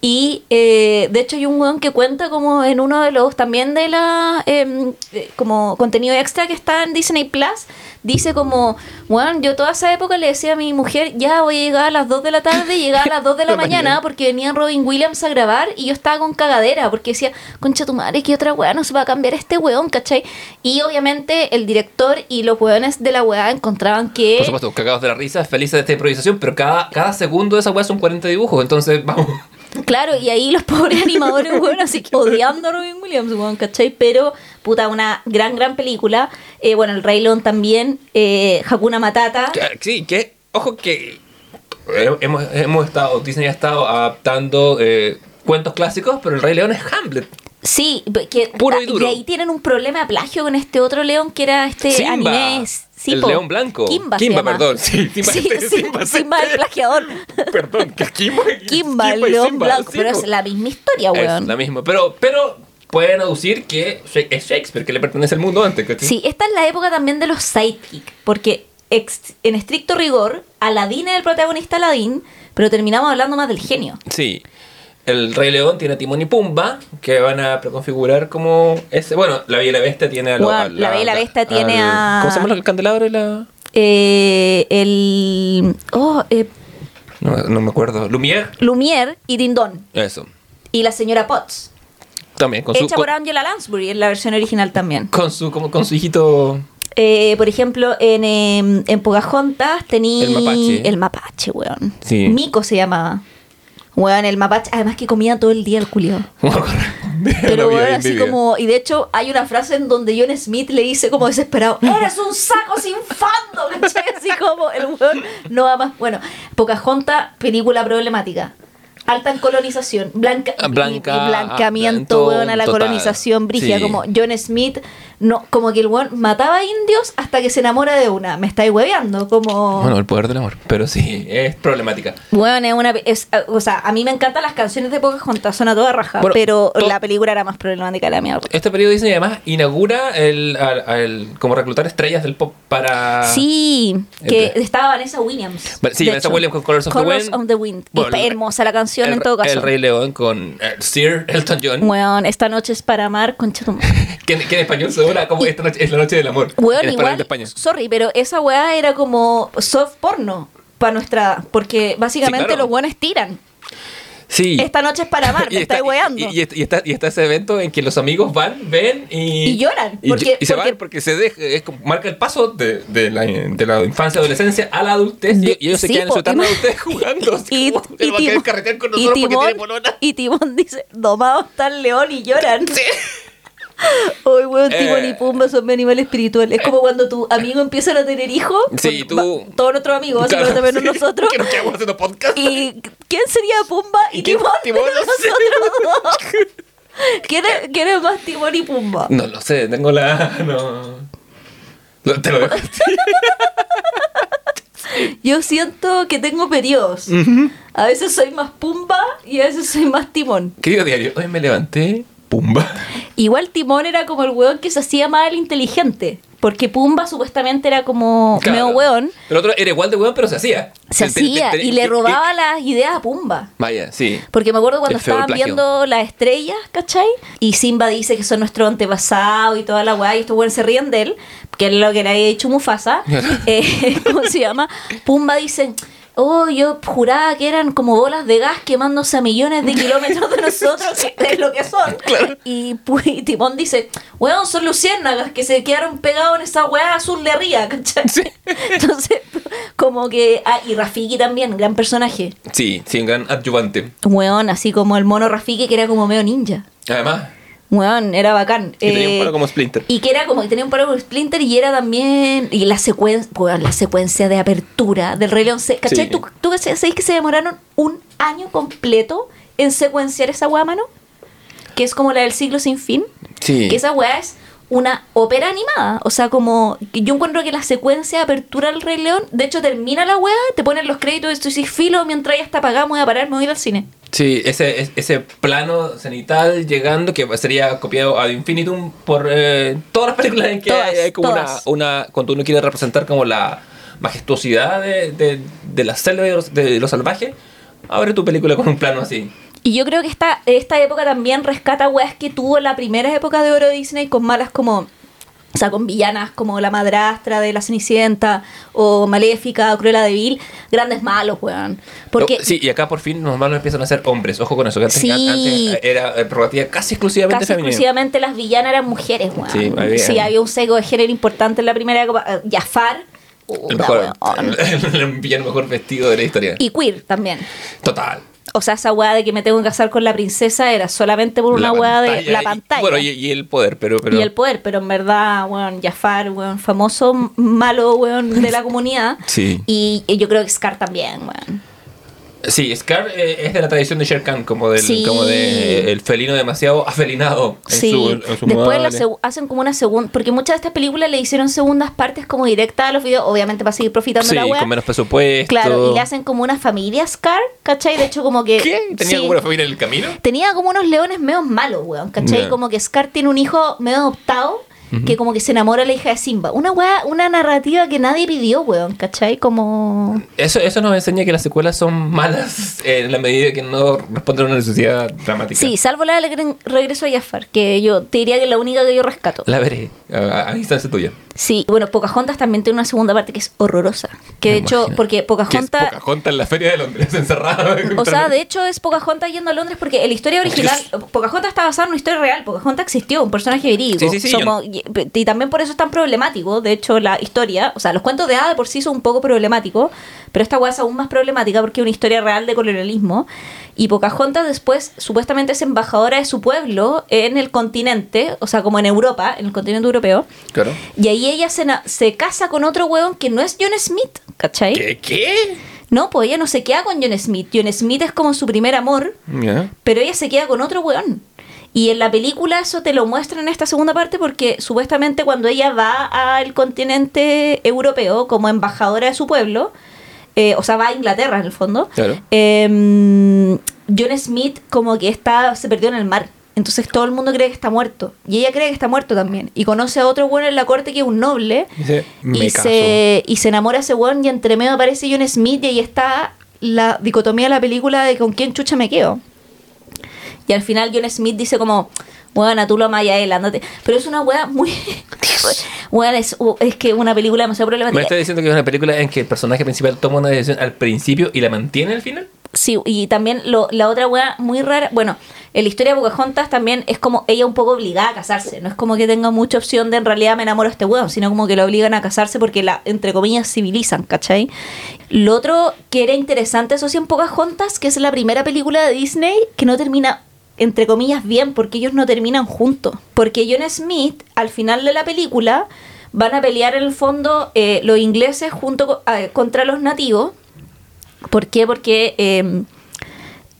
S3: Y eh, de hecho hay un weón que cuenta como en uno de los también de la em, eh, como contenido extra que está en Disney Plus, dice como, weón, yo toda esa época le decía a mi mujer, ya voy a llegar a las 2 de la tarde, llegaba a las 2 de la
S2: La
S3: mañana
S2: mañana.
S3: porque venía Robin Williams a grabar y yo estaba con cagadera porque decía, concha tu madre, que otra weá no se va a cambiar este weón, ¿cachai? Y obviamente el director y los weones de la weá encontraban que...
S2: Por supuesto, cagados de la risa, felices de esta improvisación, pero cada, cada segundo de esa weá son 40 dibujos, entonces vamos.
S3: Claro, y ahí los pobres animadores, weón, así que odiando a Robin Williams, weón, ¿cachai? Pero, puta, una gran, gran película. Eh, bueno, El Rey León también, eh, Hakuna Matata.
S2: Que- Sí, que, ojo que hemos, hemos estado, Disney ha estado adaptando eh, cuentos clásicos, pero el Rey León es Hamlet.
S3: Sí, que
S2: Puro y duro.
S3: de ahí tienen un problema de plagio con este otro león que era este
S2: Simba,
S3: anime. Sí,
S2: el
S3: po.
S2: león blanco.
S3: Kimba,
S2: Kimba, perdón. Sí, Simba
S3: Sí,
S2: este,
S3: sí,
S2: Simba
S3: Simba,
S2: este.
S3: el plagiador.
S2: Perdón, que Kimba,
S3: Kimba, el
S2: y
S3: león
S2: Simba,
S3: blanco. pero es la misma historia,
S2: Es
S3: weón.
S2: la misma. Pero, pero pueden aducir que es Shakespeare, que le pertenece al mundo antes. ¿cachai?
S3: Sí, esta es la época también de los sidekick, porque ex- en estricto rigor, Aladín es el protagonista Aladín, pero terminamos hablando más del genio.
S2: Sí. El Rey León tiene a Timón y Pumba, que van a preconfigurar como ese. Bueno, la Bella y la Bestia tiene a, lo-
S3: Bueno,
S2: a
S3: la Bella y la Bestia tiene a-
S2: ¿Cómo se llama el candelabro y la.?
S3: Eh, el. Oh, eh,
S2: No, no me acuerdo. Lumière.
S3: Lumière y Dindon.
S2: Eso.
S3: Y la señora Potts.
S2: También, con su,
S3: hecha
S2: con,
S3: por Angela Lansbury en la versión original también.
S2: con su, como, con su hijito.
S3: Eh, por ejemplo, en, em, en Pocahontas tenía
S2: El mapache.
S3: el mapache, weón.
S2: Sí.
S3: Mico se llamaba. Weón, el mapache, además que comía todo el día el
S2: a
S3: Pero weón, así como, y de hecho hay una frase en donde John Smith le dice como desesperado, eres un saco sin fando, ¿cachai? Así como el weón no va más. Bueno, Pocahontas, película problemática. Alta en colonización, blanca,
S2: blanca,
S3: y, y blancamiento,
S2: ah,
S3: weón, a la
S2: total.
S3: colonización brígida,
S2: Sí.
S3: como John Smith, no, como que el weón mataba indios hasta que se enamora de una. Me estáis hueveando, como.
S2: Bueno, el poder del amor. Pero sí, es problemática.
S3: Bueno, es una. Es, o sea, a mí me encantan las canciones de Pocahontas, son a toda raja,
S2: Bueno,
S3: pero
S2: to-
S3: la película era más problemática de la mierda.
S2: Este periodo Disney además inaugura el, al- al- como reclutar estrellas del pop para.
S3: Sí, que estaba Vanessa Williams.
S2: Sí,
S3: de
S2: Vanessa
S3: hecho.
S2: Williams con Colors of the
S3: Colors
S2: Wind.
S3: of the Wind.
S2: El-
S3: hermosa la
S2: el,
S3: en todo caso.
S2: El Rey León con eh, Sir Elton John.
S3: Weón, esta noche es para amar, madre.
S2: Que, en- español se como esta noche es la noche del amor.
S3: Weón, igual,
S2: de España.
S3: sorry, pero esa weá era como soft porno para nuestra. Porque básicamente
S2: Sí, claro.
S3: los buenos tiran.
S2: Sí.
S3: Esta noche es para amar, me
S2: está,
S3: estáis weando.
S2: Y, y- y está, y está ese evento en que los amigos van, ven y.
S3: Y lloran,
S2: Y,
S3: porque-
S2: y se van porque se deja, es como- marca el paso de, de la, de la infancia, adolescencia a la adultez.
S3: De-
S2: y ellos se
S3: sí,
S2: quedan en su adultez jugando.
S3: Y,
S2: como,
S3: y
S2: va a querer
S3: Timón-
S2: carretear con nosotros porque tiene polona.
S3: y Timón dice, domado está el león y lloran. Ay, weón, Timón
S2: Eh.
S3: y Pumba son mi animal espiritual. Es como cuando tu amigo empieza a tener hijos.
S2: Sí,
S3: con-
S2: tú-
S3: va- Todos nuestros amigos,
S2: Claro,
S3: menos
S2: sí,
S3: nosotros.
S2: Que nos quedamos haciendo podcast.
S3: ¿Y quién sería Pumba y,
S2: ¿Y
S3: Timón?
S2: Timón? Sé.
S3: nosotros dos. ¿Quién es, quién es más Timón y Pumba?
S2: No lo sé, tengo la. No. Lo- Te lo dejo.
S3: Yo siento que tengo periodos. A veces soy más Pumba y a veces soy más Timón.
S2: Querido diario, hoy me levanté. Pumba.
S3: Igual Timón era como el weón que se hacía más el inteligente. Porque Pumba supuestamente era como
S2: Claro.
S3: medio weón.
S2: El otro era igual de weón, pero se hacía.
S3: Se
S2: Te- te-
S3: hacía
S2: te-
S3: y le robaba las ideas a Pumba.
S2: Vaya, sí.
S3: Porque me acuerdo cuando estaban viendo las estrellas, ¿cachai? Y Simba dice que son nuestros antepasados y toda la weá, y estos weones se ríen de él, que es lo que le había dicho Mufasa. Eh, ¿Cómo se llama? Pumba dice. Oh, yo juraba que eran como bolas de gas quemándose a millones de kilómetros de nosotros, que es lo que son. Y, pu- y Timón dice, weón, son luciérnagas que se quedaron pegados en esa weá azul de ría, ¿cachai? Entonces, como que... Ah, y Rafiki también, gran personaje.
S2: Sí, sí, un gran adyuvante.
S3: Weón, así como el mono Rafiki que era como medio ninja.
S2: Además,
S3: Weón, era bacán.
S2: que tenía un
S3: Eh,
S2: palo como Splinter.
S3: Y que era como que tenía un paro como Splinter y era también. Y la secuencia. la secuencia de apertura del Rey León. ¿Cachai?
S2: Sí.
S3: ¿Tú, tú sabes que se demoraron un año completo en secuenciar esa weá, mano? Que es como la del siglo sin fin.
S2: Sí.
S3: Que esa weá es una ópera animada. O sea, como yo encuentro que la secuencia de apertura del Rey León, de hecho, termina la weá, te ponen los créditos de tu filo mientras ya está apagado, me voy a parar, me voy a ir al cine.
S2: Sí, ese, es- ese plano cenital llegando que sería copiado ad infinitum por eh, todas las películas en que
S3: Todas,
S2: hay, hay como una, una. Cuando uno quiere representar como la majestuosidad de, de, de la selva de los, de los salvajes, abre tu película con un plano así.
S3: Y yo creo que esta, esta época también rescata weas que tuvo la primera época de oro Disney con malas como. O sea, con villanas como la madrastra de la Cenicienta o Maléfica o Cruella de Vil, grandes malos, weón. Porque
S2: sí, y acá por fin los malos empiezan a ser hombres. Ojo con eso, que antes,
S3: Sí.
S2: antes era prerrogativa casi exclusivamente
S3: casi
S2: femenina.
S3: exclusivamente las villanas eran mujeres, weón.
S2: Sí, había-
S3: Sí, había un sesgo de género importante en la primera época. Eh, Jafar,
S2: El mejor,
S3: weón.
S2: el villano mejor vestido de la historia.
S3: Y queer también.
S2: Total.
S3: O sea, esa weá de que me tengo que casar con la princesa era solamente por una weá de
S2: pantalla
S3: la
S2: y-
S3: pantalla.
S2: bueno, y, y el poder, pero. pero
S3: y el poder, pero en verdad, weón, Jafar, weón, famoso malo, weón, de la comunidad.
S2: Sí.
S3: Y, y yo creo que Scar también, weón.
S2: Sí, Scar eh, es de la tradición de Shere Khan, como del
S3: Sí.
S2: como de, el felino demasiado afelinado en
S3: Sí,
S2: su, en su
S3: después hacen como una segunda, porque muchas de estas películas le hicieron segundas partes como directas a los videos, obviamente para seguir profitando
S2: Sí,
S3: la web.
S2: con menos presupuesto.
S3: Claro, y le hacen como una familia Scar, ¿cachai? De hecho, como que.
S2: ¿Qué? ¿Tenía
S3: sí,
S2: como una familia en el camino?
S3: tenía como unos leones medio malos, weón, ¿cachai? Como que Scar tiene un hijo medio adoptado. Que como que se enamora la hija de Simba. Una weá, una narrativa que nadie pidió, weón, ¿cachai? Como.
S2: Eso, eso nos enseña que las secuelas son malas en la medida que no responden a una necesidad dramática.
S3: Sí, salvo la del regre- regreso a Jafar, que yo te diría que es la única que yo rescato.
S2: La veré, a, a instancia tuya.
S3: Sí, bueno, Pocahontas también tiene una segunda parte que es horrorosa. Que de hecho, porque
S2: Que es
S3: Pocahontas.
S2: Pocahontas en la feria de Londres, encerrada.
S3: O sea, de hecho es Pocahontas yendo a Londres porque la historia original, Pocahontas está basada en una historia real, Pocahontas existió, un personaje verídico.
S2: Sí, sí, sí,
S3: Somos- y, y también por eso es tan problemático, de hecho, la historia, o sea, los cuentos de hadas de por sí son un poco problemáticos, pero esta hueá es aún más problemática porque es una historia real de colonialismo. Y Pocahontas después supuestamente es embajadora de su pueblo en el continente, o sea, como en Europa, en el continente europeo.
S2: Claro.
S3: Y ahí ella se, se casa con otro hueón que no es John Smith, ¿cachai?
S2: ¿Qué? ¿Qué?
S3: No, pues ella no se queda con John Smith. John Smith es como su primer amor, pero ella se queda con otro weón. Y en la película eso te lo muestran en esta segunda parte porque supuestamente cuando ella va al continente europeo como embajadora de su pueblo, eh, o sea, va a Inglaterra en el fondo,
S2: Claro.
S3: eh, John Smith como que está, se perdió en el mar. Entonces todo el mundo cree que está muerto. Y ella cree que está muerto también. Y conoce a otro weón en la corte que es un noble.
S2: Dice,
S3: y, se, y se enamora ese weón y entre medio aparece John Smith y ahí está la dicotomía de la película de con quién chucha me quedo. Y al final John Smith dice como, bueno, tú lo amas a él, ándate. Pero es una weá muy... Weón, es, es que una película demasiado
S2: ¿Me
S3: problemática.
S2: estás diciendo que es una película en que el personaje principal toma una decisión al principio y la mantiene al final?
S3: Sí, y también lo, la otra weá muy rara, bueno, en la historia de Pocahontas también es como ella un poco obligada a casarse, no es como que tenga mucha opción de en realidad me enamoro de este weón, sino como que la obligan a casarse porque la, entre comillas, civilizan, ¿cachai? Lo otro que era interesante, eso sí, en Pocahontas, que es la primera película de Disney que no termina entre comillas bien, porque ellos no terminan juntos. Porque John Smith, al final de la película, van a pelear en el fondo eh, los ingleses junto co- a- contra los nativos. ¿Por qué? Porque eh,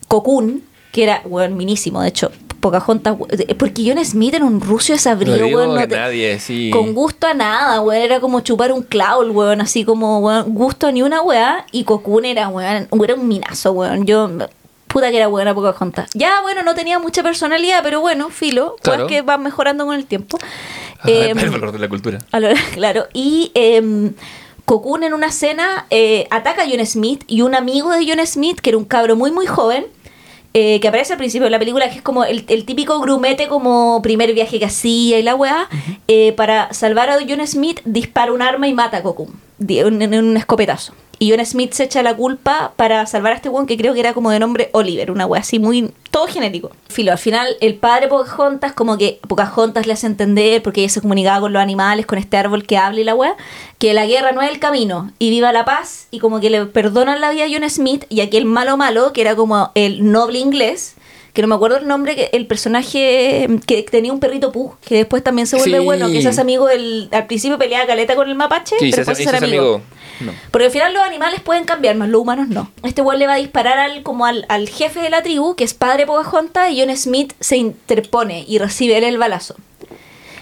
S3: Cocoon, que era, bueno, minísimo, de hecho, Pocahontas, eh, porque John Smith era un ruso
S2: No
S3: desabrido,
S2: digo
S3: weón, no te-
S2: nadie, sí.
S3: con gusto a nada, weón, era como chupar un clavo, weón, así como, weón, gusto a ni una weá, y Cocoon era, weón, era un minazo, weón, yo, puta que era buena Pocahontas. Ya, bueno, no tenía mucha personalidad, pero bueno, filo,
S2: Claro.
S3: pues que va mejorando con el tiempo.
S2: Ah,
S3: Em,
S2: el valor de la cultura.
S3: lo- claro, y eh, Cocoon en una escena eh, ataca a John Smith y un amigo de John Smith, que era un cabro muy muy joven, eh, que aparece al principio de la película, que es como el, el típico grumete como primer viaje que hacía y la weá, eh, para salvar a John Smith dispara un arma y mata a Cocoon en un escopetazo. Y John Smith se echa la culpa para salvar a este weón que creo que era como de nombre Oliver, una weá así muy... todo genérico. Filo, al final el padre Pocahontas como que Pocahontas le hace entender, porque ella se comunicaba con los animales, con este árbol que habla y la weá, que la guerra no es el camino y viva la paz y como que le perdonan la vida a John Smith y aquel malo malo, que era como el noble inglés, que no me acuerdo el nombre, que el personaje que tenía un perrito pug, que después también se vuelve
S2: Sí.
S3: bueno, que se hace amigo del... Al principio peleaba caleta con el mapache,
S2: Sí,
S3: pero
S2: se hace,
S3: amigo.
S2: amigo. No.
S3: Porque al final los animales pueden cambiar, más los humanos no. Este weón le va a disparar al, como al, al jefe de la tribu, que es padre Pocahontas, y John Smith se interpone y recibe él el balazo.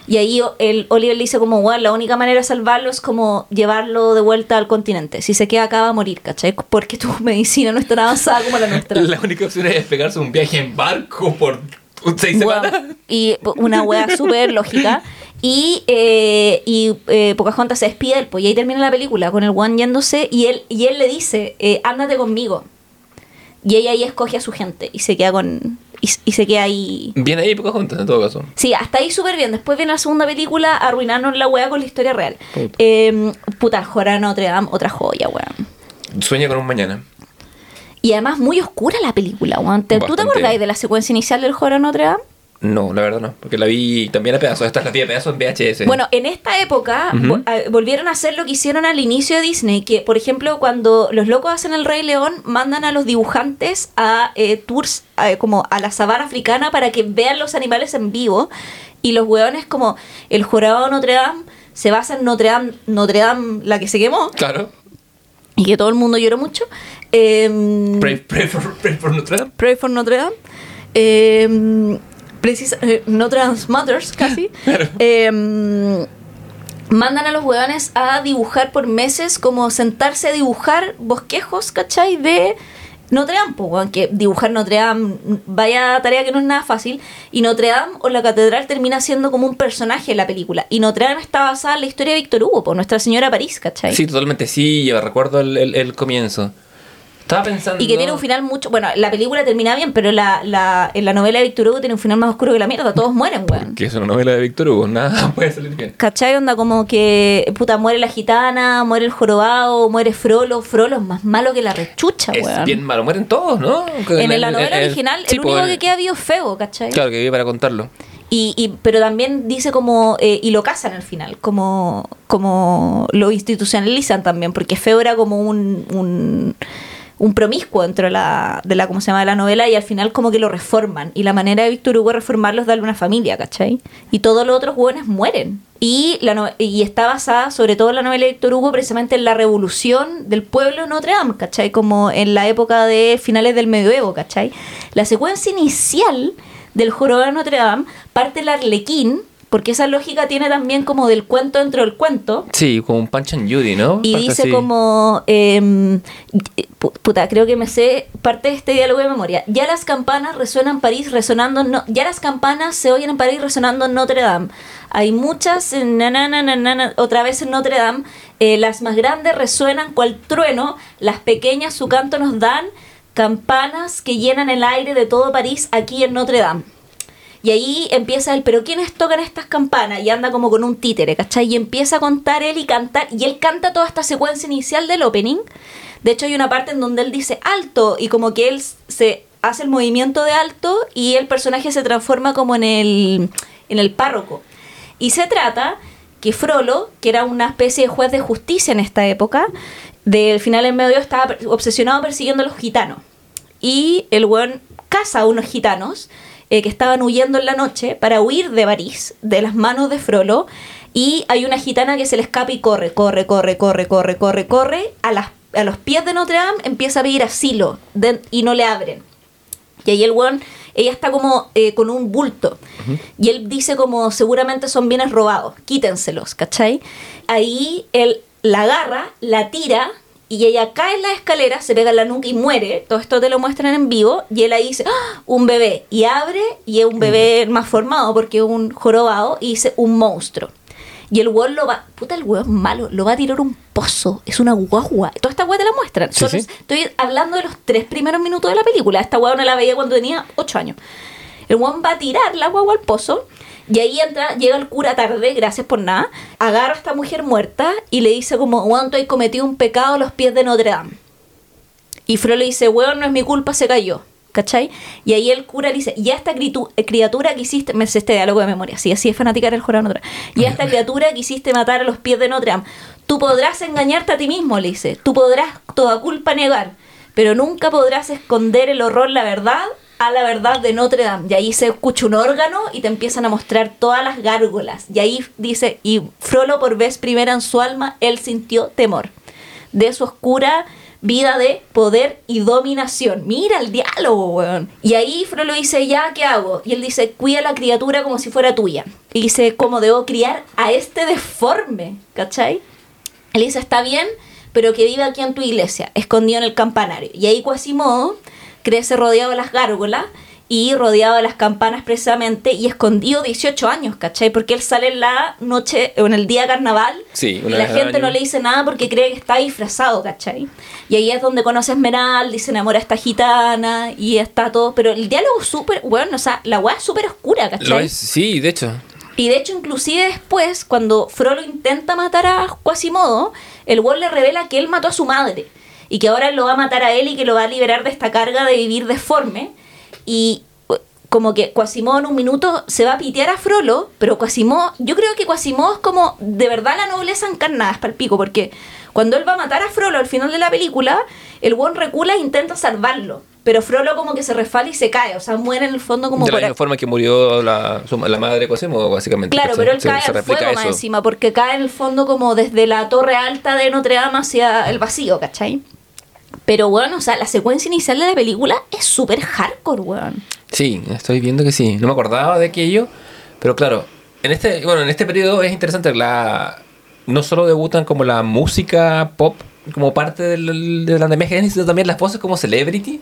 S3: Y ahí el Oliver le dice como, weón, la única manera de salvarlo es como llevarlo de vuelta al continente. Si se queda acá va a morir, ¿cachai? Porque tu medicina no es tan avanzada como la nuestra.
S2: La única opción es pegarse un viaje en barco por seis semanas.
S3: Y una wea súper lógica. Y, eh, y eh, Pocahontas se despide del pues y ahí termina la película con el one yéndose y él, y él le dice, eh, ándate conmigo. Y ella ahí escoge a su gente y se queda con... Y, y se queda ahí...
S2: Bien ahí, Pocahontas, en todo caso.
S3: Sí, hasta ahí súper bien. Después viene la segunda película arruinarnos la wea con la historia real.
S2: Puta.
S3: Eh, puta, Jorah Notre Dame, otra joya, weón.
S2: Sueña con un mañana.
S3: Y además muy oscura la película, weón. ¿Te- ¿Tú te acordáis de la secuencia inicial del Jorah Notre Dame?
S2: No, la verdad no. Porque la vi también a pedazos. Estas las vi a pedazos en VHS.
S3: Bueno, en esta época
S2: Ujú.
S3: vo- a- volvieron a hacer lo que hicieron al inicio de Disney, que por ejemplo cuando los locos hacen el Rey León, mandan a los dibujantes a eh, tours eh, como a la sabana africana para que vean los animales en vivo y los hueones como el jurado de Notre Dame se basa en Notre Dame, Notre Dame la que se quemó
S2: Claro.
S3: y que todo el mundo lloró mucho. Em,
S2: Pray, pray for, pray for Notre Dame.
S3: Pray for Notre Dame. Eh, precisa- eh, Notre Dame Mothers, casi. Eh, mandan a los huevones a dibujar por meses, como sentarse a dibujar bosquejos, ¿cachai? De Notre Dame, po, weón, que dibujar Notre Dame, vaya tarea que no es nada fácil. Y Notre Dame o la catedral termina siendo como un personaje en la película. Y Notre Dame está basada en la historia de Víctor Hugo, por Nuestra Señora París, ¿cachai?
S2: Sí, totalmente, sí, yo recuerdo el, el- el comienzo. Estaba pensando...
S3: Y que tiene un final mucho. Bueno, la película termina bien, pero la, la, en la novela de Víctor Hugo tiene un final más oscuro que la mierda. Todos mueren, weón.
S2: Que es una novela de Víctor Hugo, nada puede salir bien.
S3: ¿Cachai? Onda como que, puta, muere la gitana, muere el jorobado, muere Frollo. Frollo es más malo que la rechucha,
S2: Es
S3: weón.
S2: bien malo, mueren todos, ¿no?
S3: En la novela
S2: el-
S3: original, el
S2: pues,
S3: único que queda vivo es Feo, ¿cachai?
S2: Claro, que vive para contarlo.
S3: Y, y- pero también dice como, eh, y lo casan al final, como, como lo institucionalizan también, porque Feo era como un, un, un promiscuo dentro de la, de la, ¿cómo se llama?, de la novela, y al final como que lo reforman. Y la manera de Víctor Hugo reformarlo es darle una familia, ¿cachai? Y todos los otros hueones mueren. Y, la y está basada, sobre todo la novela de Víctor Hugo, precisamente en la revolución del pueblo de Notre Dame, ¿cachai? Como en la época de finales del medioevo, ¿cachai? La secuencia inicial del jorobado de Notre Dame parte el arlequín, porque esa lógica tiene también como del cuento dentro del cuento.
S2: Sí, como un Punch and Judy, ¿no?
S3: Y
S2: Parte
S3: dice
S2: así.
S3: como, pu- puta, creo que me sé parte de este diálogo de memoria. Ya las campanas resuenan en París, resonando, no, ya las campanas se oyen en París resonando en Notre Dame. Hay muchas, na, na, otra vez en Notre Dame. Eh, las más grandes resuenan cual trueno, las pequeñas su canto nos dan, campanas que llenan el aire de todo París aquí en Notre Dame. Y ahí empieza el, pero ¿quiénes tocan estas campanas? Y anda como con un títere, ¿cachai? Y empieza a contar él y cantar. Y él canta toda esta secuencia inicial del opening. De hecho, hay una parte en donde él dice alto y como que él se hace el movimiento de alto y el personaje se transforma como en el, en el párroco. Y se trata que Frollo, que era una especie de juez de justicia en esta época, del final en medio estaba obsesionado persiguiendo a los gitanos. Y el weón caza a unos gitanos eh, que estaban huyendo en la noche para huir de París, de las manos de Frollo. Y hay una gitana que se le escapa y corre, corre, corre, corre, corre, corre, corre. A, las, a los pies de Notre Dame empieza a pedir asilo de- y no le abren. Y ahí el weón, ella está como eh, con un bulto. Y él dice como seguramente son bienes robados, quítenselos, ¿cachai? Ahí él la agarra, la tira y ella cae en la escalera, se pega en la nuca y muere. Todo esto te lo muestran en vivo. Y él ahí dice, ¡Ah! un bebé. Y abre y es un bebé más formado porque es un jorobado y dice un monstruo. Y el weón lo va, puta, el weón malo, lo va a tirar un pozo. Es una guagua. Toda esta weá te la muestran.
S2: Sí,
S3: Solo
S2: sí.
S3: es- Estoy hablando de los tres primeros minutos de la película. Esta weá no la veía cuando tenía ocho años. El weón va a tirar la guagua al pozo. Y ahí entra, llega el cura tarde, gracias por nada. Agarra a esta mujer muerta y le dice como, weón, tú has cometido un pecado a los pies de Notre Dame. Y Fro le dice, weón, no es mi culpa, se cayó. ¿Cachai? Y ahí el cura le dice, y a esta criatu- criatura que hiciste, me sé este diálogo de memoria, sí, así es fanática del jurado de Notre Dame. Y esta criatura que hiciste matar a los pies de Notre Dame, tú podrás engañarte a ti mismo, le dice, tú podrás toda culpa negar, pero nunca podrás esconder el horror, la verdad, a la verdad de Notre Dame. Y ahí se escucha un órgano y te empiezan a mostrar todas las gárgolas. Y ahí dice, y Frollo por vez primera en su alma, él sintió temor de su oscura vida de poder y dominación. Mira el diálogo, weón. Y ahí Frollo dice, ya, ¿qué hago? Y él dice, cuida a la criatura como si fuera tuya. Y dice, ¿cómo debo criar a este deforme? ¿Cachai? Él dice, está bien, pero que viva aquí en tu iglesia, escondido en el campanario. Y ahí Quasimodo crece rodeado de las gárgolas y rodeado de las campanas precisamente y escondido 18 años, ¿cachai? Porque él sale en la noche o en el día de carnaval
S2: Sí,
S3: y la gente no le dice nada porque cree que está disfrazado, ¿cachai? Y ahí es donde conoce a Esmeralda y se enamora a esta gitana y está todo, pero el diálogo es súper, bueno, o sea, la weá es súper oscura, ¿cachai?
S2: Lo es, sí, de hecho.
S3: Y de hecho, inclusive después, cuando Frollo intenta matar a Quasimodo, el weón le revela que él mató a su madre. Y que ahora lo va a matar a él y que lo va a liberar de esta carga de vivir deforme. Y eh, como que Quasimodo en un minuto se va a pitear a Frollo, pero Quasimodo, yo creo que Quasimodo es como de verdad la nobleza encarnada, es el pico, porque cuando él va a matar a Frollo al final de la película, el weón recula e intenta salvarlo. pero Frollo como que se resfala y se cae, o sea, muere en el fondo como
S2: de la
S3: por
S2: misma forma que murió la, la madre de básicamente.
S3: Claro, pero él
S2: Se-
S3: cae
S2: se
S3: al
S2: replica
S3: fuego más
S2: eso.
S3: encima, porque cae en el fondo como desde la torre alta de Notre Dame hacia el vacío, ¿cachai? Pero bueno, o sea, la secuencia inicial de la película es súper hardcore, weón.
S2: Sí, estoy viendo que sí. No me acordaba de aquello, pero claro, en este, bueno, en este periodo es interesante la no solo debutan como la música pop como parte del, de la emergencia, sino también las voces como celebrity.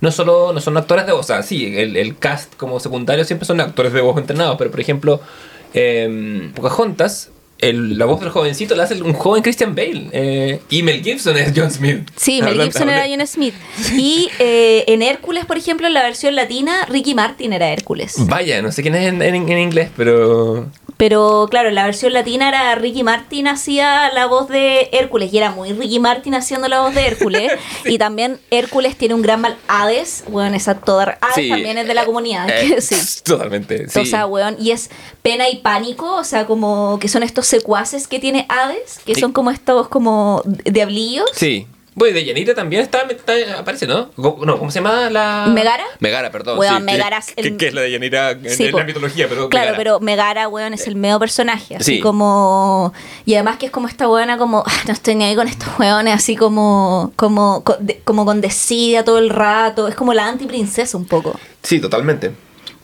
S2: No solo no son actores de voz, o sea, sí, el, el cast como secundario siempre son actores de voz entrenados, pero por ejemplo, eh, Pocahontas, el- la voz del jovencito la hace un joven Christian Bale. eh, y Mel Gibson es John Smith.
S3: Sí, Mel Gibson era John Smith. Y eh, en Hércules, por ejemplo, en la versión latina, Ricky Martin era Hércules.
S2: Vaya, no sé quién es en, en- en inglés, pero
S3: Pero claro, en la versión latina era Ricky Martin hacía la voz de Hércules y era muy Ricky Martin haciendo la voz de Hércules. Y también Hércules tiene un gran mal. Hades, bueno, esa toda. Hades
S2: Sí,
S3: también es de la comunidad.
S2: eh,
S3: sí.
S2: Totalmente. Sí.
S3: O sea, weón, y es pena y pánico, o sea, como que son estos secuaces que tiene Hades, que son como estos como diablillos.
S2: Sí. Bueno, y de Yanira también está, está- aparece, ¿no? No, ¿cómo se llama la...?
S3: ¿Megara?
S2: Megara, perdón.
S3: Weón,
S2: sí,
S3: Megara
S2: que,
S3: es el-
S2: que- que es la de Yanira en,
S3: Sí,
S2: en
S3: po.
S2: la mitología, pero
S3: Claro,
S2: Megara.
S3: pero Megara, weón, es el medio personaje. Así
S2: Sí.
S3: como. Y además que es como esta weona, como. "Ah, no estoy ni ahí con estos weones, así como. Como, como con desidia todo el rato. Es como la antiprincesa un poco.
S2: Sí, totalmente.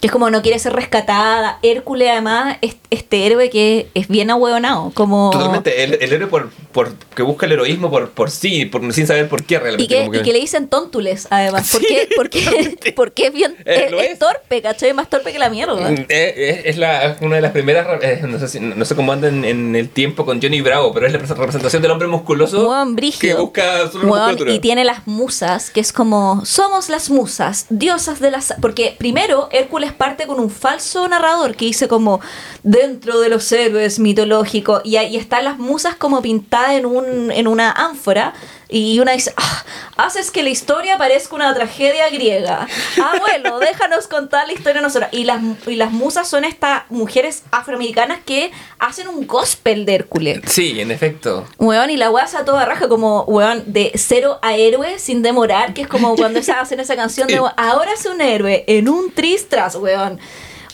S3: Que es como no quiere ser rescatada. Hércules, además, es este héroe que es bien ahueonado. Como.
S2: Totalmente. El, el héroe por, por, que busca el heroísmo por, por sí, por, sin saber por qué realmente.
S3: Y que,
S2: como
S3: y que le dicen tontules, además.
S2: Sí,
S3: Porque, porque, porque es bien.
S2: Eh,
S3: es, es
S2: es.
S3: torpe, ¿cachai? Más torpe que la mierda.
S2: Mm, eh, Es, es la, es una de las primeras, eh, no, sé si- no sé cómo anda en, el tiempo con Johnny Bravo, pero es la representación del hombre musculoso que busca su
S3: Weón,
S2: musculatura.
S3: y tiene las musas, que es como, somos las musas, diosas de las... Porque primero Hércules parte con un falso narrador que dice como, dentro de los héroes mitológicos, y ahí están las musas como pintadas en, un, en una ánfora, y una dice, "Ah, haces que la historia parezca una tragedia griega. Abuelo, déjanos contar la historia nosotros. Y las, y las musas son estas mujeres afroamericanas que hacen un gospel de Hércules.
S2: Sí, en efecto.
S3: Weón, y la se toda raja como, weón, de cero a héroe sin demorar, que es como cuando hacen esa canción de, ahora es un héroe en un tristras, weón.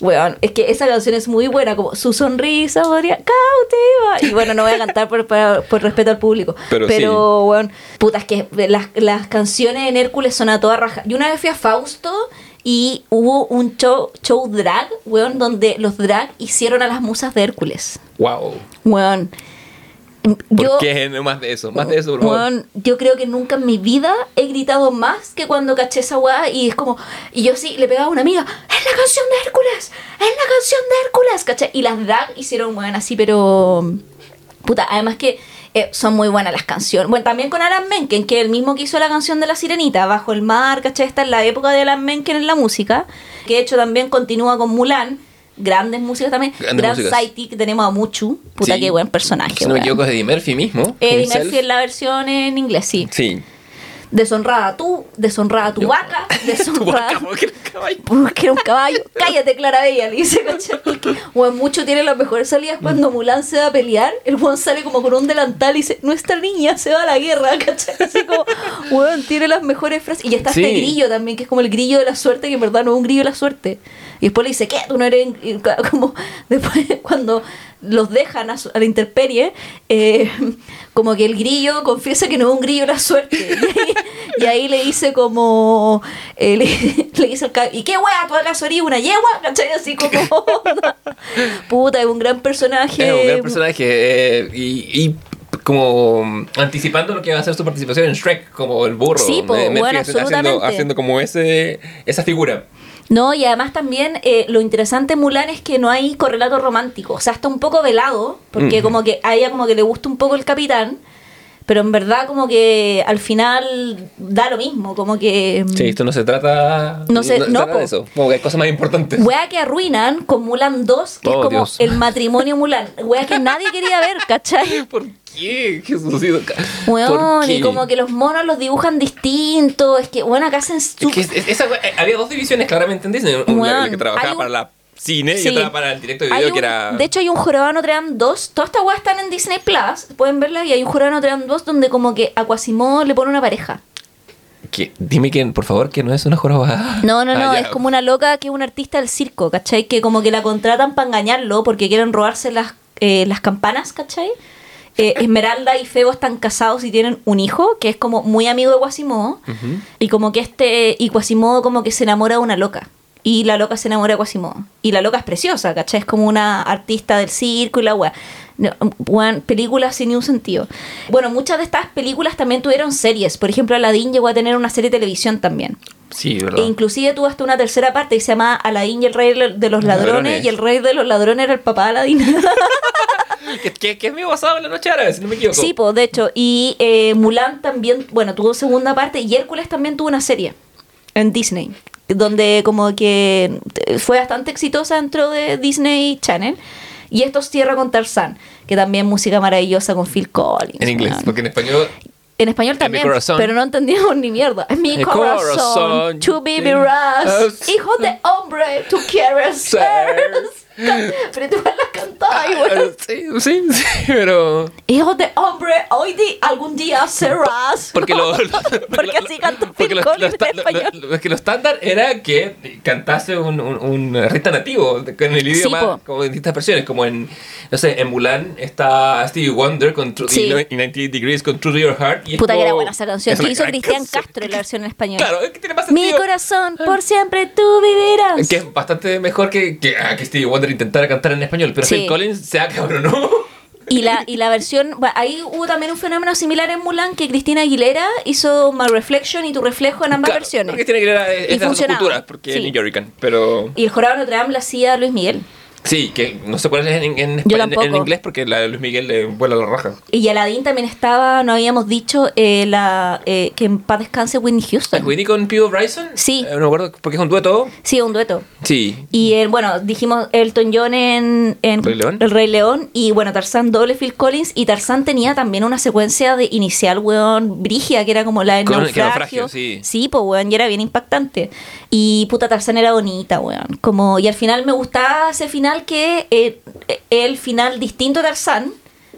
S3: Weón, es que esa canción es muy buena, como su sonrisa podría cautiva. Y bueno, no voy a cantar por, por, por respeto al público.
S2: Pero
S3: Pero, weón, puta, es que las, las canciones en Hércules son a toda raja. Y una vez fui a Fausto y hubo un show, show drag, weón, donde los drag hicieron a las musas de Hércules.
S2: Wow.
S3: Weón.
S2: ¿Por
S3: Yo,
S2: qué más de eso? Más de eso, por favor.
S3: Weón, yo creo que nunca en mi vida he gritado más que cuando caché esa weá y es como. Y yo sí le pegaba a una amiga: ¡Es la canción de Hércules! ¡Es la canción de Hércules! ¿Cachai? Y las drag hicieron weón así, pero. Puta, además que eh, son muy buenas las canciones. Bueno, también con Alan Menken, que es el mismo que hizo la canción de la sirenita, Bajo el mar, ¿cachai? Está en la época de Alan Menken en la música, que de hecho también continúa con Mulan. Grandes músicas también.
S2: Grandes
S3: Gran sidekick tenemos a Muchu. Puta,
S2: Sí.
S3: qué buen personaje.
S2: Si no me equivoco, es Eddie Murphy mismo.
S3: Eddie
S2: himself.
S3: Murphy en la versión en inglés, sí.
S2: Sí.
S3: Deshonrada tú, deshonrada tu
S2: Yo-
S3: vaca,
S2: Tu
S3: deshonrada.
S2: vaca, porque era un caballo.
S3: Porque era un caballo. Cállate, Clarabella, le dice, ¿cachai? Mucho tiene las mejores salidas cuando Mulan se va a pelear. El weón sale como con un delantal y dice, nuestra niña se va a la guerra, ¿cachai? Así como, tiene las mejores frases. Y está este
S2: Sí.
S3: grillo también, que es como el grillo de la suerte, que en verdad no es un grillo de la suerte. Y después le dice, ¿qué? Tú no eres. Como después, cuando los dejan a, su- a la intemperie, eh, como que el grillo confiesa que no es un grillo la suerte. Y ahí, y ahí le dice como. eh, le, le dice al ¿y qué wea? ¿Tú acaso eres una yegua? ¿Cachai? Así como. Puta, es un gran personaje.
S2: Es un gran personaje. eh, y, y como anticipando lo que va a ser su participación en Shrek, como el burro.
S3: Sí, po, bueno,
S2: haciendo, haciendo como ese, esa figura.
S3: No, y además también eh, lo interesante Mulan es que no hay correlato romántico. O sea, está un poco velado, porque como que a ella como que le gusta un poco el capitán, pero en verdad como que al final da lo mismo, como que... mm,
S2: Sí, esto no se trata,
S3: No se- no,
S2: trata
S3: po.
S2: de eso. Como que hay cosas más importantes.
S3: Wea que arruinan con Mulan 2, que
S2: Oh,
S3: es como
S2: Dios.
S3: el matrimonio Mulan. Wea que nadie quería ver, ¿cachai?
S2: ¿Por qué? Jesucito.
S3: Weón,
S2: ¿Por
S3: y como que los monos los dibujan distintos. Es que, bueno, acá hacen
S2: Es que es- es- esa- había dos divisiones claramente en Disney. Una
S3: Weón,
S2: que trabajaba
S3: un-
S2: para la cine
S3: Sí.
S2: y otra para el directo de video
S3: un-
S2: que era...
S3: De hecho, hay un jurado de Notre Dame 2. Todas estas weas están en Disney Plus. Pueden verla. Y hay un jurado de Notre Dame 2 donde, como que a Quasimodo le pone una pareja.
S2: dime que, por favor, que no es una jorobada.
S3: No, no, no,
S2: Ah,
S3: es como una loca que es una artista del circo, ¿cachai? Que como que la contratan para engañarlo porque quieren robarse las, eh, las campanas, ¿cachai? Eh, Esmeralda y Febo están casados y tienen un hijo que es como muy amigo de Quasimodo. Y como que este, y Quasimodo como que se enamora de una loca. Y la loca se enamora de Quasimodo. Y la loca es preciosa, ¿cachai? Es como una artista del circo y la weá. No, weón, películas sin ningún sentido. Bueno, muchas de estas películas también tuvieron series. Por ejemplo, Aladdin llegó a tener una serie de televisión también.
S2: Sí,
S3: E
S2: ¿verdad?
S3: inclusive tuvo hasta una tercera parte que se llama Aladdin y el rey de los ladrones,
S2: Ladrones.
S3: y el rey de los ladrones era el papá de Aladdin.
S2: que, es medio basado en la noche árabe, si no me equivoco.
S3: sí, pues de hecho. Y eh, Mulan también, bueno, tuvo segunda parte y Hércules también tuvo una serie en Disney, donde como que fue bastante exitosa dentro de Disney Channel. Y esto cierra con Tarzán, que también música maravillosa con Phil Collins.
S2: En inglés, porque en español.
S3: En español también, pero no entendíamos ni mierda. En mi corazón,
S2: corazón,
S3: to
S2: sí.
S3: vivirás, hijo de hombre, tú quieres ser. Pero tú la cantabas, güey.
S2: Sí, sí, sí, pero.
S3: Hijo de hombre, hoy di, algún día serás.
S2: Porque lo.
S3: Porque así canta
S2: porque lo- lo
S3: en español.
S2: lo- lo- que lo estándar era que cantase un, un, un artista nativo con el idioma, como en distintas versiones, como en, no sé, en Mulan está Stevie Wonder con True,
S3: Sí.
S2: y 90 Degrees con True to Your Heart. y
S3: Puta que era
S2: como-
S3: buena esa canción.
S2: es
S3: Que hizo Cristian. Castro en la versión en español.
S2: Claro, es que tiene más
S3: Mi
S2: sentido.
S3: corazón, por siempre tú vivirás.
S2: Que es bastante mejor que, que, ah, que Stevie Wonder intentara cantar en español, pero
S3: Sí.
S2: Phil Collins se cabronó.
S3: Y la, y la versión, bueno, ahí hubo también un fenómeno similar en Mulan que Cristina Aguilera hizo My Reflection y Tu Reflejo en ambas
S2: Claro,
S3: versiones.
S2: Tiene que ver es
S3: Y
S2: de las dos culturas, porque
S3: Sí.
S2: es New Yorkan, pero
S3: Y el jurado de Notre Dame la hacía Luis Miguel.
S2: Sí, que no sé cuál es en, en, en inglés porque la de Luis Miguel le vuela la raja.
S3: Y Aladdin también estaba, no habíamos dicho, eh, la eh, que en paz descanse Whitney Houston.
S2: ¿Whitney con Pio Bryson?
S3: Sí.
S2: Eh, no me acuerdo, porque es un dueto.
S3: Sí, un dueto.
S2: Sí.
S3: Y el, bueno, dijimos Elton John en,
S2: ¿Rey León?
S3: El Rey León. Y bueno, Tarzán doble Phil Collins. Y Tarzán tenía también una secuencia de inicial, weón, brigia, que era como la de
S2: Con-
S3: naufragio.
S2: naufragio, sí.
S3: Sí, pues weón, y era bien impactante. Y puta Tarzán era bonita, weón. Como, y al final me gustaba ese final que eh, el final distinto de Tarzán.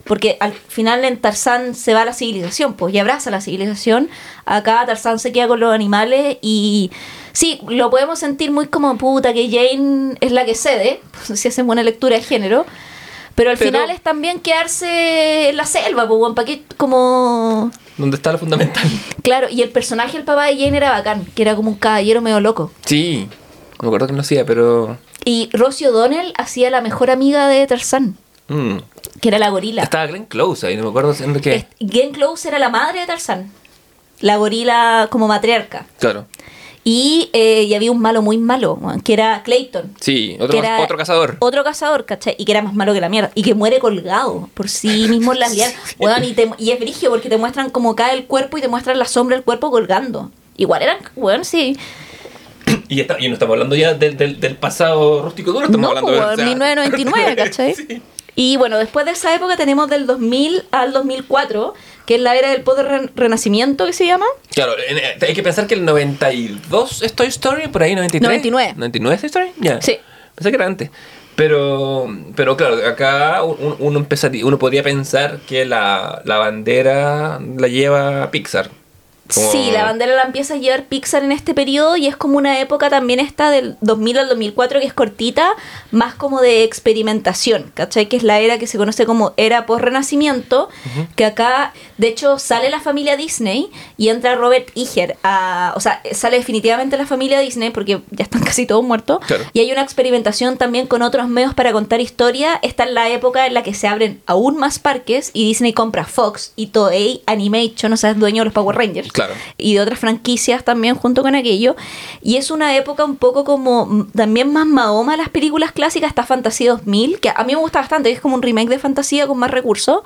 S3: Porque al final en Tarzán se va a la civilización, pues, y abraza la civilización. Acá Tarzán se queda con los animales y sí, lo podemos sentir muy como puta, que Jane es la que cede, si hacemos una lectura de género. Pero al
S2: Pero-
S3: final es también quedarse en la selva, pues, ¿para qué? Como...
S2: ¿Dónde está lo fundamental?
S3: Claro, y el personaje, el papá de Jane era bacán, que era como un caballero medio loco.
S2: Sí. Me acuerdo que no hacía, pero.
S3: Y Rosie O'Donnell hacía la mejor amiga de Tarzán,
S2: mm.
S3: que era la gorila.
S2: Estaba Glenn Close ahí, no me acuerdo siendo que.
S3: Est- Glenn Close era la madre de Tarzán, la gorila como matriarca.
S2: Claro.
S3: Y, eh, y había un malo muy malo, que era Clayton.
S2: Sí, otro,
S3: que era
S2: otro cazador.
S3: Otro cazador, ¿cachai? Y que era más malo que la mierda. Y que muere colgado por sí mismo en las lianas. Y, te- y es brigio porque te muestran cómo cae el cuerpo y te muestran la sombra del cuerpo colgando. Igual eran, weón, sí.
S2: Y, está- y no estamos hablando ya del, del, del pasado rústico duro, estamos
S3: No,
S2: hablando de. o sea,
S3: 1999, ¿cachai?
S2: sí.
S3: Y bueno, después de esa época tenemos del 2000 al 2004, que es la era del poder ren- renacimiento que se llama.
S2: Claro, en- eh, hay que pensar que el 92 es Toy Story, por ahí 93.
S3: 99.
S2: 99 es Toy Story, ya.
S3: Sí.
S2: Pensé que era antes. Pero, pero claro, acá un- uno, empezaría, uno podría pensar que la, la bandera la lleva Pixar. Como-
S3: Sí, la bandera la empieza a llevar Pixar en este periodo y es como una época también esta del 2000 al 2004 que es cortita, más como de experimentación, ¿cachai? Que es la era que se conoce como era post-renacimiento, que acá, de hecho, sale la familia Disney y entra Robert Iger, a, o sea, sale definitivamente la familia Disney porque ya están casi todos muertos,
S2: Claro.
S3: y hay una experimentación también con otros medios para contar historia. Esta es la época en la que se abren aún más parques y Disney compra Fox y Toei Animation, o sea, es dueño de los Power Rangers
S2: Claro.
S3: Y de otras franquicias también junto con aquello. Y es una época un poco como también más Mahoma las películas clásicas, está Fantasía 2000, que a mí me gusta bastante, es como un remake de Fantasía con más recursos.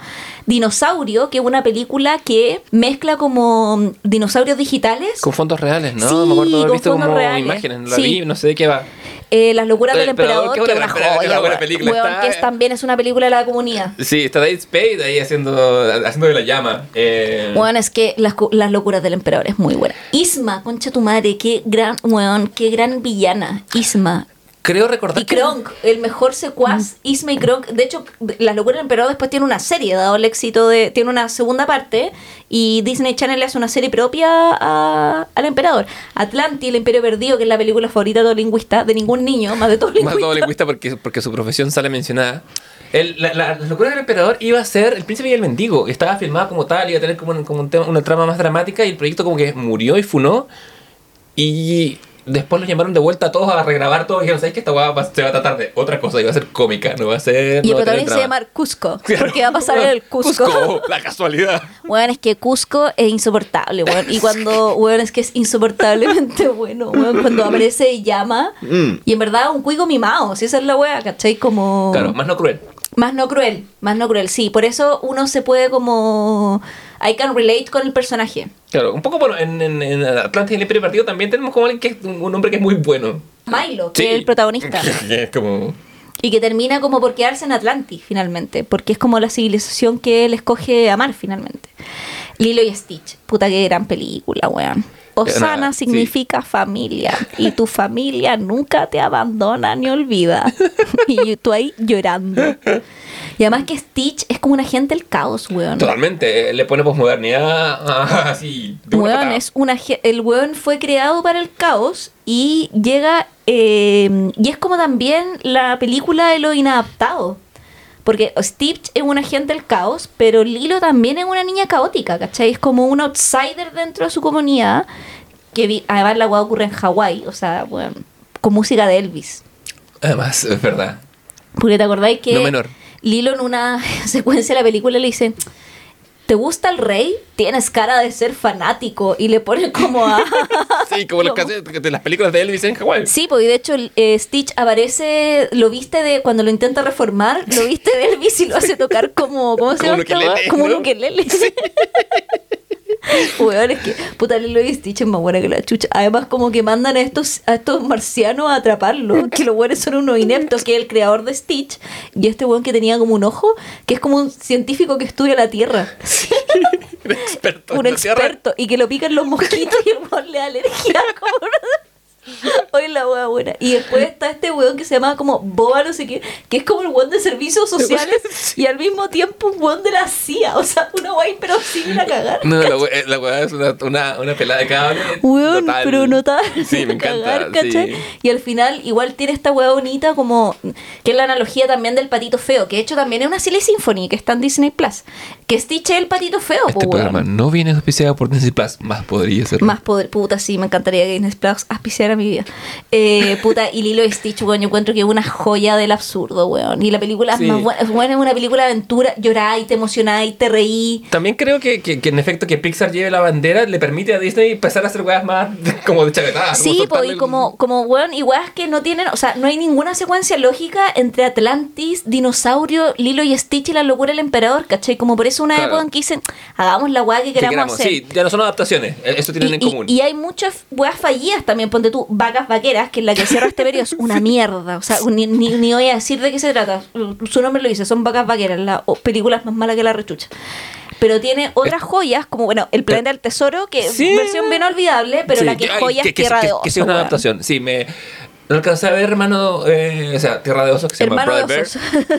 S3: Dinosaurio, que es una película que mezcla como dinosaurios digitales.
S2: Con fondos reales, ¿no?
S3: Sí,
S2: me acuerdo haber visto como
S3: reales.
S2: imágenes, la
S3: Sí.
S2: vi, no sé de qué va.
S3: Eh, Las locuras del
S2: El emperador,
S3: que es una joya,
S2: buena
S3: weón.
S2: película,
S3: Weón,
S2: está-
S3: que es, también es una película de la comunidad.
S2: Sí, está David Spade ahí haciendo, haciendo de la llama. Eh,
S3: Bueno, es que las, las locuras del emperador es muy buena. Isma, concha tu madre, qué gran, weón, qué gran villana. Isma.
S2: Creo recordar
S3: Y Kronk, el mejor secuaz, Isma y Kronk. De hecho, Las locuras del emperador después tiene una serie, dado el éxito de. Tiene una segunda parte. Y Disney Channel le hace una serie propia a- al emperador. Atlantis, el imperio perdido, que es la película favorita de todo lingüista, de ningún niño, más de todo
S2: Más
S3: lingüista.
S2: todo lingüista porque, porque su profesión sale mencionada. El, la, la, las locuras del emperador iba a ser El príncipe y el mendigo. Estaba filmada como tal, iba a tener como, un- como un tema- una trama más dramática y el proyecto como que murió y funó. Y después los llamaron de vuelta a todos a regrabar todo. Y dijeron, ¿sabes que esta weá se va a tratar de otra cosa? Y va a ser cómica, no va a ser...
S3: Y
S2: no
S3: el protagonista se
S2: drama".
S3: llama Cusco.
S2: Claro.
S3: Porque va a pasar en el Cusco.
S2: la casualidad.
S3: Bueno, es que Cusco es insoportable, weón. Y cuando, weón, es que es insoportablemente bueno, weón. Cuando aparece y llama. Y en verdad, un cuico mimado. Si esa es la wea, ¿cachai? Como.
S2: Claro, más no cruel.
S3: Más no cruel, más no cruel, sí. Por eso uno se puede como... I can relate con el personaje.
S2: Claro, un poco bueno, en, en, en Atlantis y el Imperio Partido también tenemos como alguien que es un, hombre que es muy bueno.
S3: Milo, que
S2: Sí.
S3: es el protagonista.
S2: Que es como...
S3: y que termina como por quedarse en Atlantis, finalmente. Porque es como la civilización que él escoge amar, finalmente. Lilo y Stitch. Puta, qué gran película, weón. Osana significa familia. Y tu familia nunca te abandona ni olvida. y tú ahí llorando. Y además que Stitch es como un agente del caos, weón.
S2: Totalmente, eh, le pone posmodernidad así. de
S3: Weón, es una, el weón fue creado para el caos y llega. eh, y es como también la película de lo inadaptado. Porque Stitch es un agente del caos, pero Lilo también es una niña caótica, ¿cachai? Es como un outsider dentro de su comunidad. Que vi- además la weá ocurre en Hawái, o sea, bueno, con música de Elvis.
S2: Además, es verdad.
S3: Porque te acordáis que
S2: No menor.
S3: Lilo en una secuencia de la película le dice, ¿te gusta el rey? Tienes cara de ser fanático. Y le pone como a...
S2: Sí, como de las películas de Elvis en Hawái.
S3: Sí, porque de hecho eh, Stitch aparece, lo viste de cuando lo intenta reformar, lo viste de Elvis y lo hace tocar como, ¿cómo se
S2: Como
S3: llama?
S2: un ukelele?
S3: Como un ukelele. Weón, es que puta Lilo y Stitch es más buena que la chucha. Además, como que mandan a estos, a estos marcianos a atraparlo. Que los weones son unos ineptos, que es el creador de Stitch. Y este weón que tenía como un ojo, que es como un científico que estudia la Tierra.
S2: Un experto.
S3: un experto. Y que lo pican los mosquitos y el weón le da alergia. Como... Oye, la wea buena. Y después está este weón que se llama como Boba, no sé qué, que es como el weón de servicios sociales y al mismo tiempo un weón de la CIA. O sea, una wea pero sin a cagar.
S2: No, la we- la weá es una, una, una pelada de cable.
S3: Weón,
S2: total.
S3: pero notable.
S2: Sí, me
S3: cagar,
S2: encanta.
S3: ¿cachai?
S2: sí.
S3: Y al final, igual tiene esta hueá bonita, como que es la analogía también del patito feo, que de hecho también es una Silly Symphony que está en Disney Plus. Que Stitch es el patito feo, po,
S2: Este
S3: weón.
S2: programa no viene auspiciado por Disney Plus, más podría ser.
S3: Más poder, puta, sí, me encantaría que Disney Plus auspiciara mi vida. Eh, puta, y Lilo y Stitch, weón, yo encuentro que es una joya del absurdo, weón. Y la película es
S2: Sí.
S3: más buena, es buena, es una película de aventura, lloráis, te emocionáis, te reí.
S2: También creo que, que, que en efecto que Pixar lleve la bandera le permite a Disney empezar a hacer weas más como de chavetadas.
S3: Sí,
S2: como
S3: po, y como, como, weón, y weas que no tienen, o sea, no hay ninguna secuencia lógica entre Atlantis, Dinosaurio, Lilo y Stitch y la locura del emperador, ¿cachai? Como por eso una
S2: Claro.
S3: época en que dicen, hagamos la wea que
S2: que
S3: queramos,
S2: queramos.
S3: hacer.
S2: Sí, ya no son adaptaciones. eh, Eso tienen
S3: y,
S2: en
S3: y-
S2: común.
S3: y hay muchas weas fallidas también. Ponte tú, Vacas Vaqueras, que es la que cierra este periodo, es una mierda. O sea, ni, ni, ni voy a decir de qué se trata. Su nombre lo dice, son Vacas Vaqueras, la o, película más mala que la rechucha. Pero tiene otras joyas, como bueno, El Planeta del Tesoro, que
S2: Sí.
S3: es versión bien olvidable, pero
S2: Sí,
S3: la que es joya
S2: que,
S3: es
S2: que-
S3: Tierra
S2: que-
S3: de
S2: que
S3: Osos.
S2: sí es una adaptación. Sí, me. No alcancé a ver, hermano. eh, o sea, Tierra de Osos, que se
S3: Hermano
S2: llama Brother.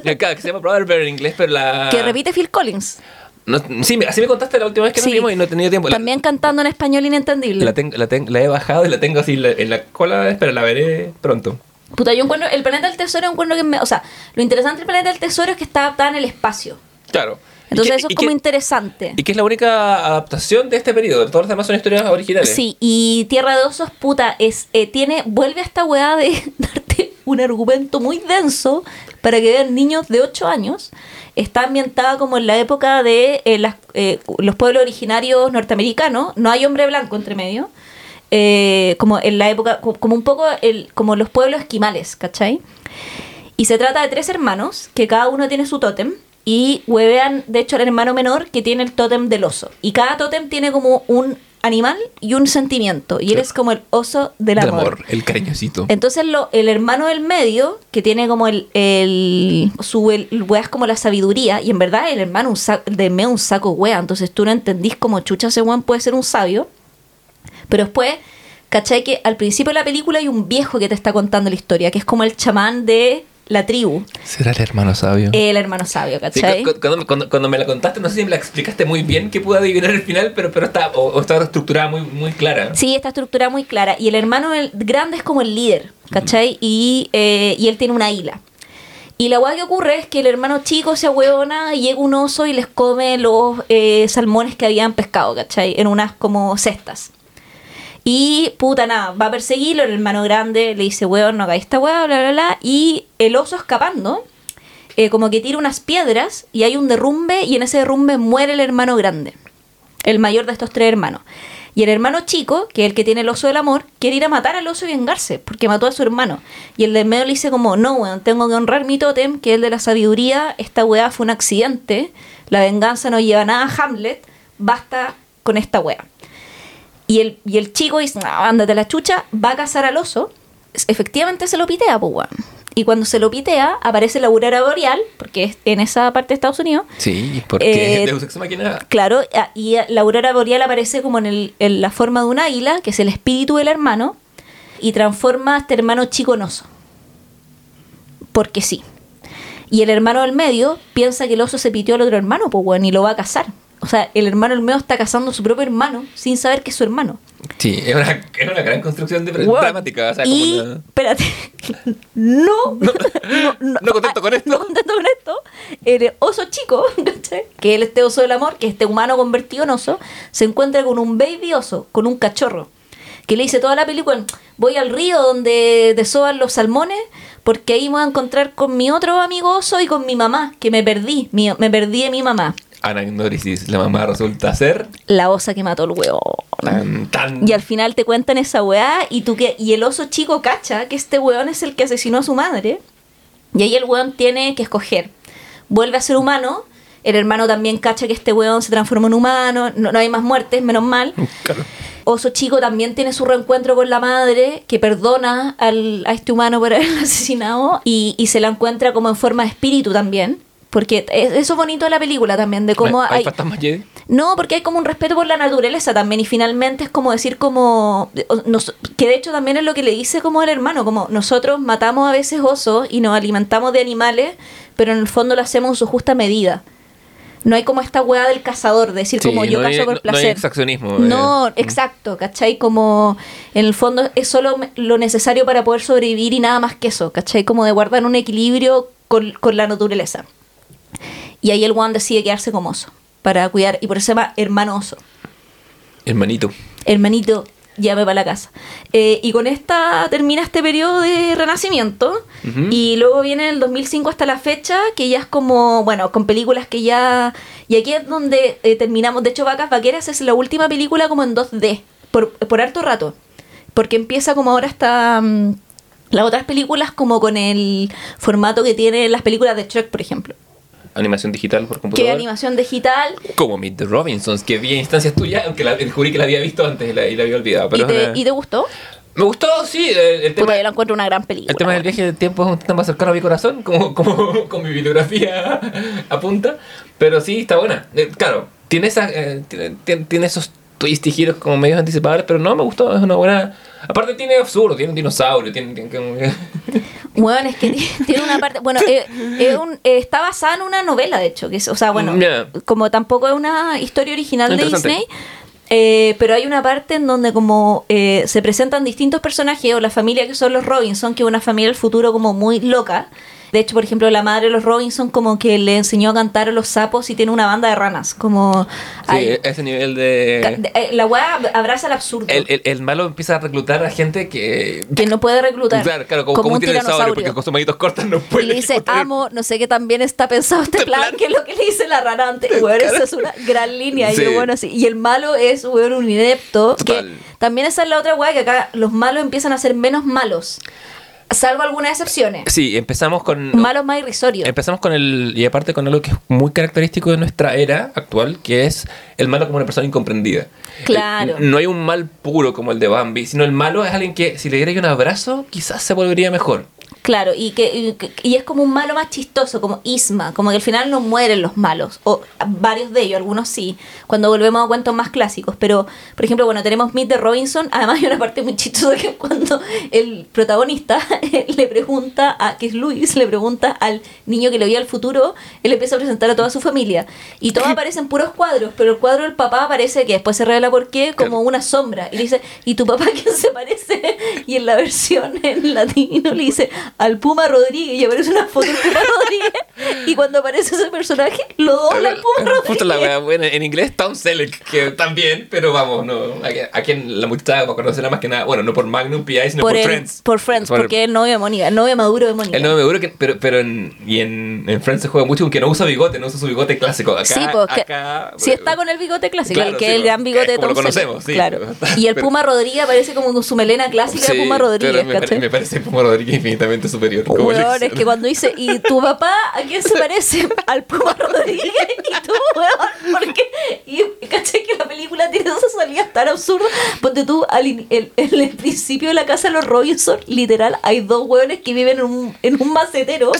S2: Bear. Que se llama Brother Bear en inglés, pero la.
S3: Que repite Phil Collins.
S2: No, sí, así me contaste la última vez que nos
S3: Sí.
S2: vimos y no he tenido tiempo. La-
S3: También cantando en español inentendible.
S2: La, ten- la, ten- la he bajado y la tengo así en la, la cola, pero la veré pronto.
S3: Puta, yo encuentro, el planeta del tesoro encuentro que me, o sea, lo interesante del planeta del tesoro es que está adaptada en el espacio.
S2: Claro.
S3: Entonces
S2: que-
S3: eso es como
S2: que-
S3: interesante.
S2: Y que es la única adaptación de este periodo. Todas las demás son historias originales.
S3: Sí, y Tierra de Osos, puta, es, eh, tiene, vuelve a esta weá de darte un argumento muy denso para que vean niños de 8 años. Está ambientada como en la época de eh, las- eh, los pueblos originarios norteamericanos. No hay hombre blanco entre medio. Eh, como en la época, co- como un poco el, como los pueblos esquimales, ¿cachai? Y se trata de tres hermanos, que cada uno tiene su tótem, y huevean, de hecho, al hermano menor que tiene el tótem del oso. Y cada tótem tiene como un animal y un sentimiento, y él es como el oso del amor.
S2: amor, el cariñosito.
S3: Entonces lo, el hermano del medio, que tiene como el, el su el, es como la sabiduría, y en verdad el hermano un de medio un saco wea, entonces tú no entendís cómo chucha ese weón puede ser un sabio, pero después ¿Cachai? Que al principio de la película hay un viejo que te está contando la historia, que es como el chamán de la tribu,
S2: Será el hermano sabio.
S3: el hermano sabio,
S2: Sí,
S3: ¿cachai?
S2: cu- cu- cuando, cuando- cuando me la contaste, no sé si me la explicaste muy bien que pude adivinar el final, pero, pero está, o, o estaba estructurada muy, muy clara.
S3: Sí, esta estructura muy clara. Y el hermano el grande es como el líder, ¿cachai? Y, eh, y él tiene una isla. Y la hueá que ocurre es que el hermano chico se ahueona y llega un oso y les come los eh, salmones que habían pescado, ¿cachai? En unas como cestas. Y puta nada, va a perseguirlo, el hermano grande le dice, weón, no hagáis esta weá, bla, bla, bla. Y el oso escapando, eh, como que tira unas piedras y hay un derrumbe y en ese derrumbe muere el hermano grande, el mayor de estos tres hermanos. Y el hermano chico, que es el que tiene el oso del amor, quiere ir a matar al oso y vengarse, porque mató a su hermano. Y el del medio le dice como, no, weón, tengo que honrar mi tótem, que es el de la sabiduría, esta weá fue un accidente, la venganza no lleva nada a Hamlet, basta con esta weá. Y el, y el chico dice, no, ándate a la chucha, va a cazar al oso. Efectivamente se lo pitea, pues. Y cuando se lo pitea, aparece la aurora boreal, porque es en esa parte de Estados Unidos.
S2: Sí, porque
S3: Eh,
S2: Deus Ex Machina.
S3: Claro, a- y la aurora boreal aparece como en, el- en la forma de un águila, que es el espíritu del hermano, y transforma a este hermano chico en oso. Porque sí. Y el hermano del medio piensa que el oso se pitió al otro hermano, pues, y lo va a cazar. O sea, el hermano del medio está cazando a su propio hermano sin saber que es su hermano.
S2: Sí, es una, es una gran construcción de
S3: Weón.
S2: dramática. O sea, como
S3: y,
S2: una-
S3: espérate, no, no,
S2: no contento con esto.
S3: No contento con esto, el oso chico, que es este oso del amor, que este humano convertido en oso, se encuentra con un baby oso, con un cachorro, que le dice toda la película, voy al río donde desoban los salmones, porque ahí me voy a encontrar con mi otro amigo oso y con mi mamá, que me perdí, mi- me perdí de mi mamá,
S2: Anagnórisis, la mamá resulta ser
S3: la osa que mató al huevo.
S2: tan, tan...
S3: Y al final te cuentan esa weá y tú que y el oso chico cacha que este weón es el que asesinó a su madre. Y ahí el weón tiene que escoger. Vuelve a ser humano. El hermano también cacha que este weón se transformó en humano. No, no hay más muertes, menos mal.
S2: Claro.
S3: Oso chico también tiene su reencuentro con la madre, que perdona al, a este humano por haber asesinado y, y se la encuentra como en forma de espíritu también. Porque es- eso es bonito de la película también, de cómo
S2: ¿Hay, hay
S3: hay,
S2: fantasmas Jedi?
S3: no, porque hay como un respeto por la naturaleza también y finalmente es como decir como nos- que de hecho también es lo que le dice como el hermano, como nosotros matamos a veces osos y nos alimentamos de animales, pero en el fondo lo hacemos en su justa medida. No hay como esta weá del cazador, de decir
S2: Sí,
S3: como yo
S2: no hay-
S3: cazo por
S2: no- no hay
S3: placer.
S2: exaccionismo,
S3: No,
S2: eh.
S3: exacto, ¿cachai? Como en el fondo es solo lo necesario para poder sobrevivir y nada más que eso, ¿cachai? Como de guardar un equilibrio con, con la naturaleza. Y ahí el one decide quedarse como oso para cuidar, y por eso se llama hermano oso.
S2: Hermanito.
S3: Hermanito, llame para la casa. Eh, y con esta termina este periodo de renacimiento. Y luego viene el 2005 hasta la fecha, que ya es como, bueno, con películas que ya... Y aquí es donde eh, terminamos. De hecho, Vacas Vaqueras es la última película como en 2D, por, por harto rato. Porque empieza como ahora hasta... mm, las otras películas como con el formato que tienen las películas de Shrek, por ejemplo.
S2: Animación digital por
S3: Que
S2: computador.
S3: es animación digital
S2: Como Meet the Robinsons, que vi en instancias tuyas, aunque la, juré que la había visto antes y la, y la había olvidado. Pero
S3: ¿Y te,
S2: es una-
S3: ¿Y te gustó?
S2: Me gustó, sí. El, el tema,
S3: Puta, yo la encuentro una gran película.
S2: el tema del viaje del tiempo es un tema cercano a mi corazón, como, como con mi bibliografía apunta. Pero sí, está buena. Eh, claro, tiene, esa, eh, tiene- tiene esos twists y giros como medios anticipables, pero no, me gustó. Es una buena... Aparte tiene absurdo, tiene un dinosaurio, tiene... tiene
S3: Bueno, es que tiene una parte. Bueno, eh, un- eh, está basada en una novela, de hecho. Que es, o sea, bueno, como tampoco es una historia original de. Disney. eh, pero hay una parte en donde como eh, se presentan distintos personajes o la familia que son los Robinson, que es una familia del futuro como muy loca. De hecho, por ejemplo, la madre de los Robinson como que le enseñó a cantar a los sapos y tiene una banda de ranas. Como
S2: Sí,
S3: hay-
S2: ese nivel
S3: de... eh, la weá abraza el absurdo.
S2: El, el, el malo empieza a reclutar a gente que...
S3: que no puede reclutar.
S2: Claro, claro, como, como un tiranosaurio, porque con sus manitos cortas no puede
S3: Y le dice, amo, no sé qué también está pensado este
S2: Este
S3: plan,
S2: plan.
S3: que es lo que le dice la rana antes. Esa es una gran línea.
S2: Sí.
S3: Y, bueno, así. y el malo es un inepto.
S2: Total.
S3: Que también esa es la otra weá, que acá los malos empiezan a ser menos malos. Salvo algunas excepciones.
S2: Sí, empezamos con...
S3: Malos más irrisorios.
S2: Empezamos con el... Y aparte con algo que es muy característico de nuestra era actual, que es el malo como una persona incomprendida.
S3: Claro.
S2: El- no hay un mal puro como el de Bambi, sino el malo es alguien que si le diera un abrazo, quizás se volvería mejor.
S3: Claro, y que, y, es como un malo más chistoso, como Isma, como que al final no mueren los malos, o varios de ellos, algunos sí, cuando volvemos a cuentos más clásicos, pero por ejemplo, bueno, tenemos Meet de Robinson, además hay una parte muy chistosa que es cuando el protagonista le pregunta a, que es Luis, le pregunta al niño que le veía al futuro, él empieza a presentar a toda su familia, y todos aparecen puros cuadros, pero el cuadro del papá aparece, que después se revela por qué, como una sombra, y le dice, ¿y tu papá quién se parece? Y en la versión en latino le dice al Puma Rodríguez y aparece una foto del Puma Rodríguez y cuando aparece ese personaje lo dobla el Puma
S2: Puta la
S3: Rodríguez.
S2: wea buena. En inglés Tom Selleck, que también, pero vamos, no. Aquí, aquí en la multitud va a conocerla más que nada, bueno, no por Magnum PI, sino por,
S3: Por, el-
S2: Friends.
S3: por Friends,
S2: Por-
S3: porque es el novio de Mónica, el novio maduro de Mónica.
S2: El no me seguro que, pero, pero en, y en, en Friends se juega mucho aunque no usa bigote, no usa su bigote clásico. Acá,
S3: sí, porque
S2: acá,
S3: si está con el bigote clásico,
S2: Claro,
S3: el que
S2: sí,
S3: el
S2: pues,
S3: gran bigote
S2: que
S3: de Tom
S2: lo
S3: Selleck,
S2: conocemos, sí.
S3: claro. Y el
S2: Pero-
S3: Puma Rodríguez aparece como con su melena clásica de
S2: Sí,
S3: Puma
S2: pero
S3: Rodríguez,
S2: me, me parece Puma Rodríguez infinitamente superior. como
S3: Weón, es que cuando dice, ¿y tu papá a quién se parece? Al Puma Rodríguez. Y tú, weón, porque. Y caché que la película tiene esas salidas tan absurdas. Ponte tú, al in- el- en el principio de la casa de los Robinson, literal, hay dos weones que viven en un, en un macetero.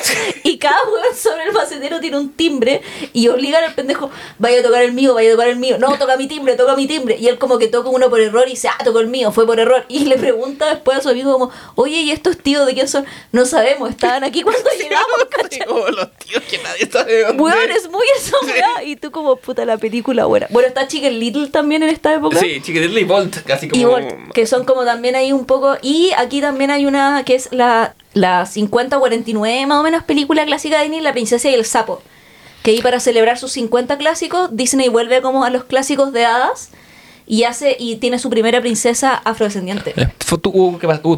S3: Y cada weón sobre el macetero tiene un timbre. Y obligan al pendejo, vaya a tocar el mío, vaya a tocar el mío. No, toca mi timbre, toca mi timbre. Y él, como que toca uno por error y dice, ah, tocó el mío, fue por error. Y le pregunta después a su amigo, como, oye, ¿y estos tíos de quién son? No sabemos, estaban aquí cuando llegamos, ¿cachai?
S2: como los tíos que nadie sabe de dónde.
S3: Weón, es muy esa weá. Y tú como puta la película buena. Bueno, está Chicken Little también en esta época.
S2: Sí, Chiquititly y Bolt, casi como.
S3: Y Bolt, que son como también ahí un poco. Y aquí también hay una que es la, la 50 o 49 más o menos película clásica de Disney, La Princesa y el Sapo. Que ahí para celebrar sus 50 clásicos, Disney vuelve como a los clásicos de hadas y hace y tiene su primera princesa afrodescendiente.
S2: Eh,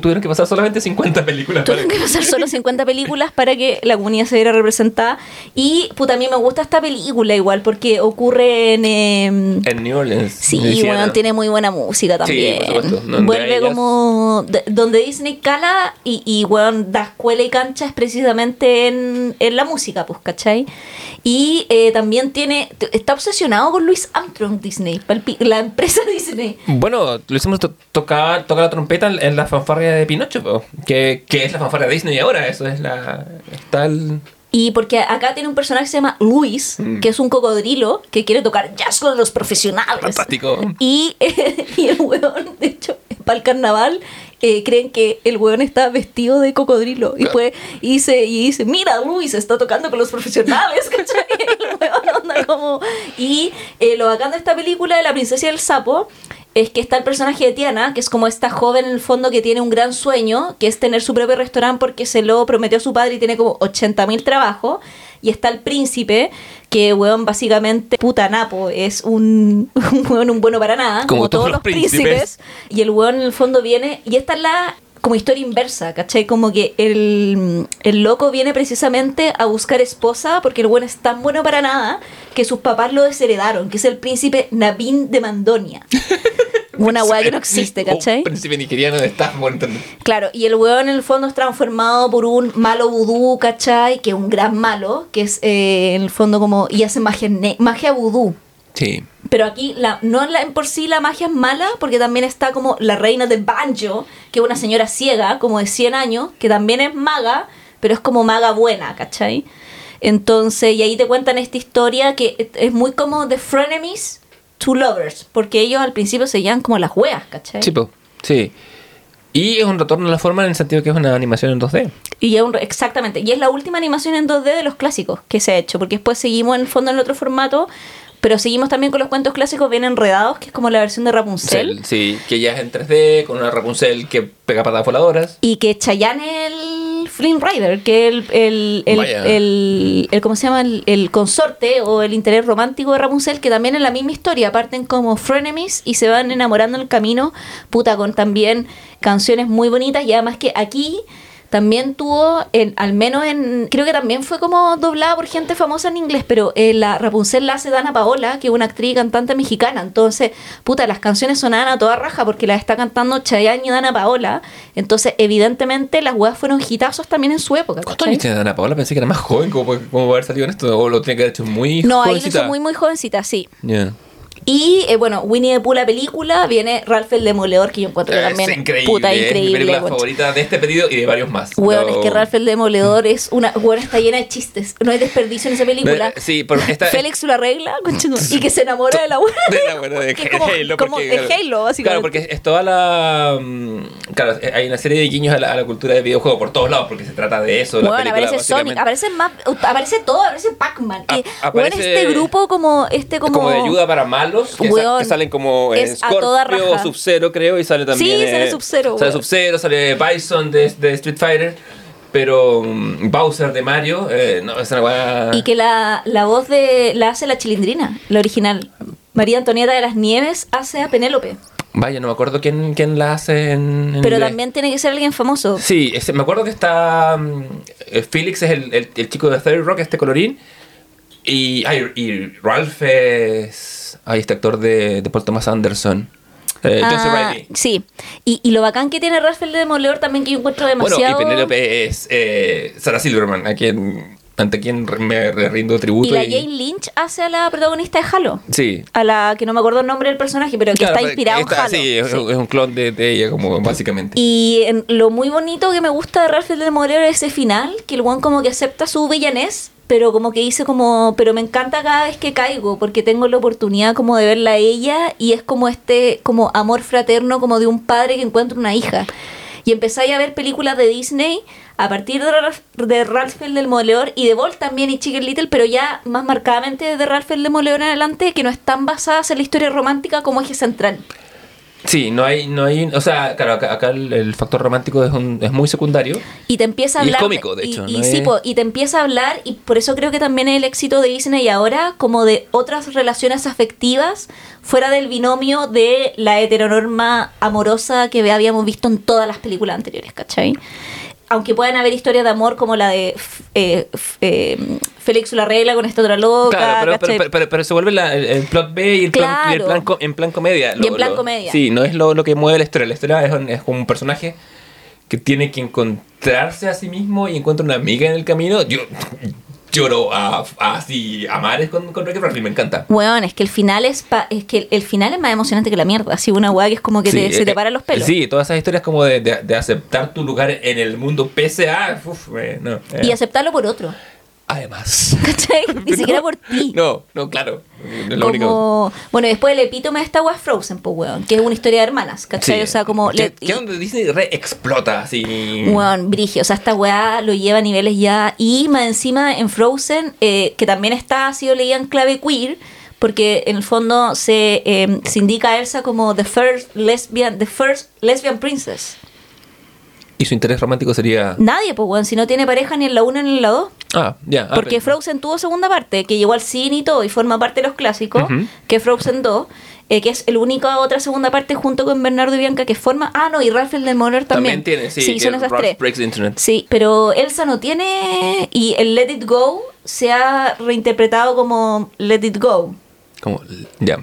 S2: tuvieron que pasar solamente 50 películas.
S3: Tuvieron que pasar solo 50 películas para que la comunidad se viera representada. Y puta, a mí me gusta esta película igual, porque ocurre en. em,
S2: En New Orleans.
S3: Sí, bueno, tiene muy buena música también.
S2: por supuesto. Donde
S3: Vuelve
S2: ellas-
S3: como. de- donde Disney cala y, y bueno, da escuela y cancha es precisamente en, en la música, pues, ¿cachai? Y eh, también tiene. Está obsesionado con Louis Armstrong Disney, la empresa Disney.
S2: Bueno, lo hicimos to- tocar toca la trompeta en, la fanfarria de Pinocho, po, que, que es la fanfarria de Disney ahora, eso es la... El...
S3: Y porque acá tiene un personaje que se llama Luis,
S2: Mm.
S3: que es un cocodrilo que quiere tocar jazz con los profesionales.
S2: Fantástico.
S3: Y, y el hueón, de hecho, para el carnaval, eh, creen que el hueón está vestido de cocodrilo. Y, pues, y, dice, y dice, mira, Luis está tocando con los profesionales. ¿cachai? El como... Y eh, lo bacán de esta película de La princesa y el sapo es que está el personaje de Tiana, que es como esta joven en el fondo que tiene un gran sueño, que es tener su propio restaurante porque se lo prometió a su padre y tiene como 80.000 trabajos. Y está el príncipe, que, weón, básicamente, puta napo, es un, un weón un bueno para nada,
S2: Como
S3: como,
S2: todos
S3: todos
S2: los
S3: príncipes.
S2: príncipes.
S3: Y el weón en el fondo viene, y esta es la como historia inversa, ¿cachai? Como que el, el loco viene precisamente a buscar esposa porque el weón es tan bueno para nada que sus papás lo desheredaron, que es el príncipe Nabin de Mandonia. Una weá que no existe, ¿cachai?
S2: Un príncipe nigeriano de.
S3: Claro, y el weón en el fondo es transformado por un malo vudú, ¿cachai? Que es un gran malo, que es eh, en el fondo como. y hace magia, magia vudú.
S2: Sí.
S3: Pero aquí la, no la, en por sí la magia es mala, porque también está como la reina de Banjo, que es una señora ciega, como de 100 años, que también es maga, pero es como maga buena, ¿cachai? Entonces, y ahí te cuentan esta historia que es- es muy como de frenemies to lovers, porque ellos al principio se llaman como las weas, ¿cachai?
S2: Sí, po. Sí. Y es un retorno a la forma en el sentido que es una animación en 2D.
S3: Y es un- exactamente. Y es la última animación en 2D de los clásicos que se ha hecho. Porque después seguimos en el fondo en el otro formato. Pero seguimos también con los cuentos clásicos bien enredados, que es como la versión de Rapunzel.
S2: Sí, que ya es en 3D, con una Rapunzel que pega patadas voladoras.
S3: Y que Chayanne el Flynn Rider, que el, el, el, el- el- ¿cómo se llama? El, el consorte o el interés romántico de Rapunzel, que también es la misma historia, parten como frenemies y se van enamorando en el camino, puta, con también canciones muy bonitas. Y además que aquí también tuvo, en, al menos en, creo que también fue como doblada por gente famosa en inglés, pero eh, la Rapunzel la hace Dana Paola, que es una actriz y cantante mexicana, entonces, puta, las canciones sonaban a toda raja porque las está cantando Chayanne y Dana Paola, entonces evidentemente las weas fueron hitazos también en su época.
S2: ¿Cuántos años tiene Ana Paola? Pensé que era más joven, como, como haber salido en esto, o lo tiene que haber hecho muy
S3: No, ahí lo
S2: jovencita.
S3: hizo muy muy jovencita, sí.
S2: Ya.
S3: Y eh, bueno, Winnie the Pooh, la película, viene Ralph el Demoledor, que yo encuentro que
S2: Es
S3: también
S2: increíble.
S3: puta
S2: es mi
S3: increíble.
S2: película favorita de este pedido y de varios más.
S3: Weón,
S2: Lo-
S3: es que Ralph el Demoledor es una. Weón, está llena de chistes. No hay desperdicio en esa película.
S2: Eh, Sí, esta,
S3: Félix lo arregla y que se enamora de la weá.
S2: de la buena de
S3: como-
S2: Halo.
S3: como
S2: porque,
S3: de
S2: claro,
S3: Halo, básicamente.
S2: Claro, porque es toda la. mm, Claro, hay una serie de guiños a la, a la cultura de videojuegos por todos lados, porque se trata de eso. la
S3: Bueno,
S2: película,
S3: aparece Sonic, aparece, Map, aparece todo, aparece Pac-Man. Weón, este grupo como. Este
S2: Es
S3: como,
S2: como de ayuda para malos, que, sa-
S3: Weón,
S2: que salen como eh,
S3: es
S2: Scorpio. Sub-Zero, creo, y sale también.
S3: Sí, sale
S2: eh,
S3: Sub-Zero,
S2: Sale. Sub-Zero, sale Bison de, de Street Fighter, pero mm, Bowser de Mario, eh, no, es una weá.
S3: Y que la, la voz de la hace la chilindrina, la original. María Antonieta de las Nieves hace a Penélope.
S2: Vaya, no me acuerdo quién, quién la hace en. en
S3: Pero
S2: inglés.
S3: también tiene que ser alguien famoso.
S2: Sí, ese- me acuerdo que está. eh, Felix es el, el- el chico de Third Rock, este colorín. Y, ay, y Ralph es. Ay, este actor de, de Paul Thomas Anderson. Eh.
S3: Ah, sí. Y, y lo bacán que tiene Ralph el Demoledor también que yo encuentro
S2: Bueno,
S3: demasiado.
S2: y Penélope es eh, Sarah Silverman, a quien, ante quien me rindo tributo.
S3: Y la Jane Lynch hace a la protagonista de Halo.
S2: Sí.
S3: A la que no me acuerdo el nombre del personaje, pero que
S2: Claro,
S3: está inspirado
S2: está-
S3: en Halo.
S2: Sí, es,
S3: Sí.
S2: es un clon de, de ella, como básicamente.
S3: Y en- lo muy bonito que me gusta de Ralph el Demoledor es ese final, que el one como que acepta su villanés, pero como que dice como, pero me encanta cada vez que caigo, porque tengo la oportunidad como de verla a ella, y es como este como amor fraterno como de un padre que encuentra una hija. Y empezáis a ver películas de Disney a partir de Ralph, de Ralph el Demoledor y de Bolt también y Chicken Little, pero ya más marcadamente de Ralph el Demoledor en adelante, que no están basadas en la historia romántica como eje central.
S2: Sí, no hay, no hay, o sea, claro, acá, acá el, el factor romántico es, un- es muy secundario.
S3: y te empieza a
S2: Y es
S3: hablar
S2: cómico, de hecho,
S3: y,
S2: no
S3: sí,
S2: es-
S3: po, y te empieza a hablar y por eso creo que también el éxito de Disney ahora como de otras relaciones afectivas fuera del binomio de la heteronorma amorosa que habíamos visto en todas las películas anteriores ¿cachai? Aunque puedan haber historias de amor como la de eh, eh, Félix la regla con esta otra loca
S2: Claro, pero, pero, pero, se vuelve la- el, el plot B y el plan, y el
S3: Claro.
S2: plan en plan comedia.
S3: Y en plan comedia.
S2: Sí, no es lo, lo que mueve la historia. La historia es, un- es como un personaje que tiene que encontrarse a sí mismo y encuentra una amiga en el camino. Yo lloro a, a- así a mares con, con Ralph, me encanta.
S3: Weón, es que el final es pa- es que el final es más emocionante que la mierda así una weá que es como que te-
S2: Sí,
S3: se te
S2: eh,
S3: paran los pelos
S2: Sí, todas esas historias como de, de- de aceptar tu lugar en el mundo pese a... uf, eh, no, eh.
S3: y aceptarlo por otro
S2: Además.
S3: ¿cachai? ni siquiera por ti
S2: No, no, claro. Es lo único.
S3: como bueno después el epítome de esta weá es Frozen pues weón que es una historia de hermanas ¿cachai?
S2: Sí.
S3: o sea como
S2: que,
S3: le-
S2: donde Disney re explota así.
S3: Weón, brigio. O sea, esta weá lo lleva a niveles ya. Y más encima en Frozen, eh, que también está, ha sido leída en clave queer, porque en el fondo se, eh, se indica a Elsa como the first lesbian, the first lesbian princess.
S2: Y su interés romántico sería.
S3: Nadie, pues weón, si no tiene pareja ni en la 1 ni en la 2.
S2: Ah, ya. ah,
S3: Porque
S2: re-
S3: Frozen tuvo segunda parte, que llegó al cine y todo, y forma parte de los clásicos, que es Frozen 2, eh, que es el única otra segunda parte junto con Bernardo y Bianca que forma. Ah, no, y Ralph el del Moller también.
S2: También tiene, sí. que
S3: son esas
S2: Ralph
S3: tres.
S2: Breaks the Internet.
S3: Sí, pero Elsa no tiene. Y el Let It Go se ha reinterpretado como Let It Go.
S2: Como, ya.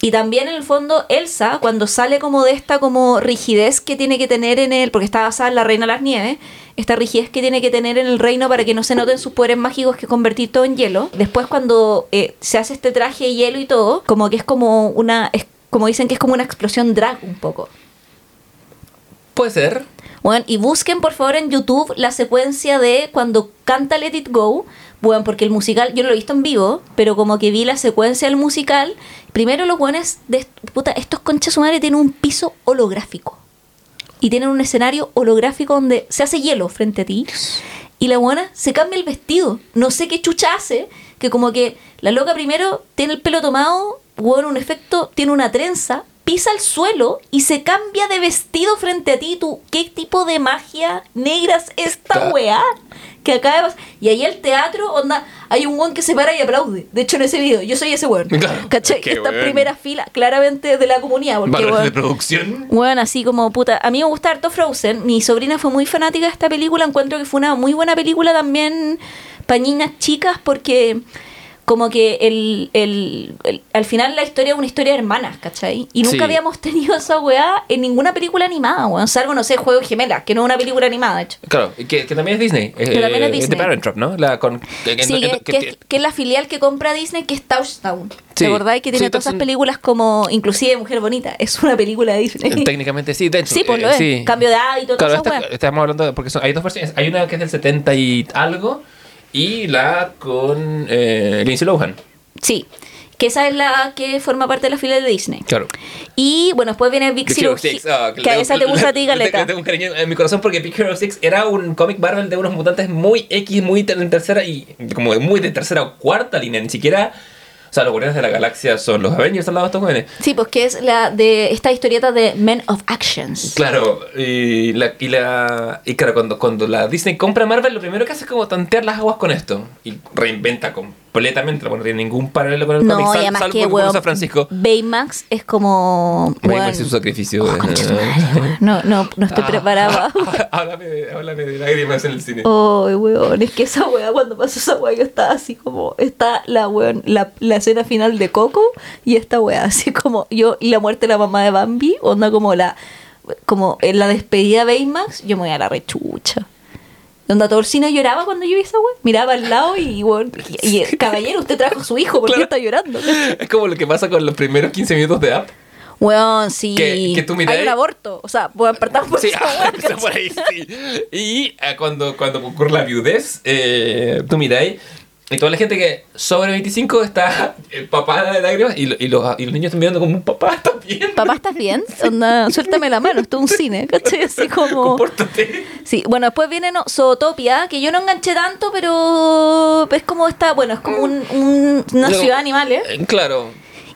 S3: Y también en el fondo Elsa, cuando sale como de esta como rigidez que tiene que tener en el, porque está basada en la Reina de las Nieves, esta rigidez que tiene que tener en el reino para que no se noten sus poderes mágicos que convertir todo en hielo. Después cuando eh, se hace este traje de hielo y todo, como que es como una, es como dicen que es como una explosión drag un poco.
S2: Puede ser.
S3: Bueno, y busquen por favor en YouTube la secuencia de cuando canta Let It Go. Bueno, porque el musical, yo no lo he visto en vivo, pero como que vi la secuencia del musical. Primero los buenos de puta, estos conchas su madre tienen un piso holográfico. Y tienen un escenario holográfico donde se hace hielo frente a ti. Y la buena se cambia el vestido. No sé qué chucha hace. Que como que la loca primero tiene el pelo tomado, bueno, un efecto, tiene una trenza, pisa el suelo y se cambia de vestido frente a ti. Tú, ¿qué tipo de magia negra es esta
S2: Está-
S3: weá? Que acaba de pasar. Y ahí el teatro, onda, hay un weón que se para y aplaude. De hecho, en ese video, yo soy ese weón.
S2: Claro,
S3: ¿Cachai?
S2: qué
S3: Esta
S2: weón.
S3: primera fila, claramente de la comunidad. Porque,
S2: de
S3: weón,
S2: producción.
S3: bueno, así como puta. A mí me gusta harto Frozen. Mi sobrina fue muy fanática de esta película. Encuentro que fue una muy buena película también para niñas chicas porque como que el, el- el- al final la historia es una historia de hermanas, ¿cachai? Y nunca
S2: Sí.
S3: habíamos tenido esa weá en ninguna película animada, weón. Salvo, no sé, Juego de Gemelas, que no es una película animada, de hecho.
S2: Claro, que, que también es Disney. eh,
S3: Que también es
S2: eh,
S3: Disney.
S2: The Parent Trap, ¿no? La con, que,
S3: Sí,
S2: que-
S3: es, que es la filial que compra Disney, que es Touchdown.
S2: Sí.
S3: ¿Te acordáis? Que tiene
S2: Sí,
S3: todas esas películas como, inclusive Mujer Bonita, es una película de Disney.
S2: Técnicamente sí, de hecho.
S3: Sí, pues lo
S2: eh,
S3: es. Cambio de hábito,
S2: Claro,
S3: toda esa
S2: esta-
S3: weá.
S2: estamos hablando de, porque son, hay dos versiones. Hay una que es del 70 y algo y la con eh, Lindsay Lohan.
S3: Sí, que esa es la que forma parte de la filial de Disney.
S2: Claro.
S3: Y bueno, después viene Big
S2: Big
S3: Hero
S2: Hero 6.
S3: 6,
S2: ah,
S3: que a esa te gusta a ti,
S2: le-
S3: Galeta.
S2: le Tengo un cariño en mi corazón porque Big Hero 6 era un cómic Marvel de unos mutantes muy X, muy en tercera y como muy de tercera o cuarta línea. Ni siquiera. O sea, los Guardianes de la Galaxia son los Avengers al lado de estos jóvenes.
S3: Sí, pues que es la de esta historieta de Men of Actions.
S2: Claro, y la, y la y claro, cuando, cuando la Disney compra Marvel, lo primero que hace es como tantear las aguas con esto. Y reinventa completamente, no tiene ningún paralelo con el
S3: No,
S2: cómic,
S3: y además
S2: salvo
S3: que, weón,
S2: San Francisco.
S3: Baymax es como...
S2: Baymax y su sacrificio.
S3: Oh, weón. no, no, no estoy
S2: Ah,
S3: preparada.
S2: háblame, de, háblame de lágrimas en el cine.
S3: Ay, weón, es que esa weá, cuando pasó esa weá, yo estaba así como, está la weón, la, la escena final de Coco y esta weá, así como yo, y la muerte de la mamá de Bambi, onda como la, como en la despedida de Baymax, yo me voy a la rechucha. El cine lloraba cuando yo vi esa weá, miraba al lado y, weón, y, y, caballero, usted trajo a su hijo, ¿por qué
S2: Claro.
S3: está llorando?
S2: Es como lo que pasa con los primeros 15 minutos de app.
S3: Weón, sí.
S2: Que- que tú miráis-
S3: Hay un aborto, o sea, weón, partamos por
S2: Sí,
S3: esa
S2: por ahí, sí. Y eh, cuando, cuando ocurre la viudez, eh, tú miráis, y toda la gente que sobre 25 está empapada de lágrimas, y, lo- y, los, y los niños están mirando como un papá, ¿estás bien?
S3: Papá, ¿estás bien? Onda, suéltame la mano, esto es un cine, ¿cachai? Así como...
S2: Compórtate.
S3: Sí, bueno, después viene no, Zootopia, que yo no enganché tanto, pero es como esta, bueno, es como un- un- una
S2: No,
S3: ciudad de animales.
S2: eh, Claro.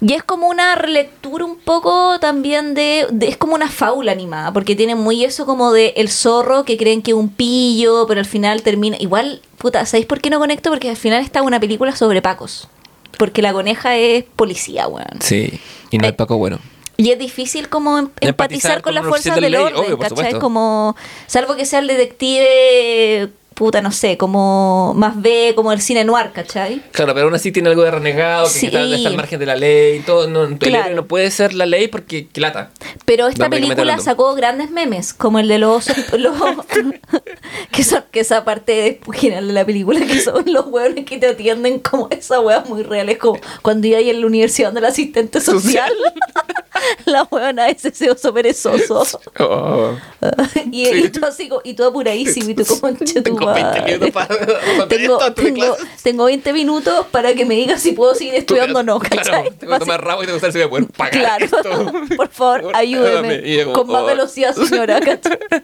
S3: Y es como una relectura un poco también de, de- Es como una fábula animada, porque tiene muy eso como de el zorro que creen que es un pillo, pero al final termina. Igual, puta, ¿sabéis por qué no conecto? Porque al final está una película sobre Pacos. Porque la coneja es policía, weón.
S2: Sí. Y no
S3: Eh,
S2: es Paco bueno.
S3: Y es difícil como em- empatizar,
S2: Empatizar
S3: con
S2: con
S3: las fuerzas del orden,
S2: obvio,
S3: ¿cachai? Como, salvo que sea el detective, puta, no sé, como más B, como el cine noir, ¿cachai?
S2: Claro, pero aún así tiene algo de renegado, que
S3: Sí.
S2: está, está al margen de la ley, todo. No,
S3: Claro.
S2: no puede ser la ley porque que lata.
S3: Pero esta película sacó grandes memes, como el de los osos, los- que, son, que esa parte de la película, que son los hueones que te atienden como esa hueá muy real, es como cuando iba ahí en la universidad donde el asistente social, la hueona ese ese oso perezoso.
S2: Oh.
S3: y, y tú así, y tú apuradísimo, y tú como "Conche tu
S2: 20
S3: madre".
S2: minutos para
S3: tengo, tengo,
S2: clases.
S3: tengo 20 minutos para que me digas si puedo seguir estudiando o no,
S2: Claro,
S3: ¿cachai?
S2: tengo que tomar rabo y tengo que saber si voy a poder pagar
S3: Claro,
S2: esto.
S3: por favor, ayúdeme.
S2: Y yo
S3: Con más
S2: oh.
S3: velocidad, señora. ¿cachai?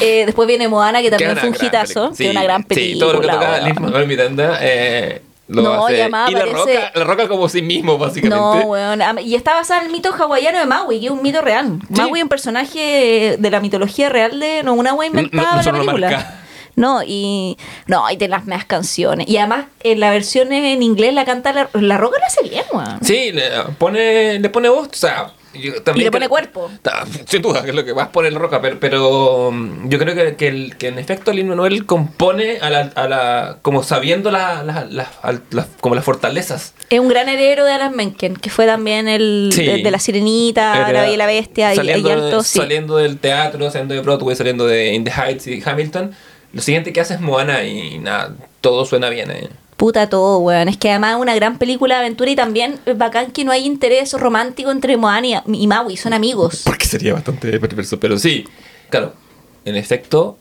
S3: Eh, después viene Moana, que también fue un hitazo,
S2: película.
S3: que es una gran película.
S2: Sí, todo lo que toca
S3: weón.
S2: Lin-Manuel Miranda eh, lo
S3: No,
S2: hace.
S3: y
S2: la roca, la roca como sí mismo, básicamente.
S3: No, weón. Y está basada en el mito hawaiano de Maui, que es un mito real. Maui es un personaje de la mitología real de. No, una wea inventada
S2: no
S3: la película. No, y. No, y de las más canciones. Y además, en la versión en inglés la canta la, la roca, lo hace bien, weón.
S2: Sí, le pone, le pone voz, o sea. yo también
S3: Y le pone cuerpo.
S2: Sin duda, que es lo que vas por el roca, pero, pero mm, yo creo que, que, el- que en efecto Lin Manuel compone a la, a la como sabiendo la- la- la- como las fortalezas.
S3: Es un gran heredero de Alan Menken, que fue también el
S2: Sí.
S3: de, de La Sirenita, La Bella y la Bestia y, y Alto. sí.
S2: saliendo del teatro, saliendo de Broadway, saliendo de In the Heights y Hamilton. Lo siguiente que hace es Moana y nada, todo suena bien. eh.
S3: Puta todo, weón. Es que además es una gran película de aventura y también es bacán que no hay interés romántico entre Moana y, y Maui, son amigos.
S2: Porque sería bastante perverso, pero sí. Claro, en efecto,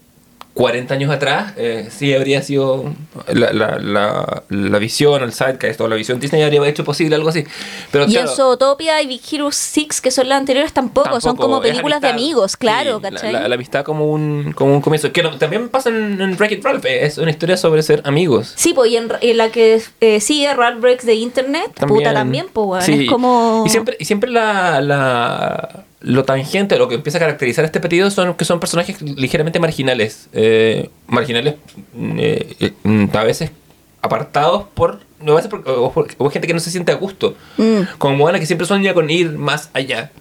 S2: 40 años atrás, eh, sí habría sido la, la, la, la visión, el sidecast o la visión Disney habría hecho posible algo así. Pero
S3: Y
S2: claro,
S3: en Zootopia y Big Hero 6, que son las anteriores, tampoco, son como películas de amigos, claro,
S2: Sí,
S3: ¿cachai?
S2: La, amistad como un, como un comienzo. Que no- también pasa en, en Wreck-It Ralph, eh, es una historia sobre ser amigos.
S3: Sí, pues, y en, en la que eh, sigue Rat Breaks de Internet, puta también, pues.
S2: Sí,
S3: Es como.
S2: Y siempre, y siempre la, la- lo tangente, lo que empieza a caracterizar este periodo son que son personajes ligeramente marginales. eh, marginales, mm, eh, eh, a veces apartados por. A veces por- o, por- o gente que no se siente a gusto.
S3: Mm.
S2: Como Moana, que siempre sueña con ir más allá.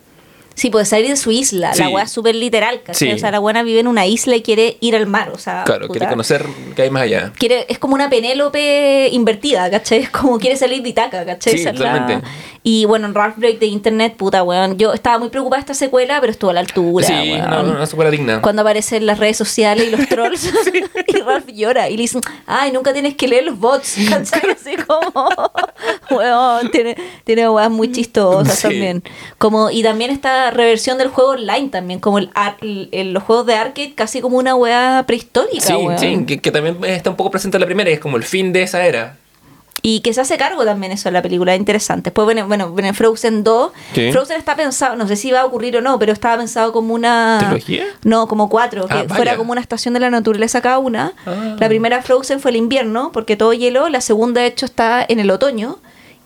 S3: Sí, puede salir de su isla. La
S2: Sí.
S3: weá es súper literal, ¿cachai?
S2: Sí.
S3: O sea, la buena vive en una isla y quiere ir al mar, o sea.
S2: Claro,
S3: puta.
S2: quiere conocer qué hay más allá.
S3: Quiere- es como una Penélope invertida, ¿cachai? Es como quiere salir de Itaca, ¿cachai?
S2: Sí,
S3: la-. Y bueno, en Ralph Break de Internet, puta, weón. Yo estaba muy preocupada de esta secuela, pero estuvo a la altura,
S2: sí,
S3: weón.
S2: no, una secuela digna.
S3: Cuando aparecen las redes sociales y los trolls y Ralph llora y le dicen, ay, nunca tienes que leer los bots, ¿cachai? Así como, weón, tiene, tiene weas muy chistosas también. Como, y también esta reversión del juego online también, como el, ar- el- el- los juegos de arcade, casi como una wea prehistórica,
S2: Sí, sí, que, que también está un poco presente en la primera y es como el fin de esa era.
S3: Y que se hace cargo también eso en la película, es interesante. Después, bueno, bueno, viene Frozen 2.
S2: Sí.
S3: Frozen está pensado, no sé si va a ocurrir o no, pero estaba pensado como una...
S2: ¿Trilogía?
S3: No, como cuatro, que
S2: Ah, vaya.
S3: fuera como una estación de la naturaleza cada una.
S2: Ah.
S3: La primera Frozen fue el invierno, porque todo hielo. La segunda, de hecho, está en el otoño.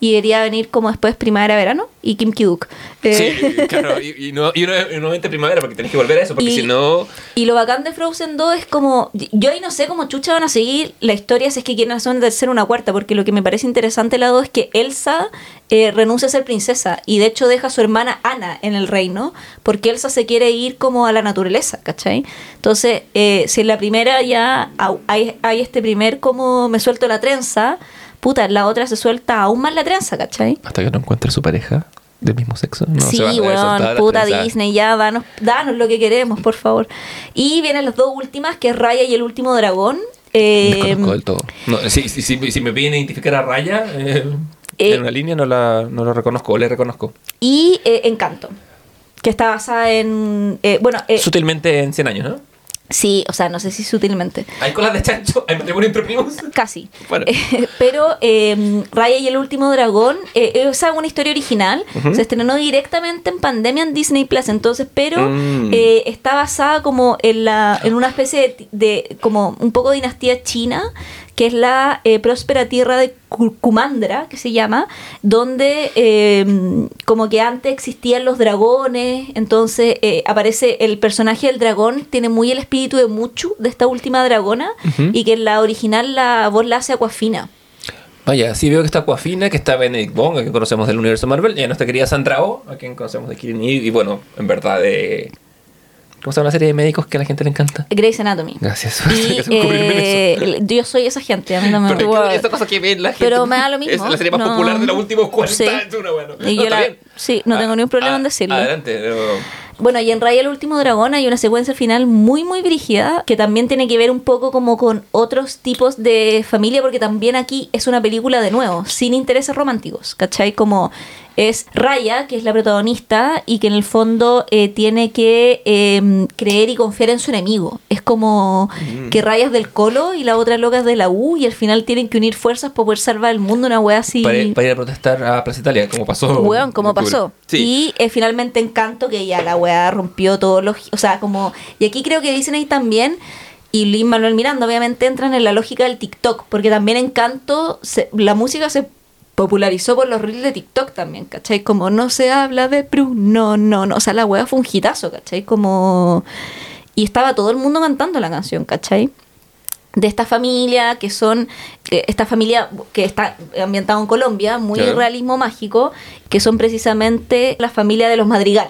S3: Y debería venir como después primavera-verano y Kim Ki-duk. Eh,
S2: Sí, claro, y, y no, y no- y nuevamente primavera porque tenés que volver a eso, porque
S3: Y-
S2: si no...
S3: Y lo bacán de Frozen 2 es como. Yo ahí no sé cómo chucha van a seguir la historia si es que quieren hacer una tercera o una cuarta, porque lo que me parece interesante la 2 es que Elsa eh, renuncia a ser princesa y de hecho deja a su hermana Ana en el reino, porque Elsa se quiere ir como a la naturaleza, ¿cachai? Entonces, eh, si en la primera ya hay, hay este primer como me suelto la trenza, puta, la otra se suelta aún más la trenza, ¿cachai?
S2: Hasta que no encuentre su pareja del mismo sexo. No
S3: sí, weón,
S2: la
S3: puta. Disney, ya danos, danos lo que queremos, por favor. Y vienen las dos últimas, que es Raya y el último dragón. Eh,
S2: del todo. No, si, si, si, si me piden identificar a Raya eh,
S3: Eh,
S2: en una línea, no, la, no lo reconozco, o le reconozco.
S3: y eh, Encanto, que está basada en... eh, bueno,
S2: Sutilmente en 100 años, ¿no?
S3: Sí, o sea, no sé si sutilmente.
S2: Hay colas de chancho, hay matrimonio entre primos.
S3: Casi.
S2: Bueno.
S3: Eh, pero eh, Raya y el último dragón eh, es una historia original. Se estrenó directamente en pandemia en Disney Plus. Entonces, pero
S2: Mm.
S3: eh, está basada como en la en una especie de, de- como un poco dinastía china que es la eh, próspera tierra de Kumandra, que se llama, donde eh, como que antes existían los dragones, entonces eh, aparece el personaje del dragón, tiene muy el espíritu de Muchu, de esta última dragona, y que en la original la voz la hace Aquafina.
S2: Vaya, sí veo que está Coafina, que está Benedict Wong, a quien conocemos del universo Marvel, y a nuestra querida Sandra Oh, a quien conocemos de Killing Eve, y bueno, en verdad de... ¿Cómo se llama la serie de médicos que a la gente le encanta?
S3: Grey's Anatomy.
S2: Gracias.
S3: Y eh,
S2: eso.
S3: yo soy esa gente, a mí no me gusta.
S2: es que esta cosa que ven la gente.
S3: Pero me da lo mismo.
S2: Es la serie más
S3: no.
S2: popular de los últimos 40
S3: Sí.
S2: años. una, bueno.
S3: Y
S2: No,
S3: yo la- sí, no tengo ningún problema
S2: Ah,
S3: en decirlo.
S2: Adelante. pero-
S3: Bueno, y en Raya el último dragón hay una secuencia final muy, muy brígida que también tiene que ver un poco como con otros tipos de familia, porque también aquí es una película de nuevo, sin intereses románticos, ¿cachai? Como es Raya, que es la protagonista, y que en el fondo eh, tiene que eh, creer y confiar en su enemigo. Es como
S2: Mm.
S3: que Raya es del Colo y la otra loca es de la U, y al final tienen que unir fuerzas para poder salvar el mundo, una wea así.
S2: Para, para ir a protestar a Plaza Italia, como pasó.
S3: Weón, como pasó.
S2: Sí.
S3: Y eh, finalmente Encanto, que ya la weá rompió todos los... O sea, como... Y aquí creo que dicen ahí también, y Lin Manuel Miranda obviamente entran en la lógica del TikTok, porque también Encanto, se- la música se popularizó por los reels de TikTok también, ¿cachai? Como no se habla de Pru, no, no, no. O sea, la weá fue un hitazo, ¿cachai? Como... Y estaba todo el mundo cantando la canción, ¿cachai? de esta familia que son que esta familia que está ambientada en Colombia muy
S2: Claro.
S3: realismo mágico que son precisamente la familia de los Madrigal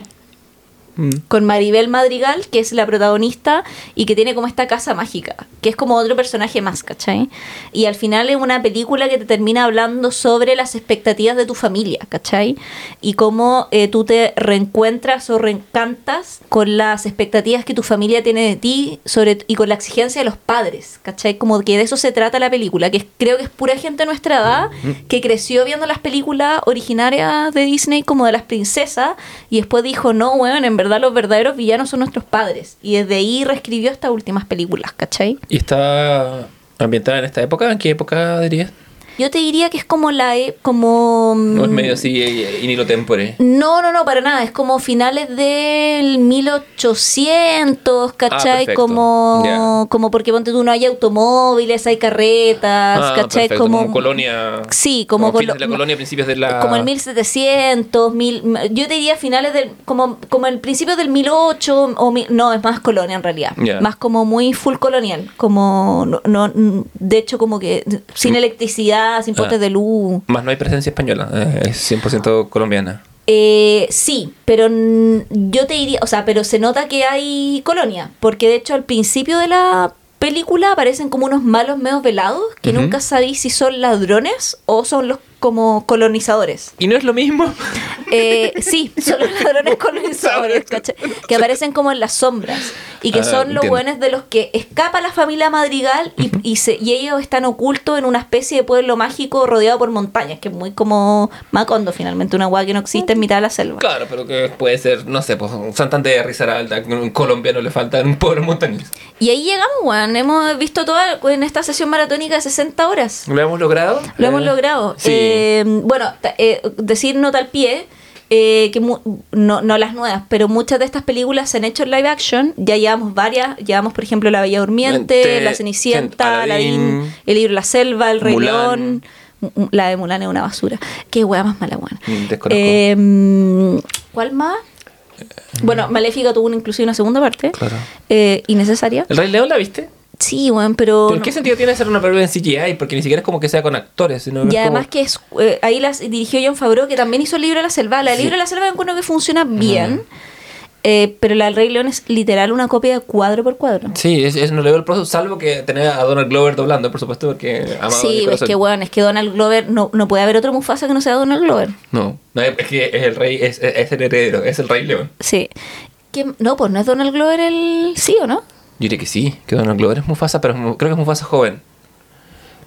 S2: Mm.
S3: con Maribel Madrigal, que es la protagonista y que tiene como esta casa mágica, que es como otro personaje más, ¿cachai? Y al final es una película que te termina hablando sobre las expectativas de tu familia, ¿cachai? Y cómo eh, tú te reencuentras o reencantas con las expectativas que tu familia tiene de ti sobre, y con la exigencia de los padres, ¿cachai? Como que de eso se trata la película, que es- creo que es pura gente de nuestra edad que creció viendo las películas originarias de Disney como de las princesas y después dijo, no, weón, en verdad los verdaderos villanos son nuestros padres. Y desde ahí reescribió estas últimas películas, ¿cachai?
S2: ¿Y está ambientada en esta época? ¿En qué época dirías?
S3: Yo te diría que es como la... e- como...
S2: ¿O es
S3: mm,
S2: medio así eh, in hilo tempore?
S3: No, no, no, para nada. Es como finales del 1800, ¿cachai?
S2: Ah,
S3: como, como porque ponte tú no hay automóviles, hay carretas,
S2: Ah,
S3: ¿cachai?
S2: perfecto,
S3: como,
S2: como colonia.
S3: Sí, como, colo-
S2: de la colonia, principios de la.
S3: Como el 1700, mil, yo te diría finales del. Como, como el principio del 1008, o mil- no, es más colonia en realidad. Más como muy full colonial. Como. No, no- de hecho, como que sin electricidad, sin postes
S2: Ah.
S3: de luz.
S2: Más no hay presencia española, eh, es 100% colombiana.
S3: Eh, sí, pero yo te diría, o sea, pero se nota que hay colonia, porque de hecho al principio de la película aparecen como unos malos medio velados que nunca sabéis si son ladrones o son los como colonizadores.
S2: ¿Y no es lo mismo?
S3: Eh, sí, son los ladrones colonizadores, ¿cachai? Que aparecen como en las sombras. Y que
S2: Ah,
S3: son los buenos de los que escapa la familia Madrigal y, y, se- y ellos están ocultos en una especie de pueblo mágico rodeado por montañas, que es muy como Macondo, finalmente, una hueá que no existe en mitad de la selva.
S2: Claro, pero que puede ser, no sé, pues Santander de Risaralda, que a un colombiano le falta un pueblo montañoso.
S3: Y ahí llegamos, weón. Hemos visto toda en esta sesión maratónica de 60 horas.
S2: ¿Lo hemos logrado?
S3: Lo hemos
S2: Eh,
S3: logrado.
S2: Sí.
S3: Eh, bueno, ta- eh, decir nota al pie. eh, que mu- no, no las nuevas, pero muchas de estas películas se han hecho en live action. Ya llevamos varias. Llevamos, por ejemplo, La Bella Durmiente,
S2: Mente,
S3: La Cenicienta,
S2: Aladdin,
S3: Aladdin, El Libro de la Selva, El Rey. León. La de Mulan es una basura. Qué wea más mala.
S2: Mm.
S3: Eh, mm, ¿Cuál más? Bueno, Maléfica tuvo una, inclusive una segunda parte.
S2: Claro.
S3: Eh, innecesaria.
S2: ¿El Rey León la viste?
S3: Sí, weón, pero.
S2: ¿Pero ¿En
S3: no.
S2: qué sentido tiene hacer una película en CGI? Porque ni siquiera es como que sea con actores, sino
S3: Y además
S2: como-
S3: que es, eh, ahí las dirigió John Favreau, que también hizo el libro de la selva. La
S2: Sí.
S3: libro de la selva encuentro que funciona bien, eh, pero la del Rey León es literal una copia cuadro por cuadro.
S2: Sí, es, es no le veo el proceso, salvo que tener a Donald Glover doblando, por supuesto, porque de
S3: Sí, es que bueno, es que Donald Glover, no, no puede haber otro Mufasa que no sea Donald Glover.
S2: No, no, es que es el rey, es, es- el heredero, es el Rey León.
S3: Sí. Que, no, pues no es Donald Glover el... Sí o no?
S2: Yo diría que sí, que Donald Glover es Mufasa, pero creo que es Mufasa joven.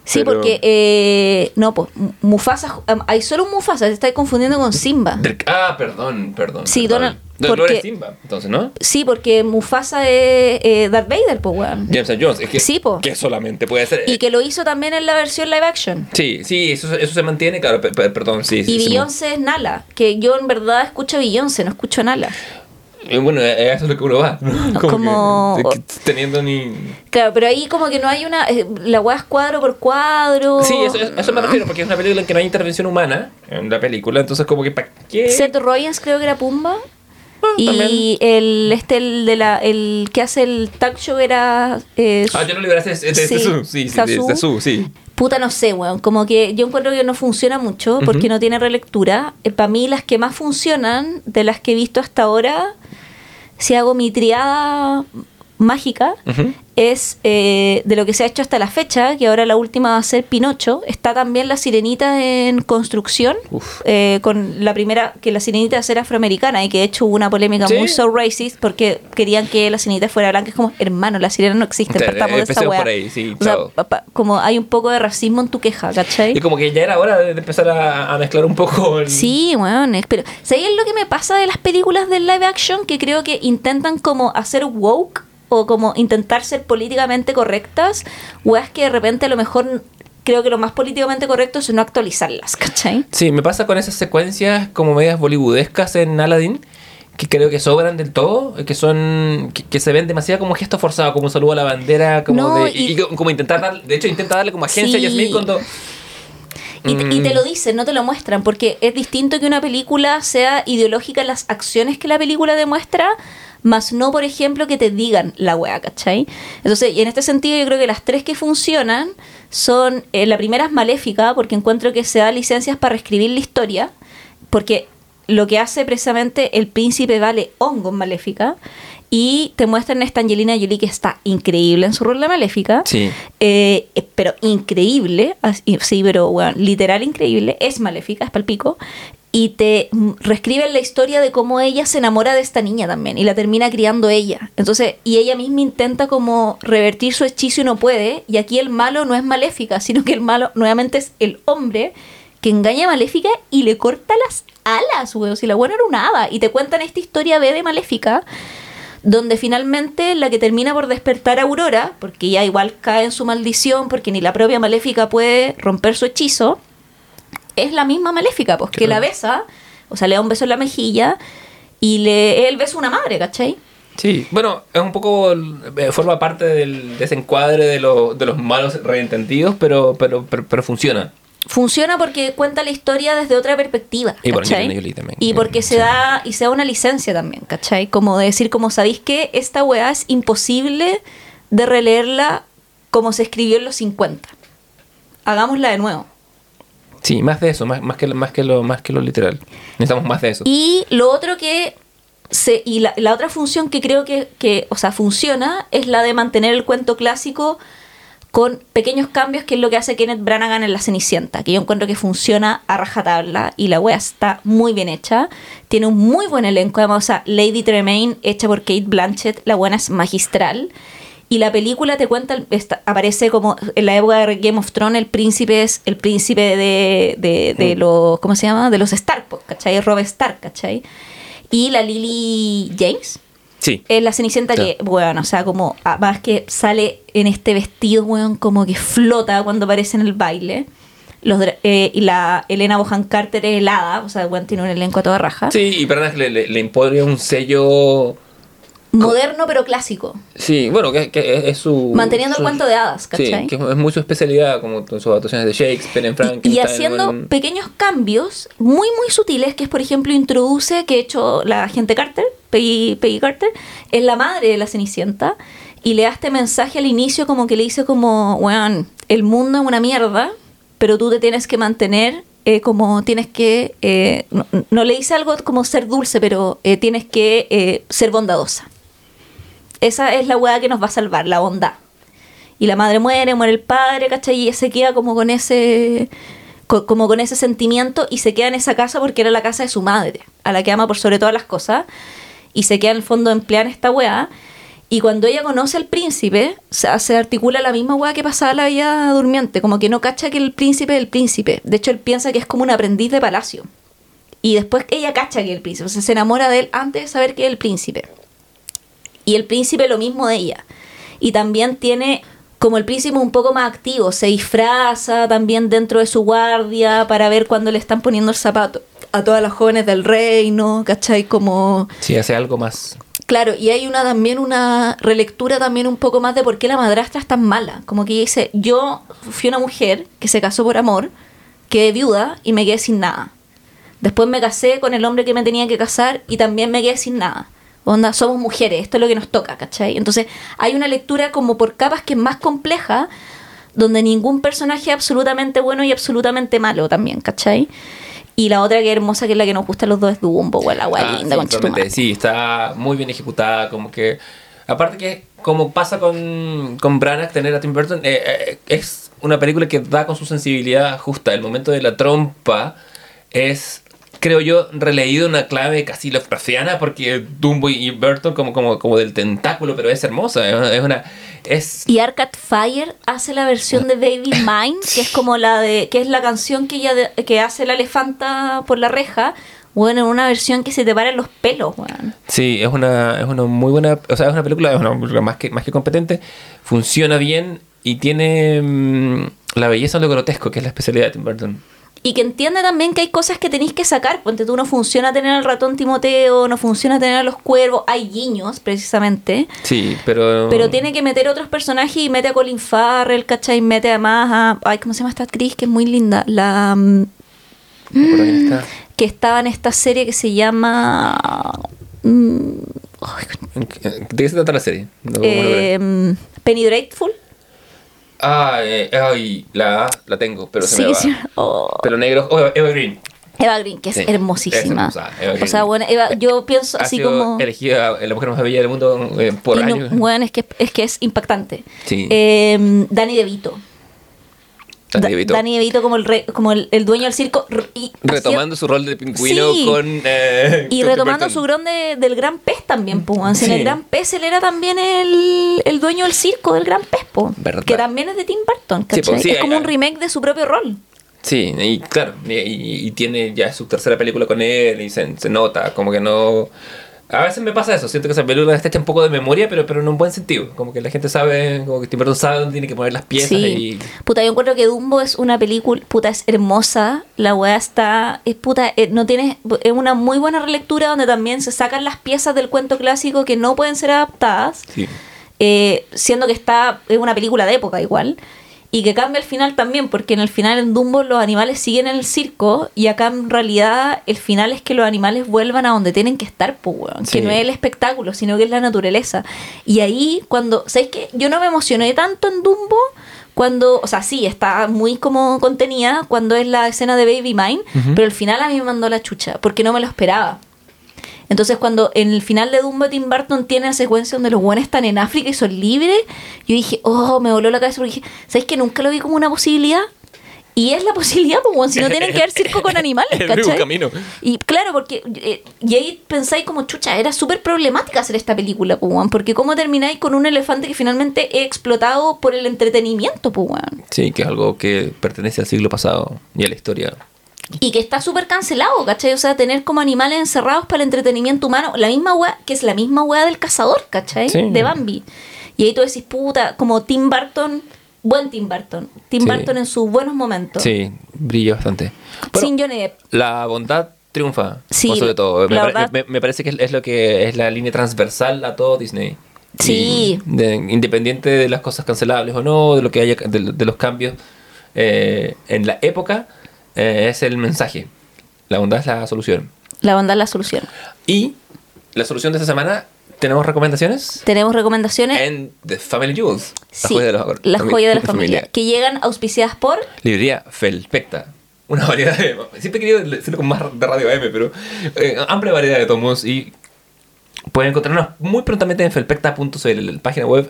S3: Sí,
S2: Pero-
S3: porque... eh, no, pues Mu- Mufasa... um, hay solo un Mufasa, se está confundiendo con Simba.
S2: Ah, perdón, perdón.
S3: Sí,
S2: perdón.
S3: Donald-
S2: Donald Glover es
S3: porque-
S2: Simba, entonces, ¿no?
S3: Sí, porque Mufasa es eh, Darth Vader, pues weón.
S2: James Jones, es que,
S3: Sí, po.
S2: que solamente puede ser...
S3: Y que lo hizo también en la versión live action.
S2: Sí, sí, eso, eso se mantiene, claro, pe- pe- perdón, sí. sí
S3: Y
S2: sí,
S3: Beyoncé es Nala, que yo en verdad escucho a Beyoncé, no escucho Nala.
S2: Eh, Bueno, eh, eso es lo que uno va, ¿no?
S3: Como-
S2: que- que teniendo ni...
S3: Claro, pero ahí como que no hay una... eh, La weá es cuadro por cuadro.
S2: Sí, eso, eso me refiero, porque es una película en que no hay intervención humana en la película, entonces como que ¿para qué?
S3: Seth Rollins creo que era Pumba.
S2: Bueno, también.
S3: Y el este el de la el que hace el talk show era eh,
S2: Ah, yo no liberaste de, de
S3: Sí,
S2: sí,
S3: Sasu.
S2: Sí.
S3: Puta, no sé, weón. Como que yo encuentro que no funciona mucho porque no tiene relectura. Para mí, las que más funcionan, de las que he visto hasta ahora, si hago mi triada mágica, es eh, de lo que se ha hecho hasta la fecha, que ahora la última va a ser Pinocho. Está también La Sirenita en construcción, eh, con la primera, que La Sirenita era afroamericana y que de hecho hubo una polémica
S2: Sí.
S3: muy so racist porque querían que La Sirenita fuera blanca. Es como, hermano, La Sirena no existe,
S2: Claro,
S3: partamos de esa
S2: empecemos
S3: weá.
S2: por ahí, sí,
S3: o sea, como hay un poco de racismo en tu queja, ¿cachai?
S2: Y como que ya era hora de empezar a, a mezclar un poco el...
S3: Sí, bueno, pero ¿sabes lo que me pasa de las películas del live action? Que creo que intentan como hacer woke o como intentar ser políticamente correctas, o es que de repente a lo mejor creo que lo más políticamente correcto es no actualizarlas, ¿cachai?
S2: Sí, me pasa con esas secuencias como medias bollywoodescas en Aladdin, que creo que sobran del todo, que son que, que se ven demasiado como gesto forzado, como un saludo a la bandera, como
S3: No,
S2: de, y, como intentar dar, de hecho intenta darle como agencia
S3: Sí.
S2: a Yasmin cuando
S3: Y te, y
S2: Mm.
S3: te lo dicen, no te lo muestran, porque es distinto que una película sea ideológica en las acciones que la película demuestra, más no, por ejemplo, que te digan la wea, ¿cachai? Entonces, y en este sentido yo creo que las tres que funcionan son, eh, la primera es maléfica, porque encuentro que se da licencias para reescribir la historia, porque lo que hace precisamente el príncipe vale hongo en maléfica, y te muestran a esta Angelina Jolie que está increíble en su rol de maléfica.
S2: Sí.
S3: Eh, eh, pero increíble, así- sí, pero bueno, literal increíble, es maléfica, es palpico, y te reescriben la historia de cómo ella se enamora de esta niña también, y la termina criando ella. Entonces, y ella misma intenta como revertir su hechizo y no puede, y aquí el malo no es maléfica, sino que el malo nuevamente es el hombre que engaña a Maléfica y le corta las alas, weón. Si la buena era una hada. Y te cuentan esta historia B de Maléfica, donde finalmente la que termina por despertar a Aurora, porque ya igual cae en su maldición, porque ni la propia Maléfica puede romper su hechizo, es la misma Maléfica, pues que la besa, o sea, le da un beso en la mejilla y le el beso a una madre, ¿cachai?
S2: Sí, bueno, es un poco, eh, forma parte del desencuadre de, lo- de los malos reentendidos, pero, pero, pero, pero funciona.
S3: Funciona porque cuenta la historia desde otra perspectiva.
S2: Y por también.
S3: Y porque se
S2: Sí.
S3: da, y se da una licencia también, ¿cachai? Como de decir, como sabéis que esta weá es imposible de releerla como se escribió en los 50. Hagámosla de nuevo.
S2: Sí, más de eso, más, más, que, más, que lo, más que lo literal. Necesitamos más de eso.
S3: Y lo otro que se, y la, la otra función que creo que, que, o sea, funciona es la de mantener el cuento clásico con pequeños cambios, que es lo que hace Kenneth Branagh en La Cenicienta, que yo encuentro que funciona a rajatabla y la wea está muy bien hecha. Tiene un muy buen elenco, además, o sea, Lady Tremaine, hecha por Kate Blanchett, la buena es magistral. Y la película te cuenta, aparece como en la época de Game of Thrones, el príncipe es el príncipe de, de, de los, ¿cómo se llama? De los Stark, ¿cachai? Rob Stark, ¿cachai? Y la Lily James,
S2: Sí.
S3: es la Cenicienta que, bueno, o sea, como más que sale en este vestido, weón, como que flota cuando aparece en el baile. Los, eh, y la Elena Bohan Carter es helada, o sea, weón, tiene un elenco a toda raja.
S2: Sí, y Branagh le, le, le impone un sello.
S3: Moderno pero clásico.
S2: Sí, bueno, que, que es, es su.
S3: Manteniendo el cuento de hadas,
S2: Sí,
S3: ¿cachai?
S2: que es muy su especialidad, como sus adaptaciones de Shakespeare, en
S3: Y-
S2: Frankenstein.
S3: y haciendo
S2: en-
S3: pequeños cambios muy muy sutiles que es por ejemplo introduce que ha hecho la agente Carter Peggy, Peggy Carter es la madre de la Cenicienta y le da este mensaje al inicio como que le dice como weón el mundo es una mierda pero tú te tienes que mantener eh, como tienes que eh, no, no le dice algo como ser dulce pero eh, tienes que eh, ser bondadosa esa es la weá que nos va a salvar la bondad y la madre muere, muere el padre, ¿cachai? Y se queda como con ese co- como con ese sentimiento y se queda en esa casa porque era la casa de su madre, a la que ama por sobre todas las cosas, y se queda en el fondo empleada en esta weá. Y cuando ella conoce al príncipe, se, se articula la misma weá que pasaba la vida durmiente, como que no cacha que el príncipe es el príncipe. De hecho, él piensa que es como un aprendiz de palacio. Y después ella cacha que es el príncipe, o sea, se enamora de él antes de saber que es el príncipe. Y el príncipe lo mismo de ella. Y también tiene como el príncipe un poco más activo, se disfraza también dentro de su guardia para ver cuando le están poniendo el zapato a todas las jóvenes del reino, ¿cachai? Como...
S2: Sí, hace algo más.
S3: Claro, y hay una también una relectura también un poco más de por qué la madrastra es tan mala. Como que dice, yo fui una mujer que se casó por amor, quedé viuda y me quedé sin nada. Después me casé con el hombre que me tenía que casar y también me quedé sin nada. Onda, somos mujeres, esto es lo que nos toca, ¿cachai? Entonces hay una lectura como por capas que es más compleja, donde ningún personaje es absolutamente bueno y absolutamente malo también, ¿cachai? Y la otra que es hermosa, que es la que nos gusta a los dos, es Dumbo, güey, la
S2: Ah,
S3: linda,
S2: sí,
S3: madre.
S2: Sí, está muy bien ejecutada, como que... Aparte que, como pasa con, con Branagh, tener a Tim Burton, eh, eh, es una película que da con su sensibilidad justa. El momento de la trompa es, creo yo, releído una clave casi Lovecraftiana, porque Dumbo y Burton como, como, como del tentáculo, pero es hermosa. Es una... Es una- es,
S3: Y Arcade Fire hace la versión de Baby Mine, que es como la de, que es la canción que ella de- que hace la elefanta por la reja, bueno, en una versión que se te paran los pelos, weón.
S2: Sí, es una, es una muy buena, o sea, es una película, es una película más que, más que competente, funciona bien y tiene mm, la belleza de lo grotesco, que es la especialidad de Tim Burton.
S3: Y que entiende también que hay cosas que tenéis que sacar. Ponte tú, no funciona tener al ratón Timoteo, no funciona tener a los cuervos. Hay guiños, precisamente.
S2: Sí, pero...
S3: Pero tiene que meter otros personajes y mete a Colin Farrell, ¿cachai? Mete además a... Ay, ¿cómo se llama esta actriz? Que es muy linda. La... mm,
S2: ¿Me acuerdo quién está?
S3: que estaba en esta serie que se llama... mm, ay,
S2: ¿En qué- ¿De qué se trata la serie? No,
S3: eh, Penny Dreadful.
S2: Ah, eh, ay, la, la tengo, pero se
S3: Sí,
S2: me va.
S3: sí. Oh.
S2: Pelo negro, oh, Eva Green.
S3: Eva Green, que es
S2: Sí,
S3: hermosísima.
S2: es hermosa,
S3: o sea, bueno, Eva, yo pienso
S2: Ha
S3: así
S2: sido
S3: como...
S2: elegida la mujer más bella del mundo eh, por
S3: y no-
S2: años.
S3: bueno, es que es que es impactante.
S2: Sí.
S3: Eh, Danny DeVito.
S2: Danny
S3: Da-
S2: DeVito.
S3: Danny DeVito como el re- como el, el dueño del circo y
S2: Retomando su rol de pingüino
S3: Sí.
S2: con... eh,
S3: y
S2: con
S3: retomando su de- del gran pez también, pues. Si en
S2: Sí.
S3: el gran pez él era también el, el dueño del circo del gran pez, po,
S2: Verdad.
S3: que también es de Tim Burton,
S2: Sí, pues, sí,
S3: es como
S2: hay-
S3: un remake de su propio rol.
S2: Sí, y claro, y, y- y tiene ya su tercera película con él y se, se nota, como que no... A veces me pasa eso, siento que esa película está hecha un poco de memoria, pero, pero en un buen sentido. Como que la gente sabe, como que Tim Burton sabe dónde tiene que poner las piezas
S3: Sí.
S2: y...
S3: Puta, yo encuentro que Dumbo es una película, puta, es hermosa. La weá está, es puta, eh, no tiene, es una muy buena relectura donde también se sacan las piezas del cuento clásico que no pueden ser adaptadas.
S2: Sí.
S3: eh, siendo que está es una película de época igual y que cambia el final también porque en el final en Dumbo los animales siguen en el circo y acá en realidad el final es que los animales vuelvan a donde tienen que estar pues, weón.
S2: Sí.
S3: que no es el espectáculo sino que es la naturaleza y ahí cuando ¿sabes qué? yo no me emocioné tanto en Dumbo cuando, o sea, sí, está muy como contenida cuando es la escena de Baby Mine, pero al final a mí me mandó la chucha, porque no me lo esperaba. Entonces, cuando en el final de Dumbo Tim Burton tiene la secuencia donde los buenos están en África y son libres, yo dije, oh, me voló la cabeza porque dije, ¿sabes que nunca lo vi como una posibilidad? Y es la posibilidad, pues, si no tienen que ver circo con animales, ¿cachai?
S2: camino.
S3: Y claro, porque eh, y ahí pensáis como chucha, era súper problemática hacer esta película, pues, weón, porque cómo termináis con un elefante que finalmente es explotado por el entretenimiento, pues, weón.
S2: Sí, que es algo que pertenece al siglo pasado y a la historia.
S3: Y que está súper cancelado, ¿cachai? O sea, tener como animales encerrados para el entretenimiento humano, la misma weá, que es la misma weá del cazador, ¿cachai?
S2: Sí.
S3: De Bambi. Y ahí tú decís, puta, como Tim Burton, buen Tim Burton. Tim
S2: Sí.
S3: Burton en sus buenos momentos.
S2: Sí, brilla bastante. Bueno,
S3: Sin Johnny Depp.
S2: la bondad triunfa,
S3: Sí,
S2: por sobre todo. Me, pare- me- me parece que es, es lo que es la línea transversal a todo Disney.
S3: Sí.
S2: De- independiente de las cosas cancelables o no, de lo que haya, de, de los cambios eh, en la época, eh, es el mensaje. La bondad es la solución.
S3: La bondad es la solución.
S2: Y la solución de esta semana, ¿tenemos recomendaciones?
S3: Tenemos recomendaciones.
S2: En The Family Jewels. La
S3: sí,
S2: joya de la,
S3: la joya de la familia. Que llegan auspiciadas por.
S2: Librería Felpecta. Una variedad de. Siempre he querido decirlo con más de radio AM, pero. eh, amplia variedad de tomos y. Pueden encontrarnos muy prontamente en felpecta.cl, la página web.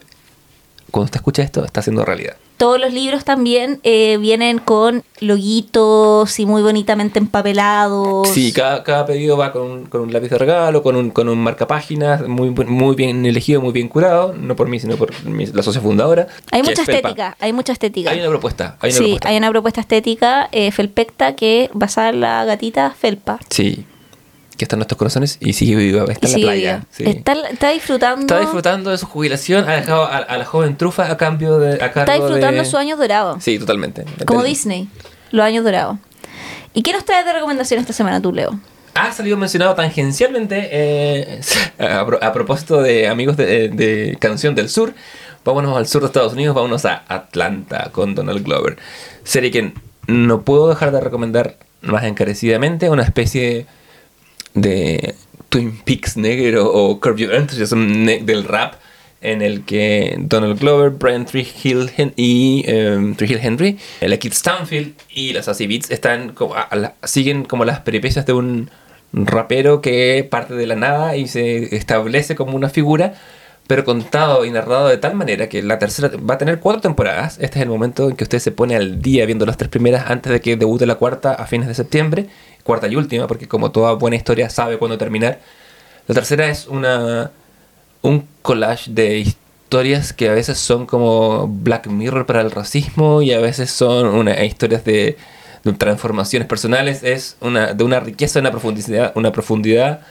S2: Cuando usted escucha esto, está haciendo realidad.
S3: Todos los libros también eh, vienen con loguitos y muy bonitamente empapelados.
S2: Sí, cada, cada pedido va con un, con un lápiz de regalo, con un, con un marcapáginas, muy, muy bien elegido, muy bien curado. No por mí, sino por mi- la socia fundadora.
S3: Hay mucha
S2: es Felpa.
S3: estética, hay mucha estética.
S2: Hay una propuesta. Hay una
S3: sí,
S2: propuesta.
S3: hay una propuesta estética eh, felpecta que basada en la gatita felpa.
S2: Sí. Que está en nuestros corazones y sigue viva. Está en la playa. sí.
S3: Está, está disfrutando.
S2: Está disfrutando de su jubilación, ha dejado a, a la joven trufa a cambio de. A
S3: está disfrutando
S2: de...
S3: sus años dorados.
S2: Sí, totalmente.
S3: Como Disney, los años dorados. ¿Y qué nos traes de recomendación esta semana tú, Leo?
S2: Ha salido mencionado tangencialmente eh, a, pro- a propósito de amigos de, de Canción del Sur. Vámonos al sur de Estados Unidos, vámonos a Atlanta con Donald Glover. Serie que no puedo dejar de recomendar más encarecidamente, una especie de Twin Peaks negro o Curb Your Enthusiasm del rap en el que Donald Glover, Brian Trihill Hen- y Trihill Henry, la Kid Stanfield y las Sassy Beats están como, a la- siguen como las peripecias de un rapero que parte de la nada y se establece como una figura, pero contado y narrado de tal manera que la tercera va a tener cuatro temporadas. Este es el momento en que usted se pone al día viendo las tres primeras antes de que debute la cuarta a fines de septiembre, cuarta y última, porque como toda buena historia sabe cuándo terminar. La tercera es una un collage de historias que a veces son como Black Mirror para el racismo y a veces son una, historias de, de transformaciones personales. Es una, de una riqueza, una profundidad, una profundidad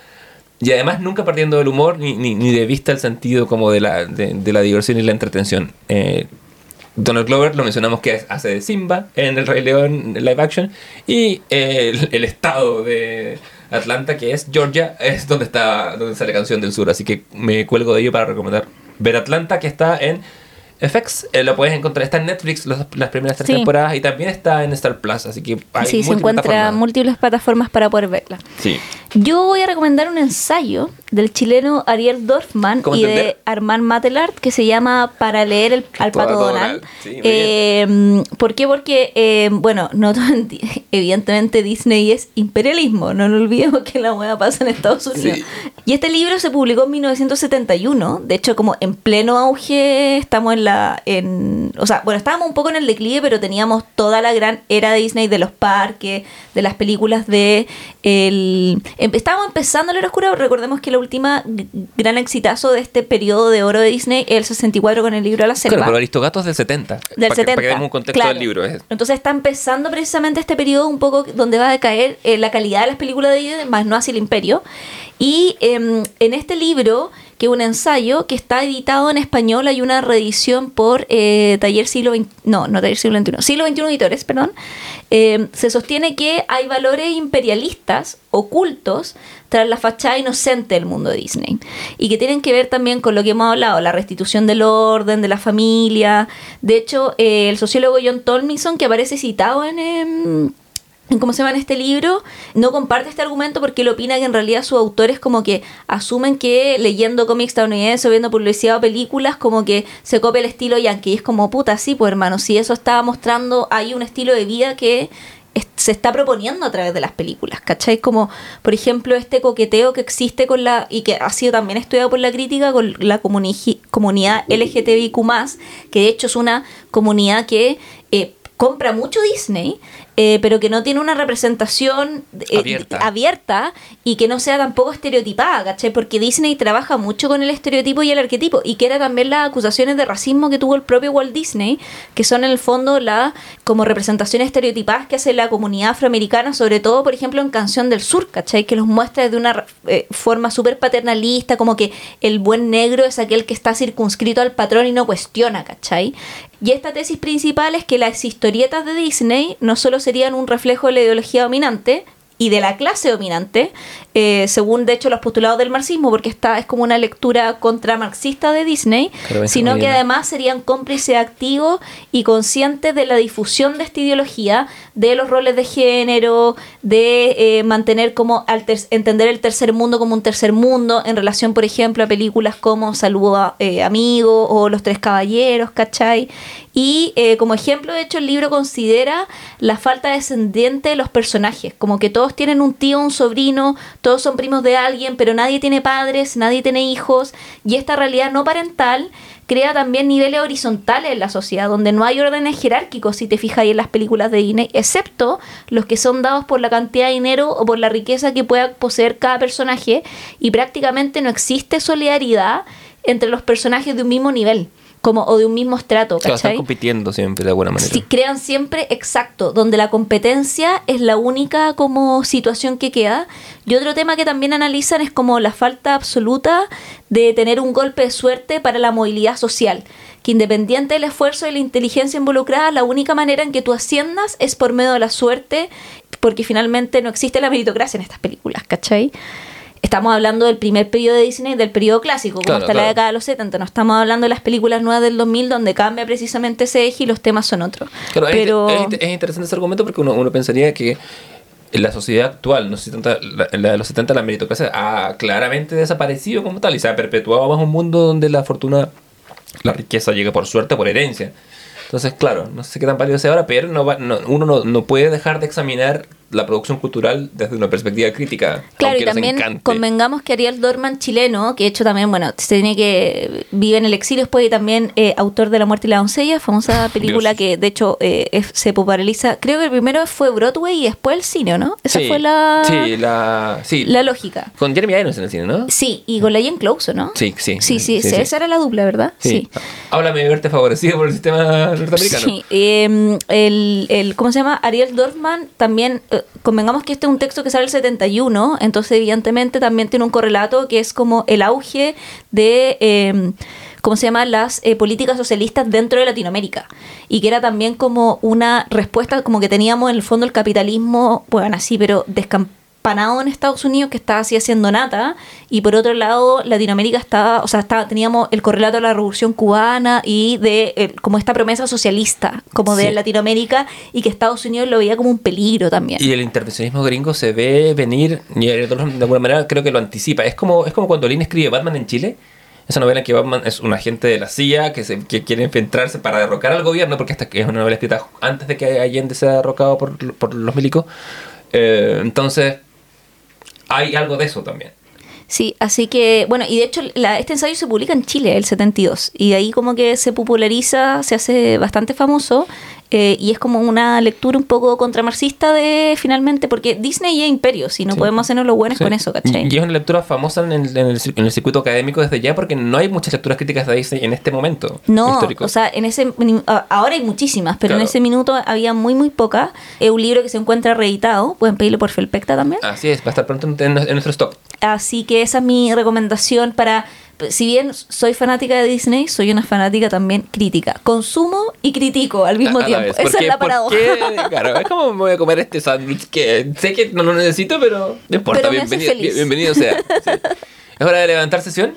S2: y además nunca perdiendo el humor ni, ni, ni de vista el sentido como de la, de, la diversión y la entretención. Eh, Donald Glover lo mencionamos que hace de Simba en El Rey León live action y eh, el, estado de Atlanta que es Georgia es donde está donde sale Canción del Sur así que me cuelgo de ello para recomendar ver Atlanta que está en FX eh, lo puedes encontrar está en Netflix los- las primeras tres
S3: Sí.
S2: temporadas y también está en Star Plus así que hay
S3: sí, se encuentra
S2: plataformas.
S3: múltiples plataformas para poder verla.
S2: sí
S3: Yo voy a recomendar un ensayo del chileno Ariel Dorfman
S2: ¿Cómo
S3: y de
S2: entender?
S3: Armand Matelart que se llama Para leer el, al
S2: Pato Donald. Sí,
S3: Eh, ¿Por qué? Porque, eh, bueno, no evidentemente Disney es imperialismo, no lo olvidemos que la hueá pasa en Estados Unidos.
S2: Sí.
S3: Y este libro se publicó en 1971, de hecho como en pleno auge, estamos en la... En, o sea, bueno, estábamos un poco en el declive, pero teníamos toda la gran era de Disney de los parques, de las películas de... El, estábamos empezando la era oscura, recordemos que la última gran exitazo de este periodo de oro de Disney es el 64 con el libro de la selva.
S2: claro pero Aristogatos del 70
S3: Del
S2: para
S3: 70.
S2: que, para que demos un contexto
S3: claro.
S2: del libro es-
S3: Entonces está empezando precisamente este periodo un poco donde va a caer eh, la calidad de las películas de Disney, más no hacia el imperio. Y em, en este libro, que es un ensayo que está editado en español, hay una reedición por eh, Taller Siglo XX, no, no Taller Siglo XXI, Siglo XXI Editores, perdón. em, se sostiene que hay valores imperialistas ocultos tras la fachada inocente del mundo de Disney y que tienen que ver también con lo que hemos hablado, la restitución del orden, de la familia. De hecho, eh, el sociólogo John Tolmison, que aparece citado en, em, ¿Cómo se llama en este libro? No comparte este argumento porque él opina que en realidad sus autores como que asumen que leyendo cómics estadounidenses o viendo publicidad o películas como que se copia el estilo yankee. Y es como, puta, sí, pues hermano, si eso estaba mostrando, hay un estilo de vida que se está proponiendo a través de las películas, ¿cachai? Como, por ejemplo, este coqueteo que existe con la, y que ha sido también estudiado por la crítica, con la comuni- comunidad LGTBIQ+, que de hecho es una comunidad que eh, compra mucho Disney, eh, pero que no tiene una representación eh,
S2: Abierta.
S3: abierta y que no sea tampoco estereotipada, ¿cachai? Porque Disney trabaja mucho con el estereotipo y el arquetipo y que era también las acusaciones de racismo que tuvo el propio Walt Disney, que son en el fondo la como representaciones estereotipadas que hace la comunidad afroamericana, sobre todo, por ejemplo, en Canción del Sur, ¿cachai? Que los muestra de una eh, forma súper paternalista, como que el buen negro es aquel que está circunscrito al patrón y no cuestiona, ¿cachai? Y esta tesis principal es que las historietas de Disney no solo serían un reflejo de la ideología dominante, y de la clase dominante, eh, según de hecho los postulados del marxismo, porque esta es como una lectura contramarxista de Disney, sino que
S2: Benjamín.
S3: además serían cómplices activos y conscientes de la difusión de esta ideología, de los roles de género, de eh, mantener como entender el tercer mundo como un tercer mundo en relación, por ejemplo, a películas como Saludo a eh, Amigo o Los Tres Caballeros, ¿cachai? Y eh, como ejemplo, de hecho, el libro considera la falta descendiente de los personajes, como que todos tienen un tío, un sobrino, todos son primos de alguien, pero nadie tiene padres, nadie tiene hijos, y esta realidad no parental crea también niveles horizontales en la sociedad, donde no hay órdenes jerárquicos, si te fijas ahí en las películas de Disney, excepto los que son dados por la cantidad de dinero o por la riqueza que pueda poseer cada personaje, y prácticamente no existe solidaridad entre los personajes de un mismo nivel, como o de un mismo estrato,
S2: Claro, están compitiendo siempre de alguna manera.
S3: Sí, crean siempre exacto, donde la competencia es la única como situación que queda. Y otro tema que también analizan es como la falta absoluta de tener un golpe de suerte para la movilidad social. Que independiente del esfuerzo y la inteligencia involucrada, la única manera en que tú asciendas es por medio de la suerte, porque finalmente no existe la meritocracia en estas películas, ¿cachai? Estamos hablando del primer periodo de Disney, del periodo clásico, como
S2: Claro,
S3: hasta la
S2: claro.
S3: década de los 70. No estamos hablando de las películas nuevas del 2000, donde cambia precisamente ese eje y los temas son otros.
S2: Claro, es-
S3: Pero
S2: es, es interesante ese argumento porque uno, uno pensaría que en la sociedad actual, en los 70, la, en la de los 70, la meritocracia ha claramente desaparecido como tal y se ha perpetuado más un mundo donde la fortuna, la riqueza llega por suerte, por herencia. Entonces, claro, no sé qué tan válido sea ahora, pero no va- no- uno no, no puede dejar de examinar la producción cultural desde una perspectiva crítica.
S3: Claro, y también
S2: encante.
S3: convengamos que Ariel Dorman, chileno, que de hecho también, bueno, se tiene que vive en el exilio después y también eh, autor de La muerte y la doncella, famosa película
S2: Dios.
S3: que de hecho eh, es- se populariza, creo que el primero fue Broadway y después el cine, ¿no? Esa
S2: Sí,
S3: fue la,
S2: Sí, la... Sí,
S3: la lógica.
S2: con Jeremy Irons en el cine, ¿no?
S3: Sí, y con la Jen Close, ¿no?
S2: Sí, sí.
S3: Sí, sí, esa era la dupla, ¿verdad?
S2: Sí. Háblame de verte favorecido por el sistema norteamericano.
S3: Sí, eh, el, el, ¿cómo se llama? Ariel Dorfman también, eh, convengamos que este es un texto que sale el 71, entonces evidentemente también tiene un correlato que es como el auge de, eh, ¿cómo se llama? Las eh, políticas socialistas dentro de Latinoamérica. Y que era también como una respuesta, como que teníamos en el fondo el capitalismo, bueno, así, pero descampanado en Estados Unidos que estaba así haciendo nata y por otro lado Latinoamérica estaba o sea estaba, teníamos el correlato de la revolución cubana y de eh, como esta promesa socialista como de
S2: Sí.
S3: Latinoamérica y que Estados Unidos lo veía como un peligro también
S2: Y el intervencionismo gringo se ve venir, y de alguna manera creo que lo anticipa. Es como, es como cuando Lin escribe Batman en Chile. Esa novela en que Batman es un agente de la CIA que, se, que quiere infiltrarse para derrocar al gobierno, porque esta es una novela escrita antes de que Allende sea derrocado por, por los milicos. Eh, entonces, hay algo de eso también.
S3: Sí, así que, bueno, y de hecho este ensayo se publica en Chile, el 72, y de ahí como que se populariza, se hace bastante famoso, eh, y es como una lectura un poco contramarxista de, finalmente, porque Disney es imperio, si no
S2: Sí.
S3: podemos hacernos los buenos
S2: Sí.
S3: con eso, ¿cachai?
S2: Y es una lectura famosa en el, en el en el circuito académico desde ya, porque no hay muchas lecturas críticas de Disney en este momento
S3: No,
S2: histórico.
S3: o sea, en ese ahora hay muchísimas, pero en
S2: Claro.
S3: ese minuto había muy muy pocas. Es un libro que se encuentra reeditado, pueden pedirlo por Felpecta también.
S2: Así es, va a estar pronto en, en nuestro stock.
S3: Así que esa es mi recomendación para si bien soy fanática de Disney, soy una fanática también crítica. Consumo y critico al mismo
S2: A
S3: tiempo. Esa
S2: ¿Por
S3: es la paradoja.
S2: Claro, es como me voy a comer este sándwich que sé que no lo necesito, pero no importa,
S3: Pero me hace
S2: bienvenido,
S3: feliz.
S2: bienvenido sea. Sí. Es hora de levantar sesión.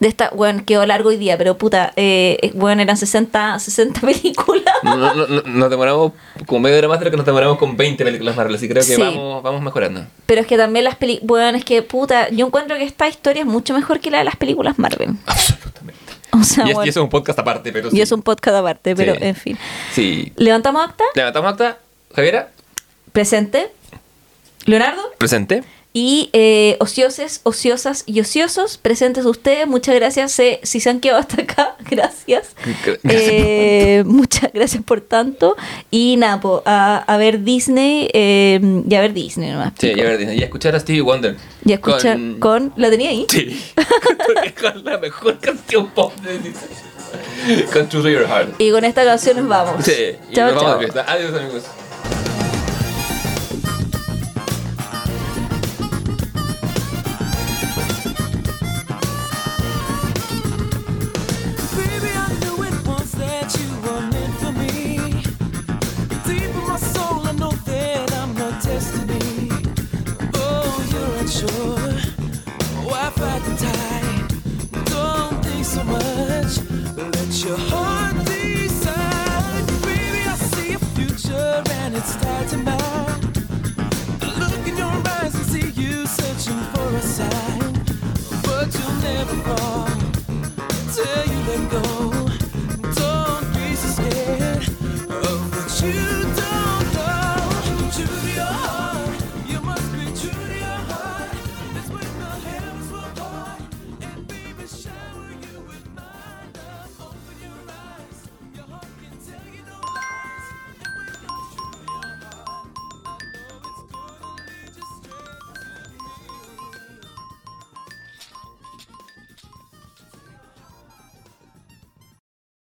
S3: De esta, bueno, quedó largo hoy día, pero puta, eh, bueno, eran 60, 60 películas.
S2: No, no, no, nos demoramos como medio hora más de lo que nos demoramos con 20 películas Marvel, así creo que
S3: Sí.
S2: vamos, vamos mejorando.
S3: Pero es que también las películas, bueno, es que puta, yo encuentro que esta historia es mucho mejor que la de las películas Marvel.
S2: Absolutamente.
S3: O sea,
S2: y, es,
S3: bueno,
S2: y eso es un podcast aparte, pero sí.
S3: y es un podcast aparte, pero
S2: Sí.
S3: en fin.
S2: Sí.
S3: ¿Levantamos acta?
S2: Levantamos acta. Javiera,
S3: Presente. Leonardo.
S2: presente.
S3: Y eh, ocioses, ociosas y ociosos, presentes ustedes. Muchas gracias eh, si se han quedado hasta acá. Gracias.
S2: Gracias
S3: Eh, muchas gracias por tanto. Y nada, po, a, a ver Disney eh, y a ver Disney nomás.
S2: Sí, y a, ver, y a escuchar a Stevie Wonder.
S3: Y a escuchar
S2: Con-
S3: con... ¿La tenía ahí?
S2: Sí. con, la mejor canción pop de Disney. Con True Your Heart.
S3: Y con esta canción nos vamos.
S2: Sí. Y
S3: Chao,
S2: nos vamos
S3: chao.
S2: fiesta. Adiós, amigos. your heart.